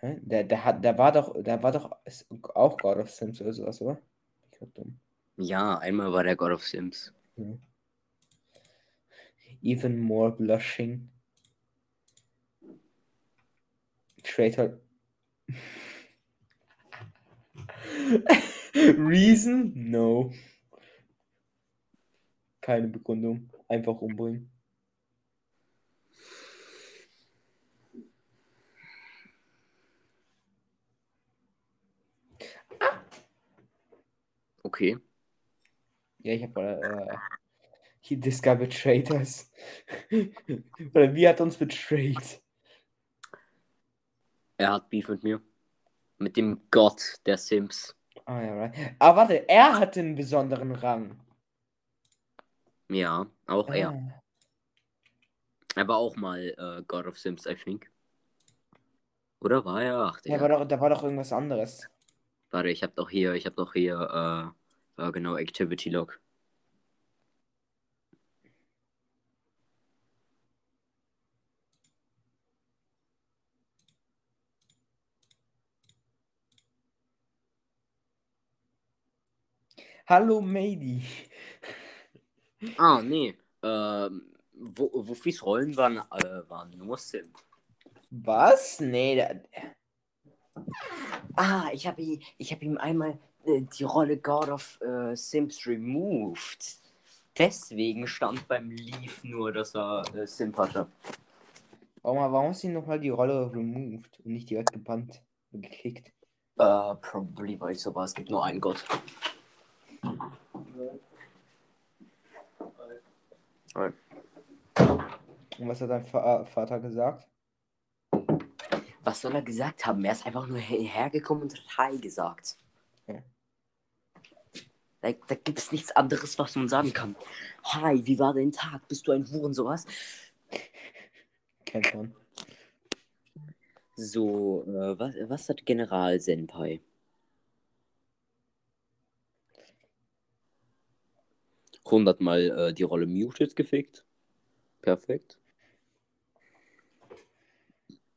Speaker 2: Hä? Der, der hat, der war doch, der war doch auch God of Sims oder sowas, oder? Ich glaub dumm.
Speaker 1: Ja, einmal war der God of Sims.
Speaker 2: Even more blushing. Traitor. Reason? No. Keine Begründung. Einfach umbringen.
Speaker 1: Okay.
Speaker 2: Ja, ich habe äh, he this guy betrayed us. Oder wie hat uns betrayed?
Speaker 1: Er hat Beef mit mir. Mit dem Gott der Sims.
Speaker 2: Ah, ja, right. Ah, warte, er hatte einen besonderen Rang.
Speaker 1: Ja, auch er.
Speaker 2: Ah.
Speaker 1: Er war auch mal äh, God of Sims, I think. Oder war er? Ach,
Speaker 2: Ja,
Speaker 1: der.
Speaker 2: war doch, da war doch irgendwas anderes.
Speaker 1: Warte, ich hab doch hier, ich hab doch hier, äh, äh, genau, Activity Log.
Speaker 2: Hallo, Mady.
Speaker 1: Ah, nee. Ähm, wo, Wuffis Rollen waren, äh, waren nur Sim.
Speaker 2: Was? Nee, da,
Speaker 1: Ah, ich habe ich hab ihm einmal die Rolle God of äh, Sims removed. Deswegen stand beim Leaf nur, dass er äh, Sim hatte.
Speaker 2: warum, warum hast du ihn nochmal die Rolle removed und nicht direkt gebannt und gekickt?
Speaker 1: Äh, probably, weil ich so war, es gibt nur einen Gott.
Speaker 2: Und was hat dein Va Vater gesagt?
Speaker 1: Was soll er gesagt haben? Er ist einfach nur her hergekommen und hat Hi gesagt. Da, da gibt es nichts anderes, was man sagen kann. Hi, wie war dein Tag? Bist du ein Huren sowas?
Speaker 2: Kennt man.
Speaker 1: So, äh, was, was hat General Senpai? 100 Mal äh, die Rolle Muted gefickt. Perfekt.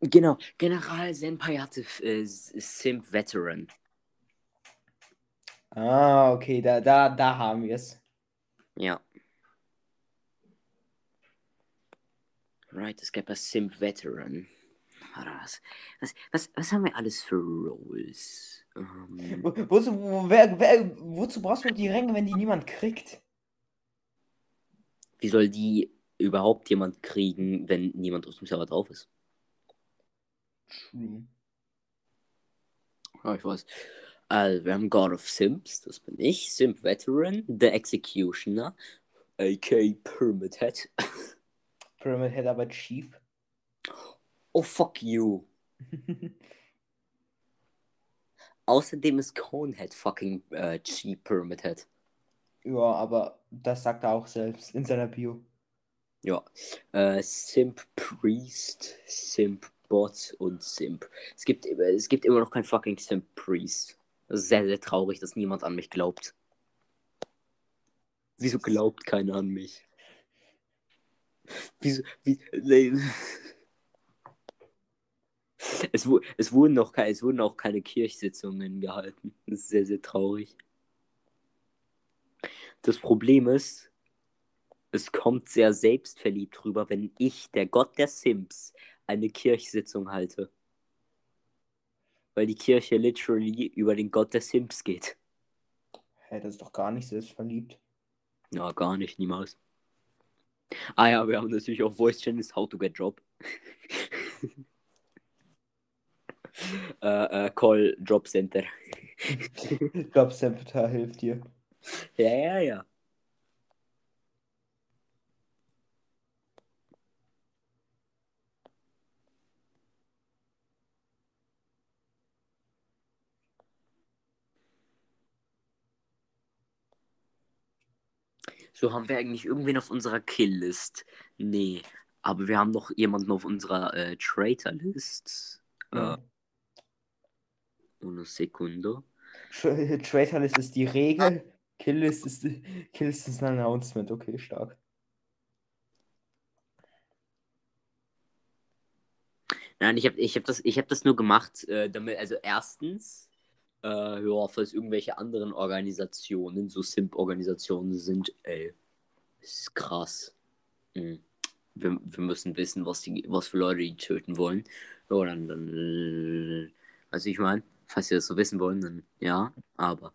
Speaker 1: Genau, General Senpai hatte äh, Simp Veteran.
Speaker 2: Ah, okay, da, da, da haben wir es.
Speaker 1: Ja. Right, es gab ein Simp Veteran. was, was, was, was haben wir alles für Roles? Ähm,
Speaker 2: Wo, wozu, wo, wer, wer, wozu brauchst du die Ränge, wenn die niemand kriegt?
Speaker 1: wie soll die überhaupt jemand kriegen, wenn niemand aus dem Server drauf ist?
Speaker 2: True.
Speaker 1: Ja, ich weiß. Also, wir haben God of Sims, das bin ich. Simp Veteran, The Executioner, aka Pyramid Head.
Speaker 2: Pyramid Head aber cheap.
Speaker 1: Oh, fuck you. Außerdem ist Conehead fucking äh, cheap Pyramid Head.
Speaker 2: ja, aber das sagt er auch selbst in seiner Bio.
Speaker 1: Ja. Äh, Simp Priest, Simp Bot und Simp. Es gibt, es gibt immer noch kein fucking Simp Priest. Sehr, sehr traurig, dass niemand an mich glaubt. Wieso glaubt keiner an mich? Wieso, wie, nee. es, es, wurden noch es wurden auch keine Kirchsitzungen gehalten. Das ist sehr, sehr traurig. Das Problem ist, es kommt sehr selbstverliebt rüber, wenn ich, der Gott der Sims, eine Kirchsitzung halte. Weil die Kirche literally über den Gott der Sims geht.
Speaker 2: Hä, das ist doch gar nicht selbstverliebt.
Speaker 1: Ja, gar nicht, niemals. Ah ja, wir haben natürlich auch Voice Channels How to Get Job. äh, äh, Call Job Center.
Speaker 2: Jobcenter hilft dir.
Speaker 1: Ja, ja, ja. So haben wir eigentlich irgendwen auf unserer Kill-List. Nee, aber wir haben noch jemanden auf unserer äh, Traitor-List. Äh,
Speaker 2: Ja.
Speaker 1: eine Sekunde.
Speaker 2: Tra- Traitorlist ist die Regel. Killlist ist, Killlist ist ein Announcement. Okay, stark.
Speaker 1: Nein, ich habe ich hab das, ich hab das nur gemacht, äh, damit, also erstens, äh, ja, falls irgendwelche anderen Organisationen, so Simp-Organisationen sind, ey, ist krass. Mhm. Wir, wir müssen wissen, was, die, was für Leute die töten wollen. Ja, dann, dann also ich meine, falls ihr das so wissen wollen, dann ja, aber,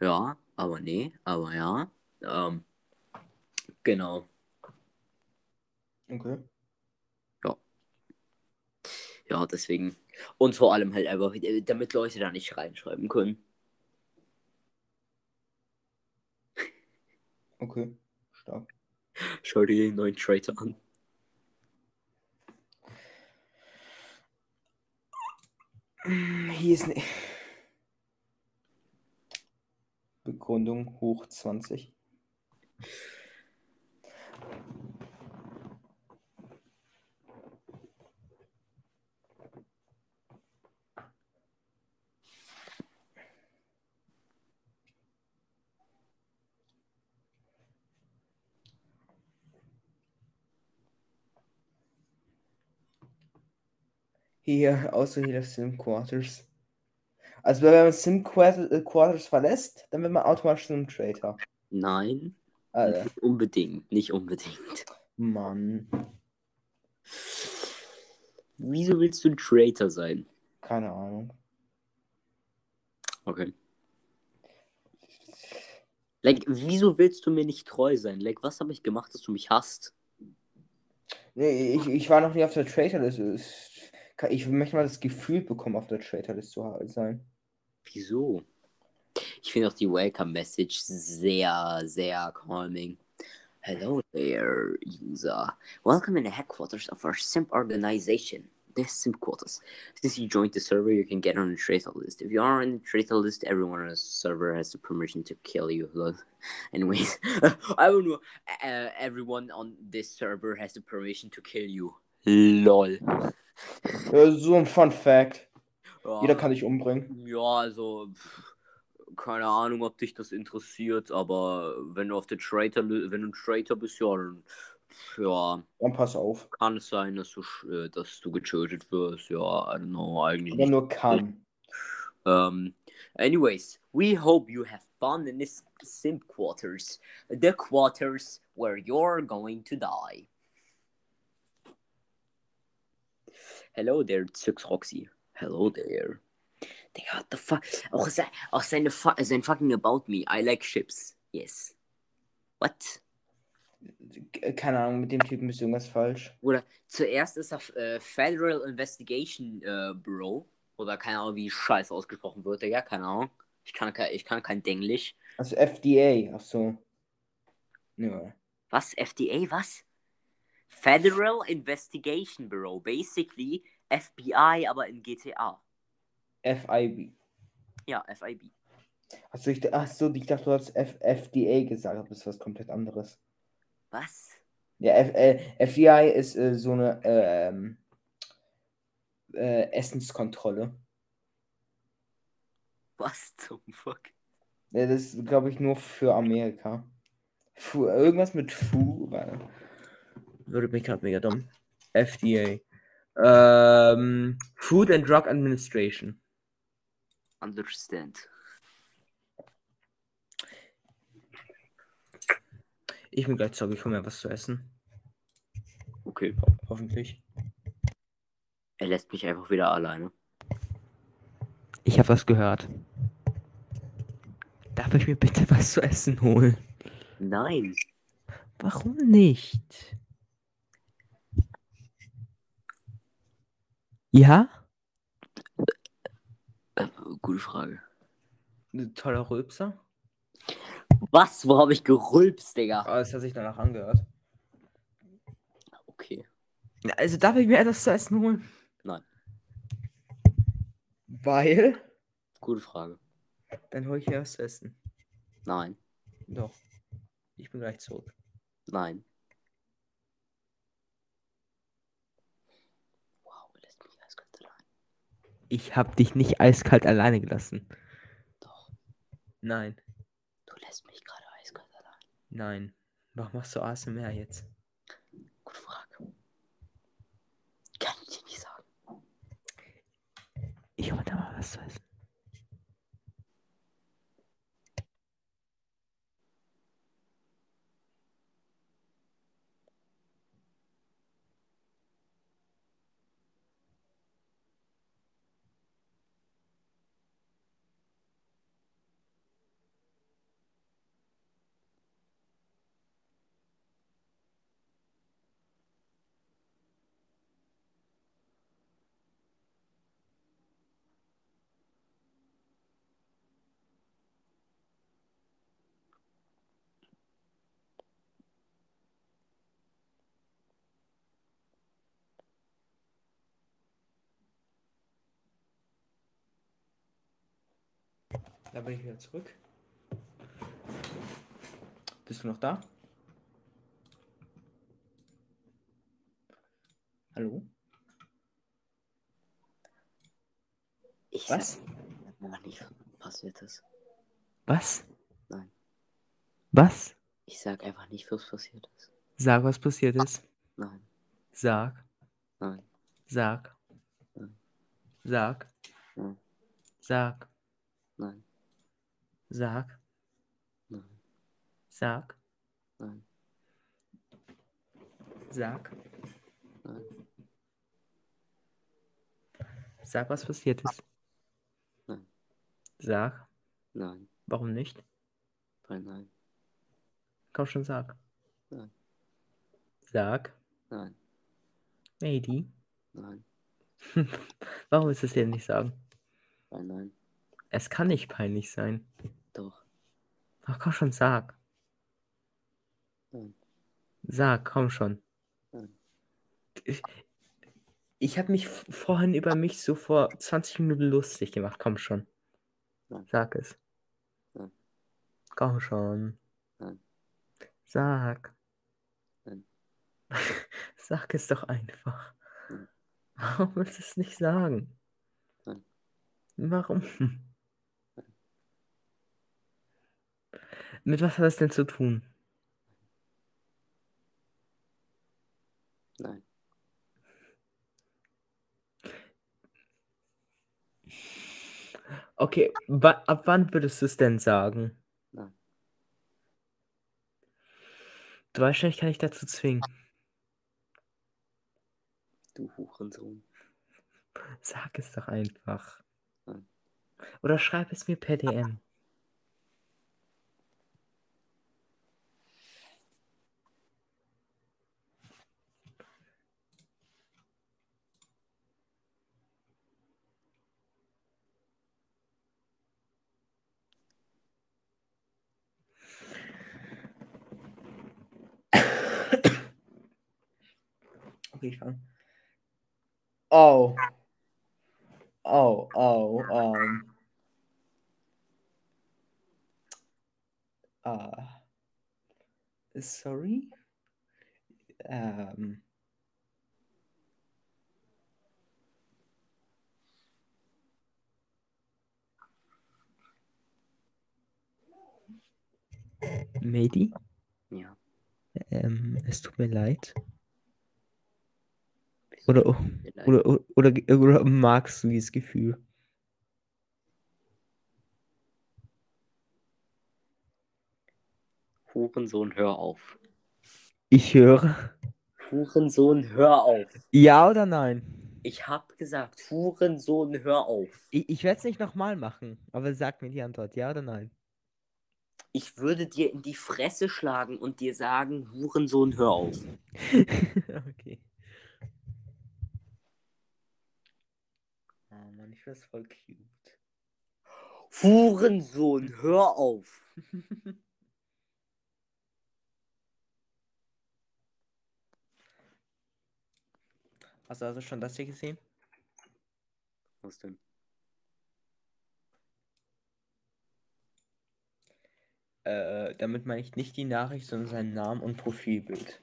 Speaker 1: ja, aber nee, aber ja, ähm, genau.
Speaker 2: Okay.
Speaker 1: Ja, deswegen. Und vor allem halt einfach, äh, damit Leute da nicht reinschreiben können.
Speaker 2: Okay. Stark.
Speaker 1: Schau dir den neuen Traitor an.
Speaker 2: Hier ist ne Begründung hoch 20. Hier, außer hier das Sim Quarters. Also wenn man Sim äh, Quarters verlässt, dann wird man automatisch zum Traitor.
Speaker 1: Nein,
Speaker 2: Alter,
Speaker 1: nicht unbedingt, nicht unbedingt.
Speaker 2: Mann.
Speaker 1: Wieso willst du ein Traitor sein?
Speaker 2: Keine Ahnung.
Speaker 1: Okay. Like, wieso willst du mir nicht treu sein? Like, was habe ich gemacht, dass du mich hasst?
Speaker 2: Nee, ich, ich war noch nie auf der Traitorlist. Ich möchte mal das Gefühl bekommen, auf der Traitorlist zu sein.
Speaker 1: Wieso? Ich finde auch die Welcome Message sehr, sehr calming. Hello there, user. Welcome in the headquarters of our simp organization. This simp quarters. Since you joined the server, you can get on the traitor list. If you are on the traitor list, everyone on the server has the permission to kill you. Anyways, I don't know. Uh, everyone on this server has the permission to kill you. Lol.
Speaker 2: So ein Fun Fact.
Speaker 1: Ja.
Speaker 2: Jeder kann dich umbringen.
Speaker 1: Ja, also keine Ahnung, ob dich das interessiert, aber wenn du auf der Traitor, wenn du ein Traitor bist, ja, dann ja,
Speaker 2: Dann pass auf.
Speaker 1: kann es sein, dass du, äh, dass du getötet wirst. Ja, I don't know, eigentlich
Speaker 2: Aber nur kann.
Speaker 1: Um, anyways, we hope you have fun in this simp quarters, the quarters where you're going to die. Hello there, Zyx Roxy. Hello there. Digga, what the fuck? Auch, se auch seine sein fucking About Me. I like chips. Yes. What?
Speaker 2: Keine Ahnung, mit dem Typen ist irgendwas falsch.
Speaker 1: Oder zuerst ist er äh, Federal Investigation äh, Bureau. Oder keine Ahnung, wie Scheiß ausgesprochen wird, Digga. Keine Ahnung. Ich kann, ich kann kein Denglisch.
Speaker 2: Also FDA, ach so. Ja.
Speaker 1: Was? FDA? Was? Federal Investigation Bureau. Basically FBI, aber in GTA.
Speaker 2: FIB.
Speaker 1: Ja, FIB.
Speaker 2: Achso, ich, ach so, ich dachte, du hast F FDA gesagt, aber das ist was komplett anderes.
Speaker 1: Was?
Speaker 2: Ja, F äh, FBI ist äh, so eine ähm, äh, Essenskontrolle.
Speaker 1: Was zum Fuck?
Speaker 2: Ja, das ist, glaube ich, nur für Amerika. Fu irgendwas mit Fu. Warte. Würde mich gerade mega dumm. FDA. Ähm, Food and Drug Administration.
Speaker 1: Understand.
Speaker 2: Ich bin gleich zurück, ich hole mir was zu essen.
Speaker 1: Okay.
Speaker 2: Ho hoffentlich.
Speaker 1: Er lässt mich einfach wieder alleine.
Speaker 2: Ich habe was gehört. Darf ich mir bitte was zu essen holen?
Speaker 1: Nein.
Speaker 2: Warum nicht? Ja?
Speaker 1: Gute Frage.
Speaker 2: Ein toller Rülpser.
Speaker 1: Was? Wo habe ich gerülpst, Digga?
Speaker 2: Aber das hat sich danach angehört.
Speaker 1: Okay.
Speaker 2: Also darf ich mir etwas zu essen holen?
Speaker 1: Nein.
Speaker 2: Weil?
Speaker 1: Gute Frage.
Speaker 2: Dann hole ich mir was zu essen.
Speaker 1: Nein.
Speaker 2: Doch. Ich bin gleich zurück.
Speaker 1: Nein. Wow, er lässt mich eiskalt allein.
Speaker 2: Ich habe dich nicht eiskalt alleine gelassen.
Speaker 1: Doch.
Speaker 2: Nein.
Speaker 1: Du lässt mich gerade eiskalt allein.
Speaker 2: Nein. Warum machst du ASMR jetzt?
Speaker 1: Gute Frage. Kann ich dir nicht sagen.
Speaker 2: Ich da mal was zu essen. Da bin ich wieder zurück. Bist du noch da? Hallo?
Speaker 1: Ich
Speaker 2: Was?
Speaker 1: sag einfach nicht, was passiert ist.
Speaker 2: Was?
Speaker 1: Nein.
Speaker 2: Was?
Speaker 1: Ich sag einfach nicht, was passiert ist.
Speaker 2: Sag, was passiert ist.
Speaker 1: Nein.
Speaker 2: Sag.
Speaker 1: Nein.
Speaker 2: Sag.
Speaker 1: Nein.
Speaker 2: Sag.
Speaker 1: Nein.
Speaker 2: Sag. Sag.
Speaker 1: Nein.
Speaker 2: Sag.
Speaker 1: Nein.
Speaker 2: Sag.
Speaker 1: Nein.
Speaker 2: Sag, was passiert ist.
Speaker 1: Nein.
Speaker 2: Sag.
Speaker 1: Nein.
Speaker 2: Warum nicht?
Speaker 1: Weil nein.
Speaker 2: Komm schon, sag.
Speaker 1: Nein.
Speaker 2: Sag.
Speaker 1: Nein.
Speaker 2: Lady.
Speaker 1: Nein.
Speaker 2: Warum ist es dir nicht sagen?
Speaker 1: Weil nein.
Speaker 2: Es kann nicht peinlich sein.
Speaker 1: Doch.
Speaker 2: Ach komm schon, sag.
Speaker 1: Nein.
Speaker 2: Sag, komm schon.
Speaker 1: Nein.
Speaker 2: Ich, ich habe mich vorhin über mich so vor 20 Minuten lustig gemacht. Komm schon.
Speaker 1: Nein.
Speaker 2: Sag es. Komm schon. Sag. Sag es doch einfach. Warum willst du es nicht sagen? Warum? Mit was hat das denn zu tun?
Speaker 1: Nein.
Speaker 2: Okay, wa ab wann würdest du es denn sagen?
Speaker 1: Nein.
Speaker 2: Du weißt schon, ich kann dich dazu zwingen.
Speaker 1: Du Hurensohn.
Speaker 2: Sag es doch einfach.
Speaker 1: Nein.
Speaker 2: Oder schreib es mir per DM. Okay, ich fange. Oh. Oh, oh, um. Uh, sorry? Um. Medi,
Speaker 1: Ja.
Speaker 2: ähm, es tut mir leid. Oder, oder, oder, oder, oder magst du dieses Gefühl?
Speaker 1: Hurensohn, hör auf.
Speaker 2: Ich höre.
Speaker 1: Hurensohn, hör auf.
Speaker 2: Ja oder nein?
Speaker 1: Ich hab gesagt, Hurensohn, hör auf.
Speaker 2: Ich, ich werde es nicht nochmal machen, aber sag mir die Antwort, ja oder nein?
Speaker 1: Ich würde dir in die Fresse schlagen und dir sagen, Hurensohn, hör auf.
Speaker 2: okay. Oh Mann, ich finde das voll cute.
Speaker 1: Hurensohn, hör auf.
Speaker 2: Hast du also schon das hier gesehen?
Speaker 1: Was denn?
Speaker 2: Äh, damit meine ich nicht die Nachricht, sondern seinen Namen und Profilbild.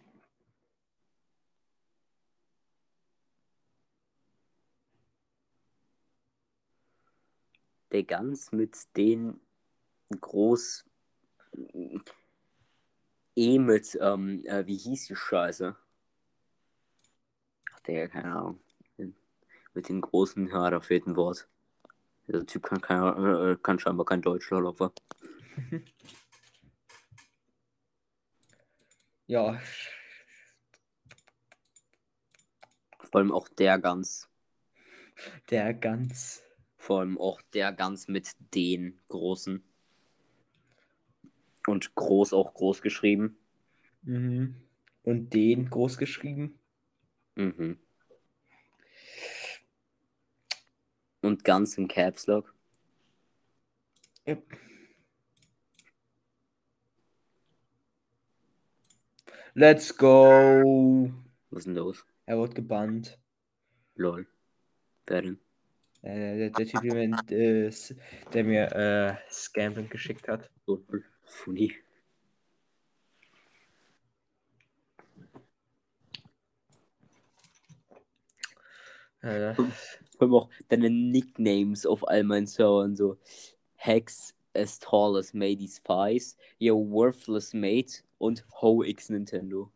Speaker 1: Der Gans mit den groß. E mit, ähm, äh, wie hieß die Scheiße? Ach, der, keine Ahnung. Mit dem großen, ja, da fehlt ein Wort. Der Typ kann, kein, äh, kann scheinbar kein Deutsch, Lolopfer.
Speaker 2: Ja,
Speaker 1: Vor allem auch der Gans.
Speaker 2: der ganz.
Speaker 1: Vor allem auch der Gans mit den großen. Und groß auch groß geschrieben.
Speaker 2: Mhm. Und den groß geschrieben.
Speaker 1: Mhm. Und ganz im Caps Lock.
Speaker 2: Yep. Let's go.
Speaker 1: Was ist denn los?
Speaker 2: Er wird gebannt.
Speaker 1: Lol. Wer denn?
Speaker 2: Äh, der, der Typ, der mir, äh, der mir äh, Scamblink geschickt hat.
Speaker 1: So, funny.
Speaker 2: Äh,
Speaker 1: Vor allem auch deine Nicknames auf all meinen Servern so. Hex as tall as Matey's thighs, Yo worthless mate und Ho X Nintendo.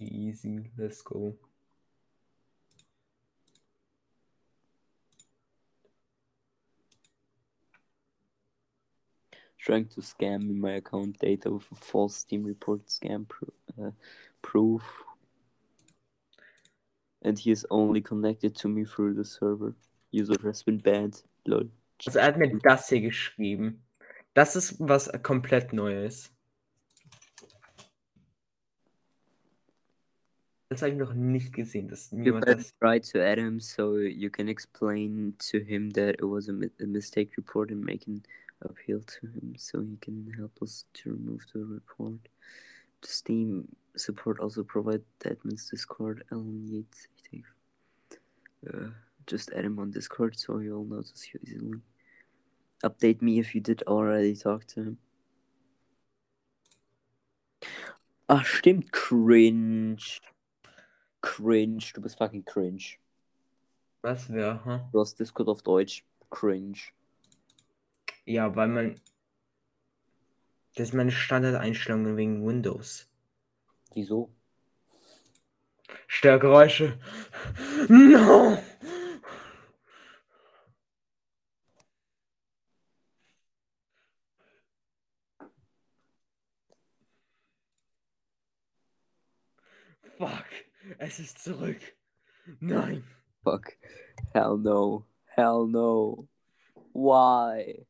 Speaker 2: easy, let's go.
Speaker 1: Trying to scam my account data with a false Steam report scam pro- uh, proof. And he is only connected to me through the server. User has been banned. Lol.
Speaker 2: Also er hat mir das hier geschrieben. Das ist was komplett Neues. Das habe ich noch nicht gesehen, dass
Speaker 1: You
Speaker 2: niemand
Speaker 1: better
Speaker 2: das.
Speaker 1: write to Adam so you can explain to him that it was a, mi- a mistake report and make an appeal to him so he can help us to remove the report. The Steam support also provide the admin's Discord, Alan Yates. active. Uh, just add him on Discord so he'll notice you easily. Update me if you did already talk to him. Ach, stimmt, cringe. Cringe, du bist fucking cringe.
Speaker 2: Was wäre? Huh?
Speaker 1: Du hast Discord auf Deutsch. Cringe.
Speaker 2: Ja, weil man. Das ist meine Standardeinstellung wegen Windows.
Speaker 1: Wieso?
Speaker 2: Störgeräusche. No! Fuck. Es ist zurück. Nein.
Speaker 1: Fuck. Hell no. Hell no. Why?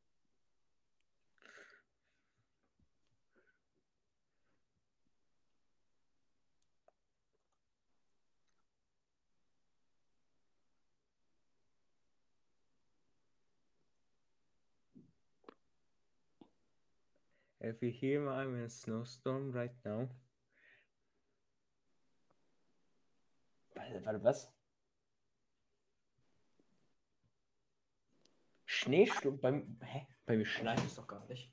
Speaker 2: If you hear I'm in a snowstorm right now. Warte, warte, was? Schneesturm beim. Hä? Bei mir schneit es doch gar nicht.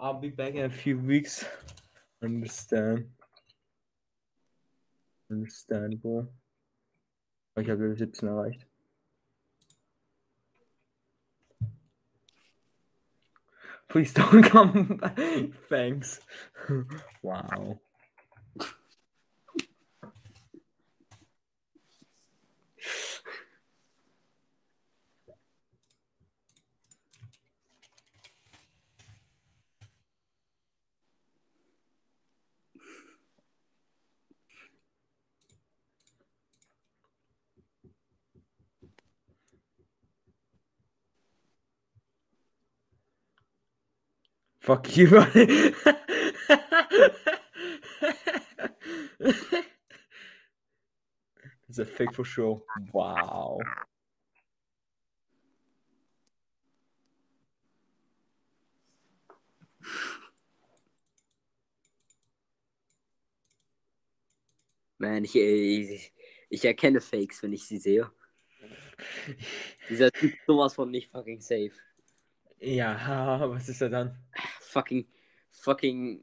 Speaker 2: I'll be back in a few weeks. Understand. Understandable. Ich habe Level 17 erreicht. Please don't come back. Thanks. Wow. Fuck you, buddy. It's a fake for sure. Wow.
Speaker 1: Man, ich, ich, ich erkenne Fakes, wenn ich sie sehe. Dieser Typ ist sowas von nicht fucking safe.
Speaker 2: Ja, was ist er dann?
Speaker 1: Fucking, fucking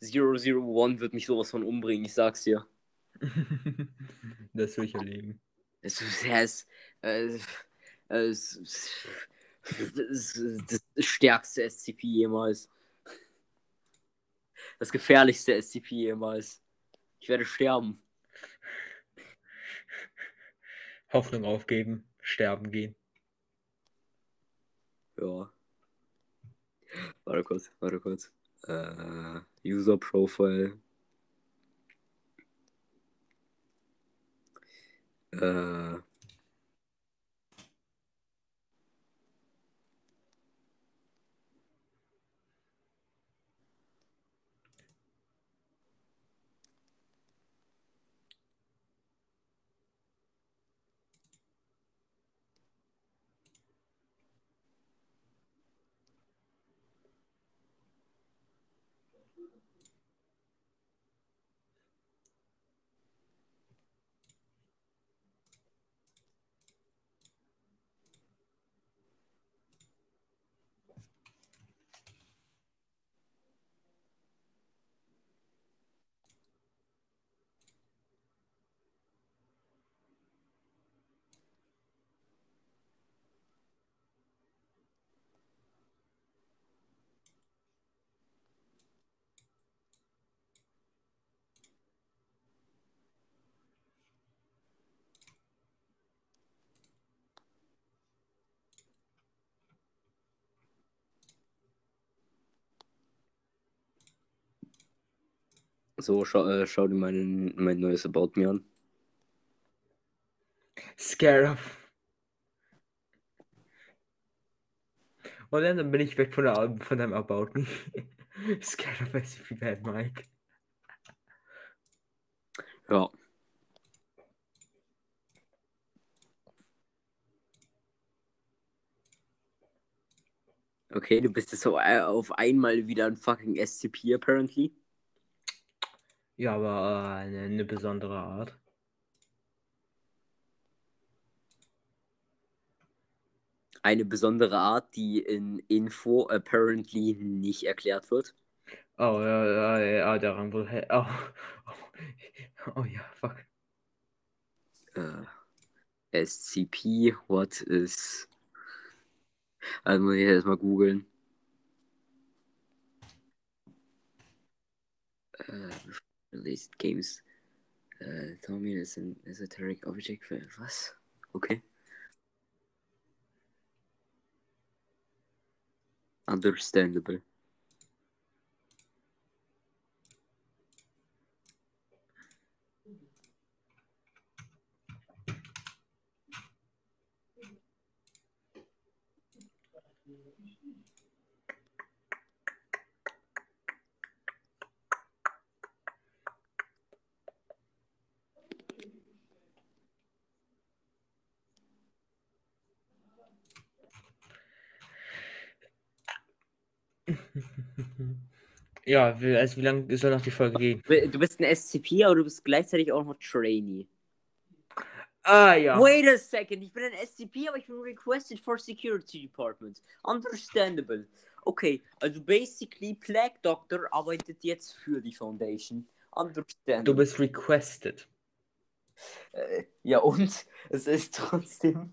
Speaker 1: 001 wird mich sowas von umbringen, ich sag's dir.
Speaker 2: das will ich erleben.
Speaker 1: Es ist, es das, das stärkste SCP jemals. Das gefährlichste SCP jemals. Ich werde sterben.
Speaker 2: Hoffnung aufgeben, sterben gehen.
Speaker 1: Ja. Warte kurz, warte kurz. Äh, User Profile. Äh. So, schau, äh, schau dir mein, mein neues About Me an.
Speaker 2: Scarab. Und dann bin ich weg von, der, von deinem About Me. Scarab SCP Bad Mike.
Speaker 1: Ja. Okay, du bist jetzt so äh, auf einmal wieder ein fucking SCP, apparently.
Speaker 2: Ja, aber äh, eine, eine besondere Art.
Speaker 1: Eine besondere Art, die in Info apparently nicht erklärt wird.
Speaker 2: Oh, ja, ja, ja, der Rang wohl. Oh, oh, oh ja, fuck.
Speaker 1: Äh, SCP, what is. Also muss ich erstmal googeln. Äh, Released games. Uh, Thaumian is an esoteric object for us. Okay. Understandable.
Speaker 2: Ja, also wie lange soll noch die Folge gehen?
Speaker 1: Du bist ein SCP, aber du bist gleichzeitig auch noch Trainee.
Speaker 2: Ah ja.
Speaker 1: Wait a second, ich bin ein SCP, aber ich bin requested for Security Department. Understandable. Okay, also basically Plague Doctor arbeitet jetzt für die Foundation. Understandable.
Speaker 2: Du bist requested.
Speaker 1: Äh, ja und es ist trotzdem,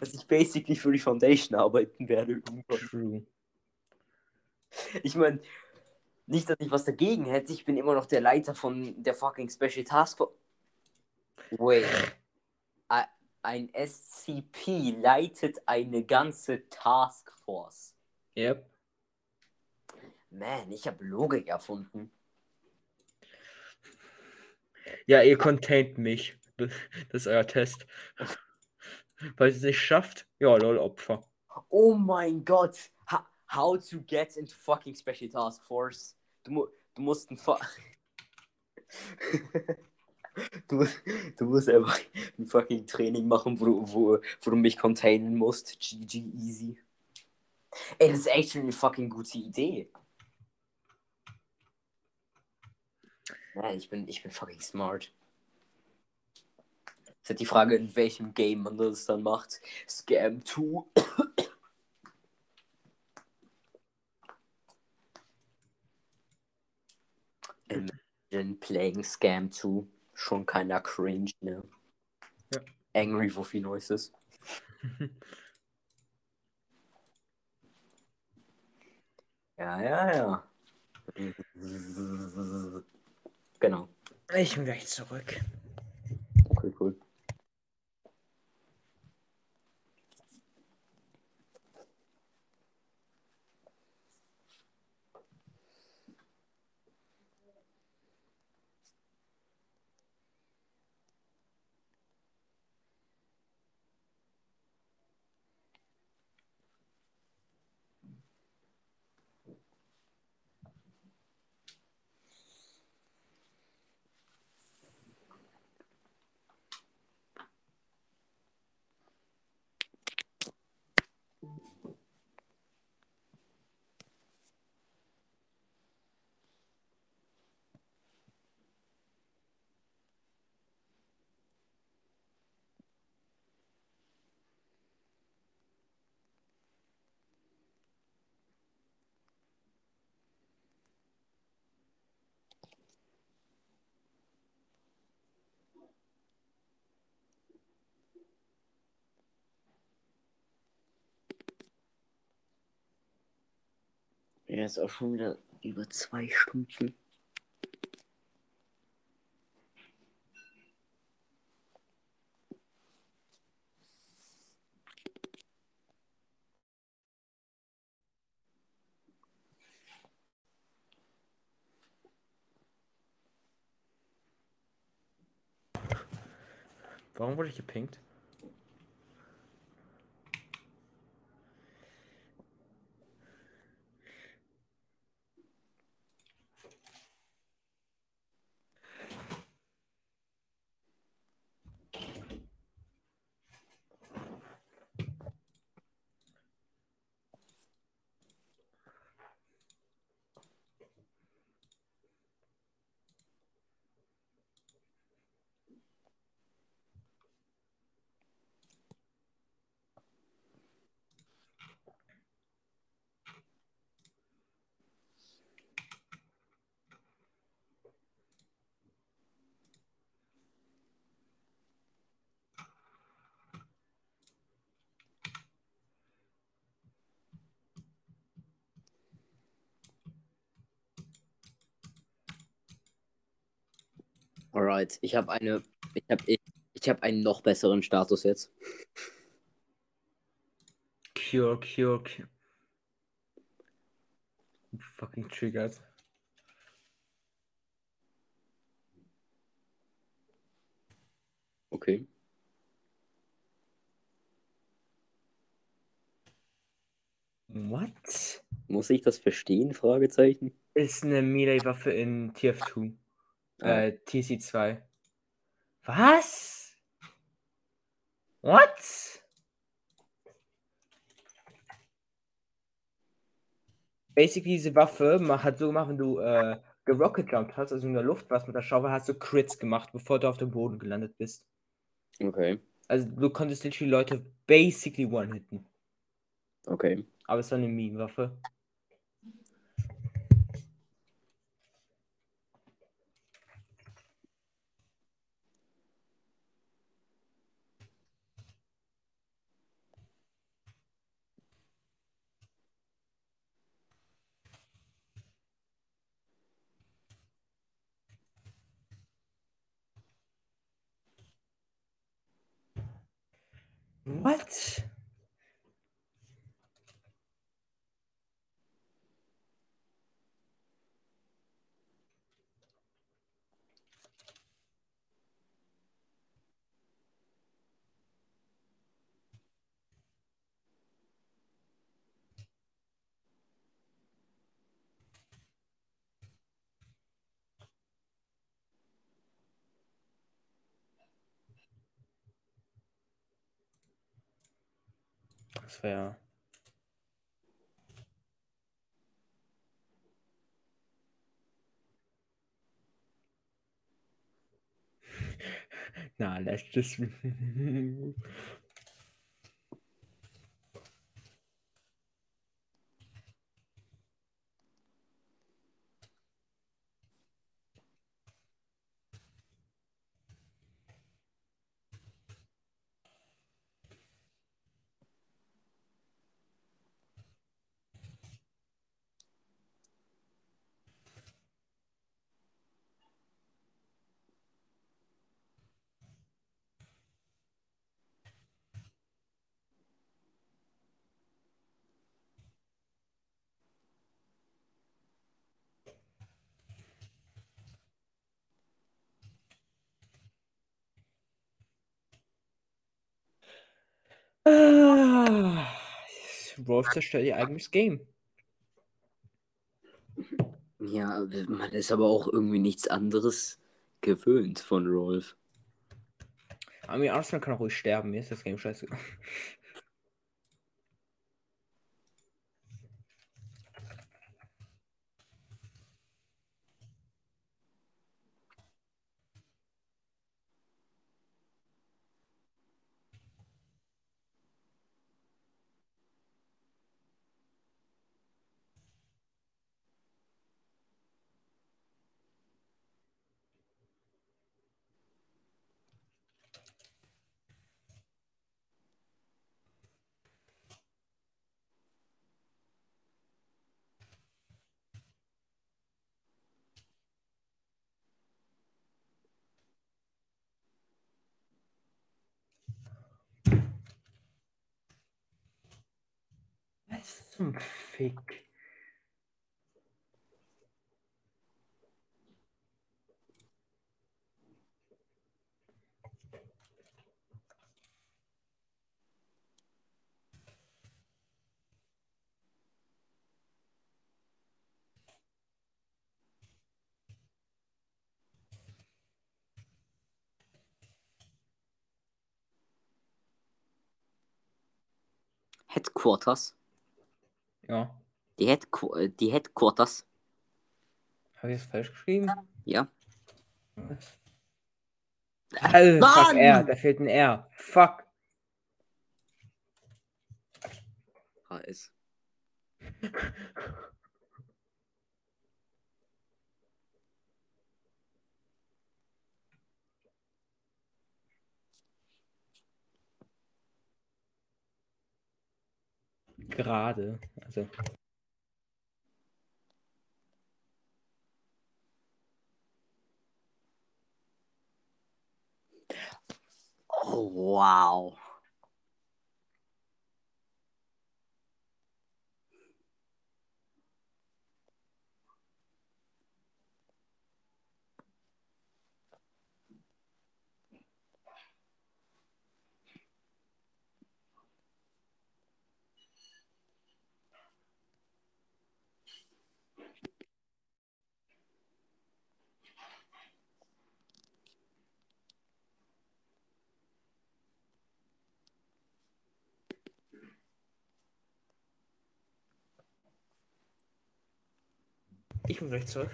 Speaker 1: dass ich basically für die Foundation arbeiten werde.
Speaker 2: True.
Speaker 1: Ich meine, nicht, dass ich was dagegen hätte, ich bin immer noch der Leiter von der fucking Special Task Force. Wait. Ein SCP leitet eine ganze Task Force.
Speaker 2: Yep.
Speaker 1: Man, ich habe Logik erfunden.
Speaker 2: Ja, ihr containt mich. Das ist euer Test. Ihr es nicht schafft, ja, lol, Opfer.
Speaker 1: Oh mein Gott. Ha how to get into fucking Special Task Force. Du, mu du musst ein Fa du, musst- du musst einfach ein fucking Training machen, wo, wo, wo du mich containen musst. GG easy. Ey, das ist echt schon eine fucking gute Idee. Ja, ich bin, ich bin fucking smart. Ist halt die Frage, in welchem Game man das dann macht. Scam 2. Imagine playing Scam 2. Schon keiner cringe, ne?
Speaker 2: Ja.
Speaker 1: Angry Wuffy Noises. Ja, ja, ja. Genau.
Speaker 2: Ich bin gleich zurück.
Speaker 1: Okay, cool. Ja, ist auch schon wieder über zwei Stunden.
Speaker 2: Warum wurde ich gepinkt?
Speaker 1: Alright, ich habe eine. Ich habe ich, ich hab einen noch besseren Status jetzt.
Speaker 2: Cure, cure, cure. Fucking triggered.
Speaker 1: Okay.
Speaker 2: What?
Speaker 1: Muss ich das verstehen? Fragezeichen.
Speaker 2: Ist eine Melee-Waffe in TF2. Äh, TC2. Was? What? Basically, diese Waffe hat so gemacht, wenn du äh, gerocket jumpt hast, also in der Luft warst mit der Schaufel, hast du Crits gemacht, bevor du auf dem Boden gelandet bist.
Speaker 1: Okay.
Speaker 2: Also du konntest literally Leute basically one-hitten.
Speaker 1: Okay.
Speaker 2: Aber es war eine Meme-Waffe. What? Das wäre. Na, letztes. Wolf zerstört ihr eigenes Game.
Speaker 1: Ja, man ist aber auch irgendwie nichts anderes gewöhnt von Rolf.
Speaker 2: Army Arsenal kann auch ruhig sterben, mir ist das Game scheiße. Was zum Fick?
Speaker 1: Headquarters.
Speaker 2: Ja.
Speaker 1: Die, Headqu äh, die Headquarters.
Speaker 2: Habe ich das falsch geschrieben?
Speaker 1: Ja.
Speaker 2: Also, fuck! R, da fehlt ein R. Fuck.
Speaker 1: HS.
Speaker 2: Gerade. Also.
Speaker 1: Oh, wow.
Speaker 2: Ich bin gleich zurück.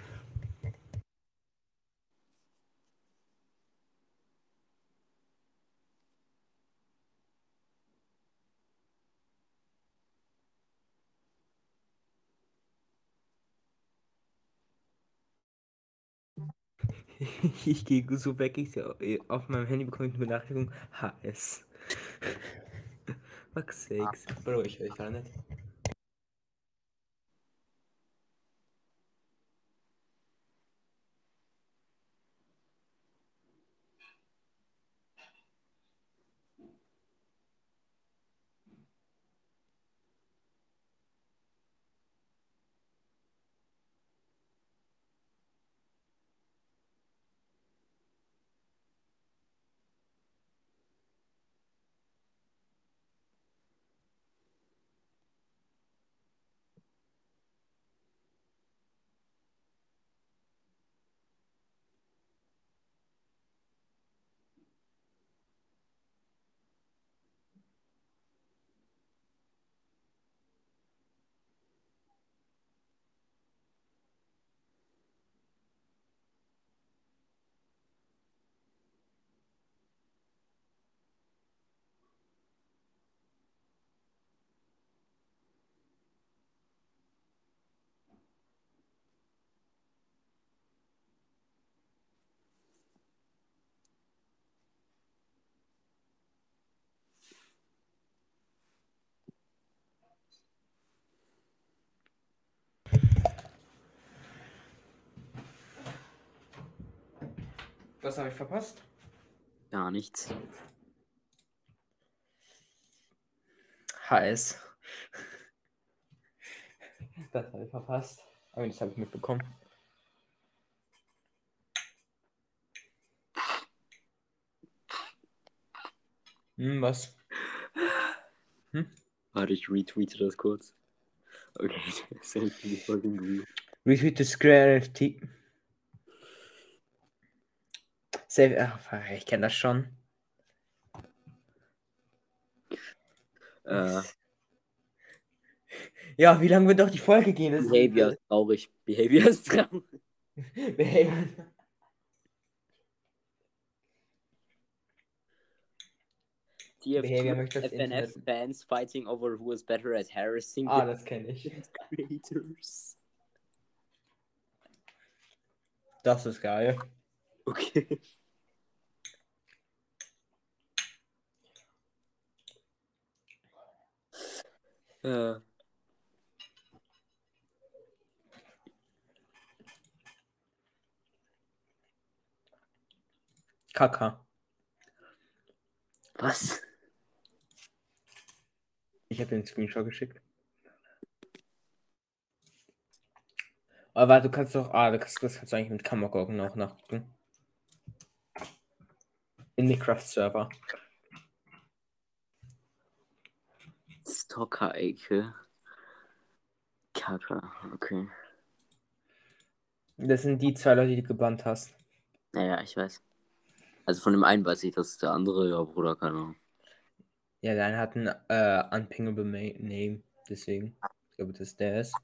Speaker 2: Ich gehe so weg, ich sehe äh, auf meinem Handy bekomme ich eine Benachrichtigung HS. Fuck sakes. Bro, ich höre dich gar nicht. Was habe ich verpasst?
Speaker 1: Gar nichts.
Speaker 2: HS. Das habe ich verpasst. Aber das habe ich mitbekommen. Hm, was?
Speaker 1: Warte, ich retweete das kurz. Okay, selfie fucking real.
Speaker 2: Retweet the Square NFT. Save, ach, ich kenne das schon.
Speaker 1: Äh,
Speaker 2: Ja, wie lange wird doch die Folge gehen? Das
Speaker 1: Behavior ist traurig. Behavior ist traurig.
Speaker 2: Behavior. Behavior möchte das
Speaker 1: TF2 FNF
Speaker 2: Internet-
Speaker 1: fans fighting over who is better at harassing
Speaker 2: Ah, das kenne ich.
Speaker 1: creators.
Speaker 2: Das ist geil.
Speaker 1: Okay. Äh,
Speaker 2: Kaka.
Speaker 1: was?
Speaker 2: Ich habe den Screenshot geschickt. Aber du kannst doch. Ah, du kannst, das kannst du eigentlich mit Kammergurken auch nachgucken. In Minecraft-Server.
Speaker 1: Stalker-Ecke. Kaka, okay.
Speaker 2: Das sind die zwei Leute, die du gebannt hast.
Speaker 1: Naja, ich weiß. Also von dem einen weiß ich, dass der andere, ja, Bruder, keine Ahnung.
Speaker 2: Ja, der eine hat einen äh, unpingable Name. Deswegen. Ich glaube, dass der ist.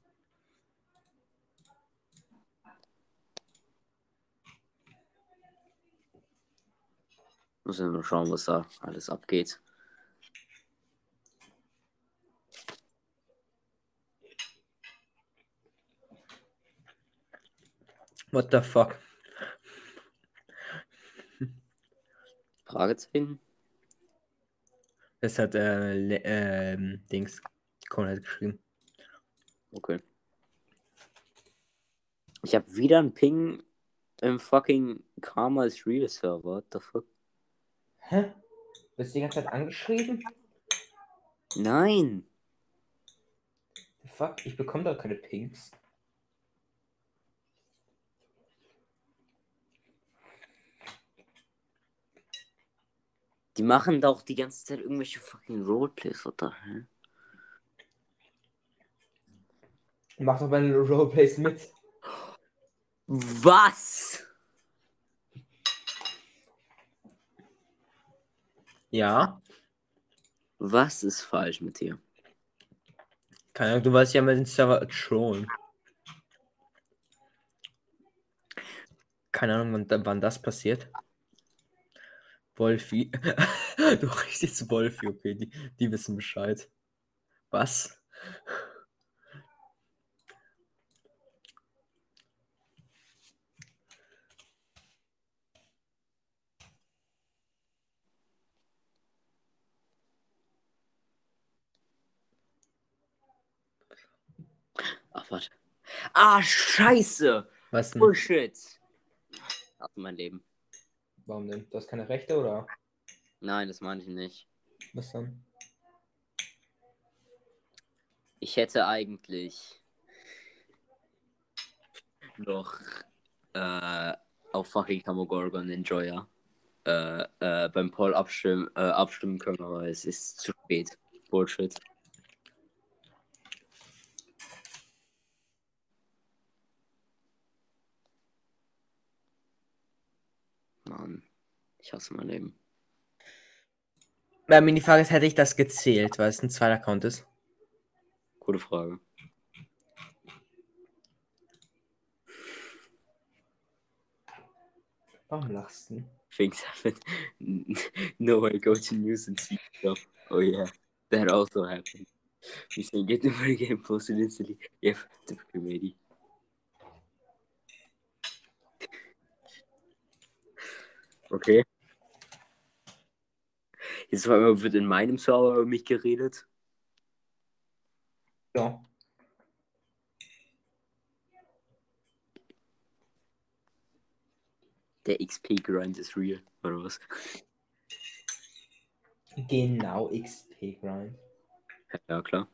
Speaker 1: Muss ja nur schauen, was da alles abgeht.
Speaker 2: What the fuck?
Speaker 1: Fragezeichen?
Speaker 2: Das hat äh, Le- ähm, Dings Konrad geschrieben.
Speaker 1: Okay. Ich habe wieder einen Ping im fucking Karma is Real Server. What the fuck?
Speaker 2: Hä? Bist du die ganze Zeit angeschrieben?
Speaker 1: Nein!
Speaker 2: The fuck? Ich bekomme doch keine Pings.
Speaker 1: Die machen doch die ganze Zeit irgendwelche fucking Roleplays, oder? hell?
Speaker 2: Mach doch meine Roleplays mit.
Speaker 1: Was?
Speaker 2: Ja.
Speaker 1: Was ist falsch mit dir?
Speaker 2: Keine Ahnung, du weißt ja mal den Server trollen. Keine Ahnung, wann, wann das passiert. Wolfi. du riechst jetzt Wolfi, okay, die, die wissen Bescheid. Was?
Speaker 1: Ach, warte. Ah, scheiße.
Speaker 2: Was denn?
Speaker 1: Bullshit. Ach, mein Leben.
Speaker 2: Warum denn? Du hast keine Rechte oder
Speaker 1: Nein, das meine ich nicht.
Speaker 2: was dann?
Speaker 1: Ich hätte eigentlich noch äh, auf fucking Kamogorgon Enjoyer äh, äh, beim Poll abstimmen, äh, abstimmen können, aber es ist zu spät. Bullshit. Mann, ich hasse mein Leben.
Speaker 2: Ähm, die Frage ist, hätte ich das gezählt, weil es ein zweiter Account ist?
Speaker 1: Gute Frage.
Speaker 2: Warum lachst du?
Speaker 1: Things happen. no, I go to news and see stuff. Oh yeah, that also happened. You say get the free game posted instantly. Yep, the committee. Okay. Jetzt wird in meinem Server über mich geredet.
Speaker 2: Ja.
Speaker 1: Der XP-Grind ist real, oder was?
Speaker 2: Genau, XP Grind.
Speaker 1: Ja, klar.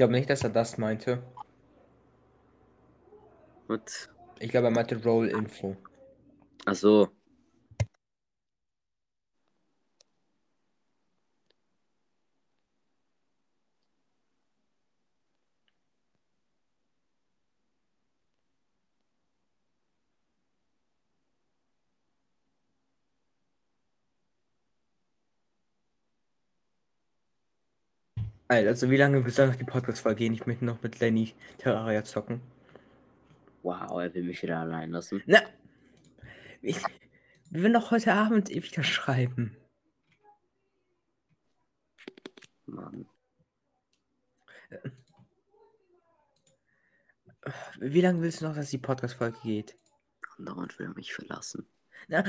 Speaker 2: Glaube nicht, dass er das meinte.
Speaker 1: Und,
Speaker 2: Ich glaube, er meinte Roll Info.
Speaker 1: achso.
Speaker 2: Also wie lange soll noch die Podcast-Folge gehen? Ich möchte noch mit Lenny Terraria zocken.
Speaker 1: Wow, er will mich wieder allein lassen.
Speaker 2: Na! Ich, wir werden doch heute Abend wieder schreiben.
Speaker 1: Mann.
Speaker 2: Wie lange willst du noch, dass die Podcast-Folge geht?
Speaker 1: Andauernd will er mich verlassen.
Speaker 2: Na,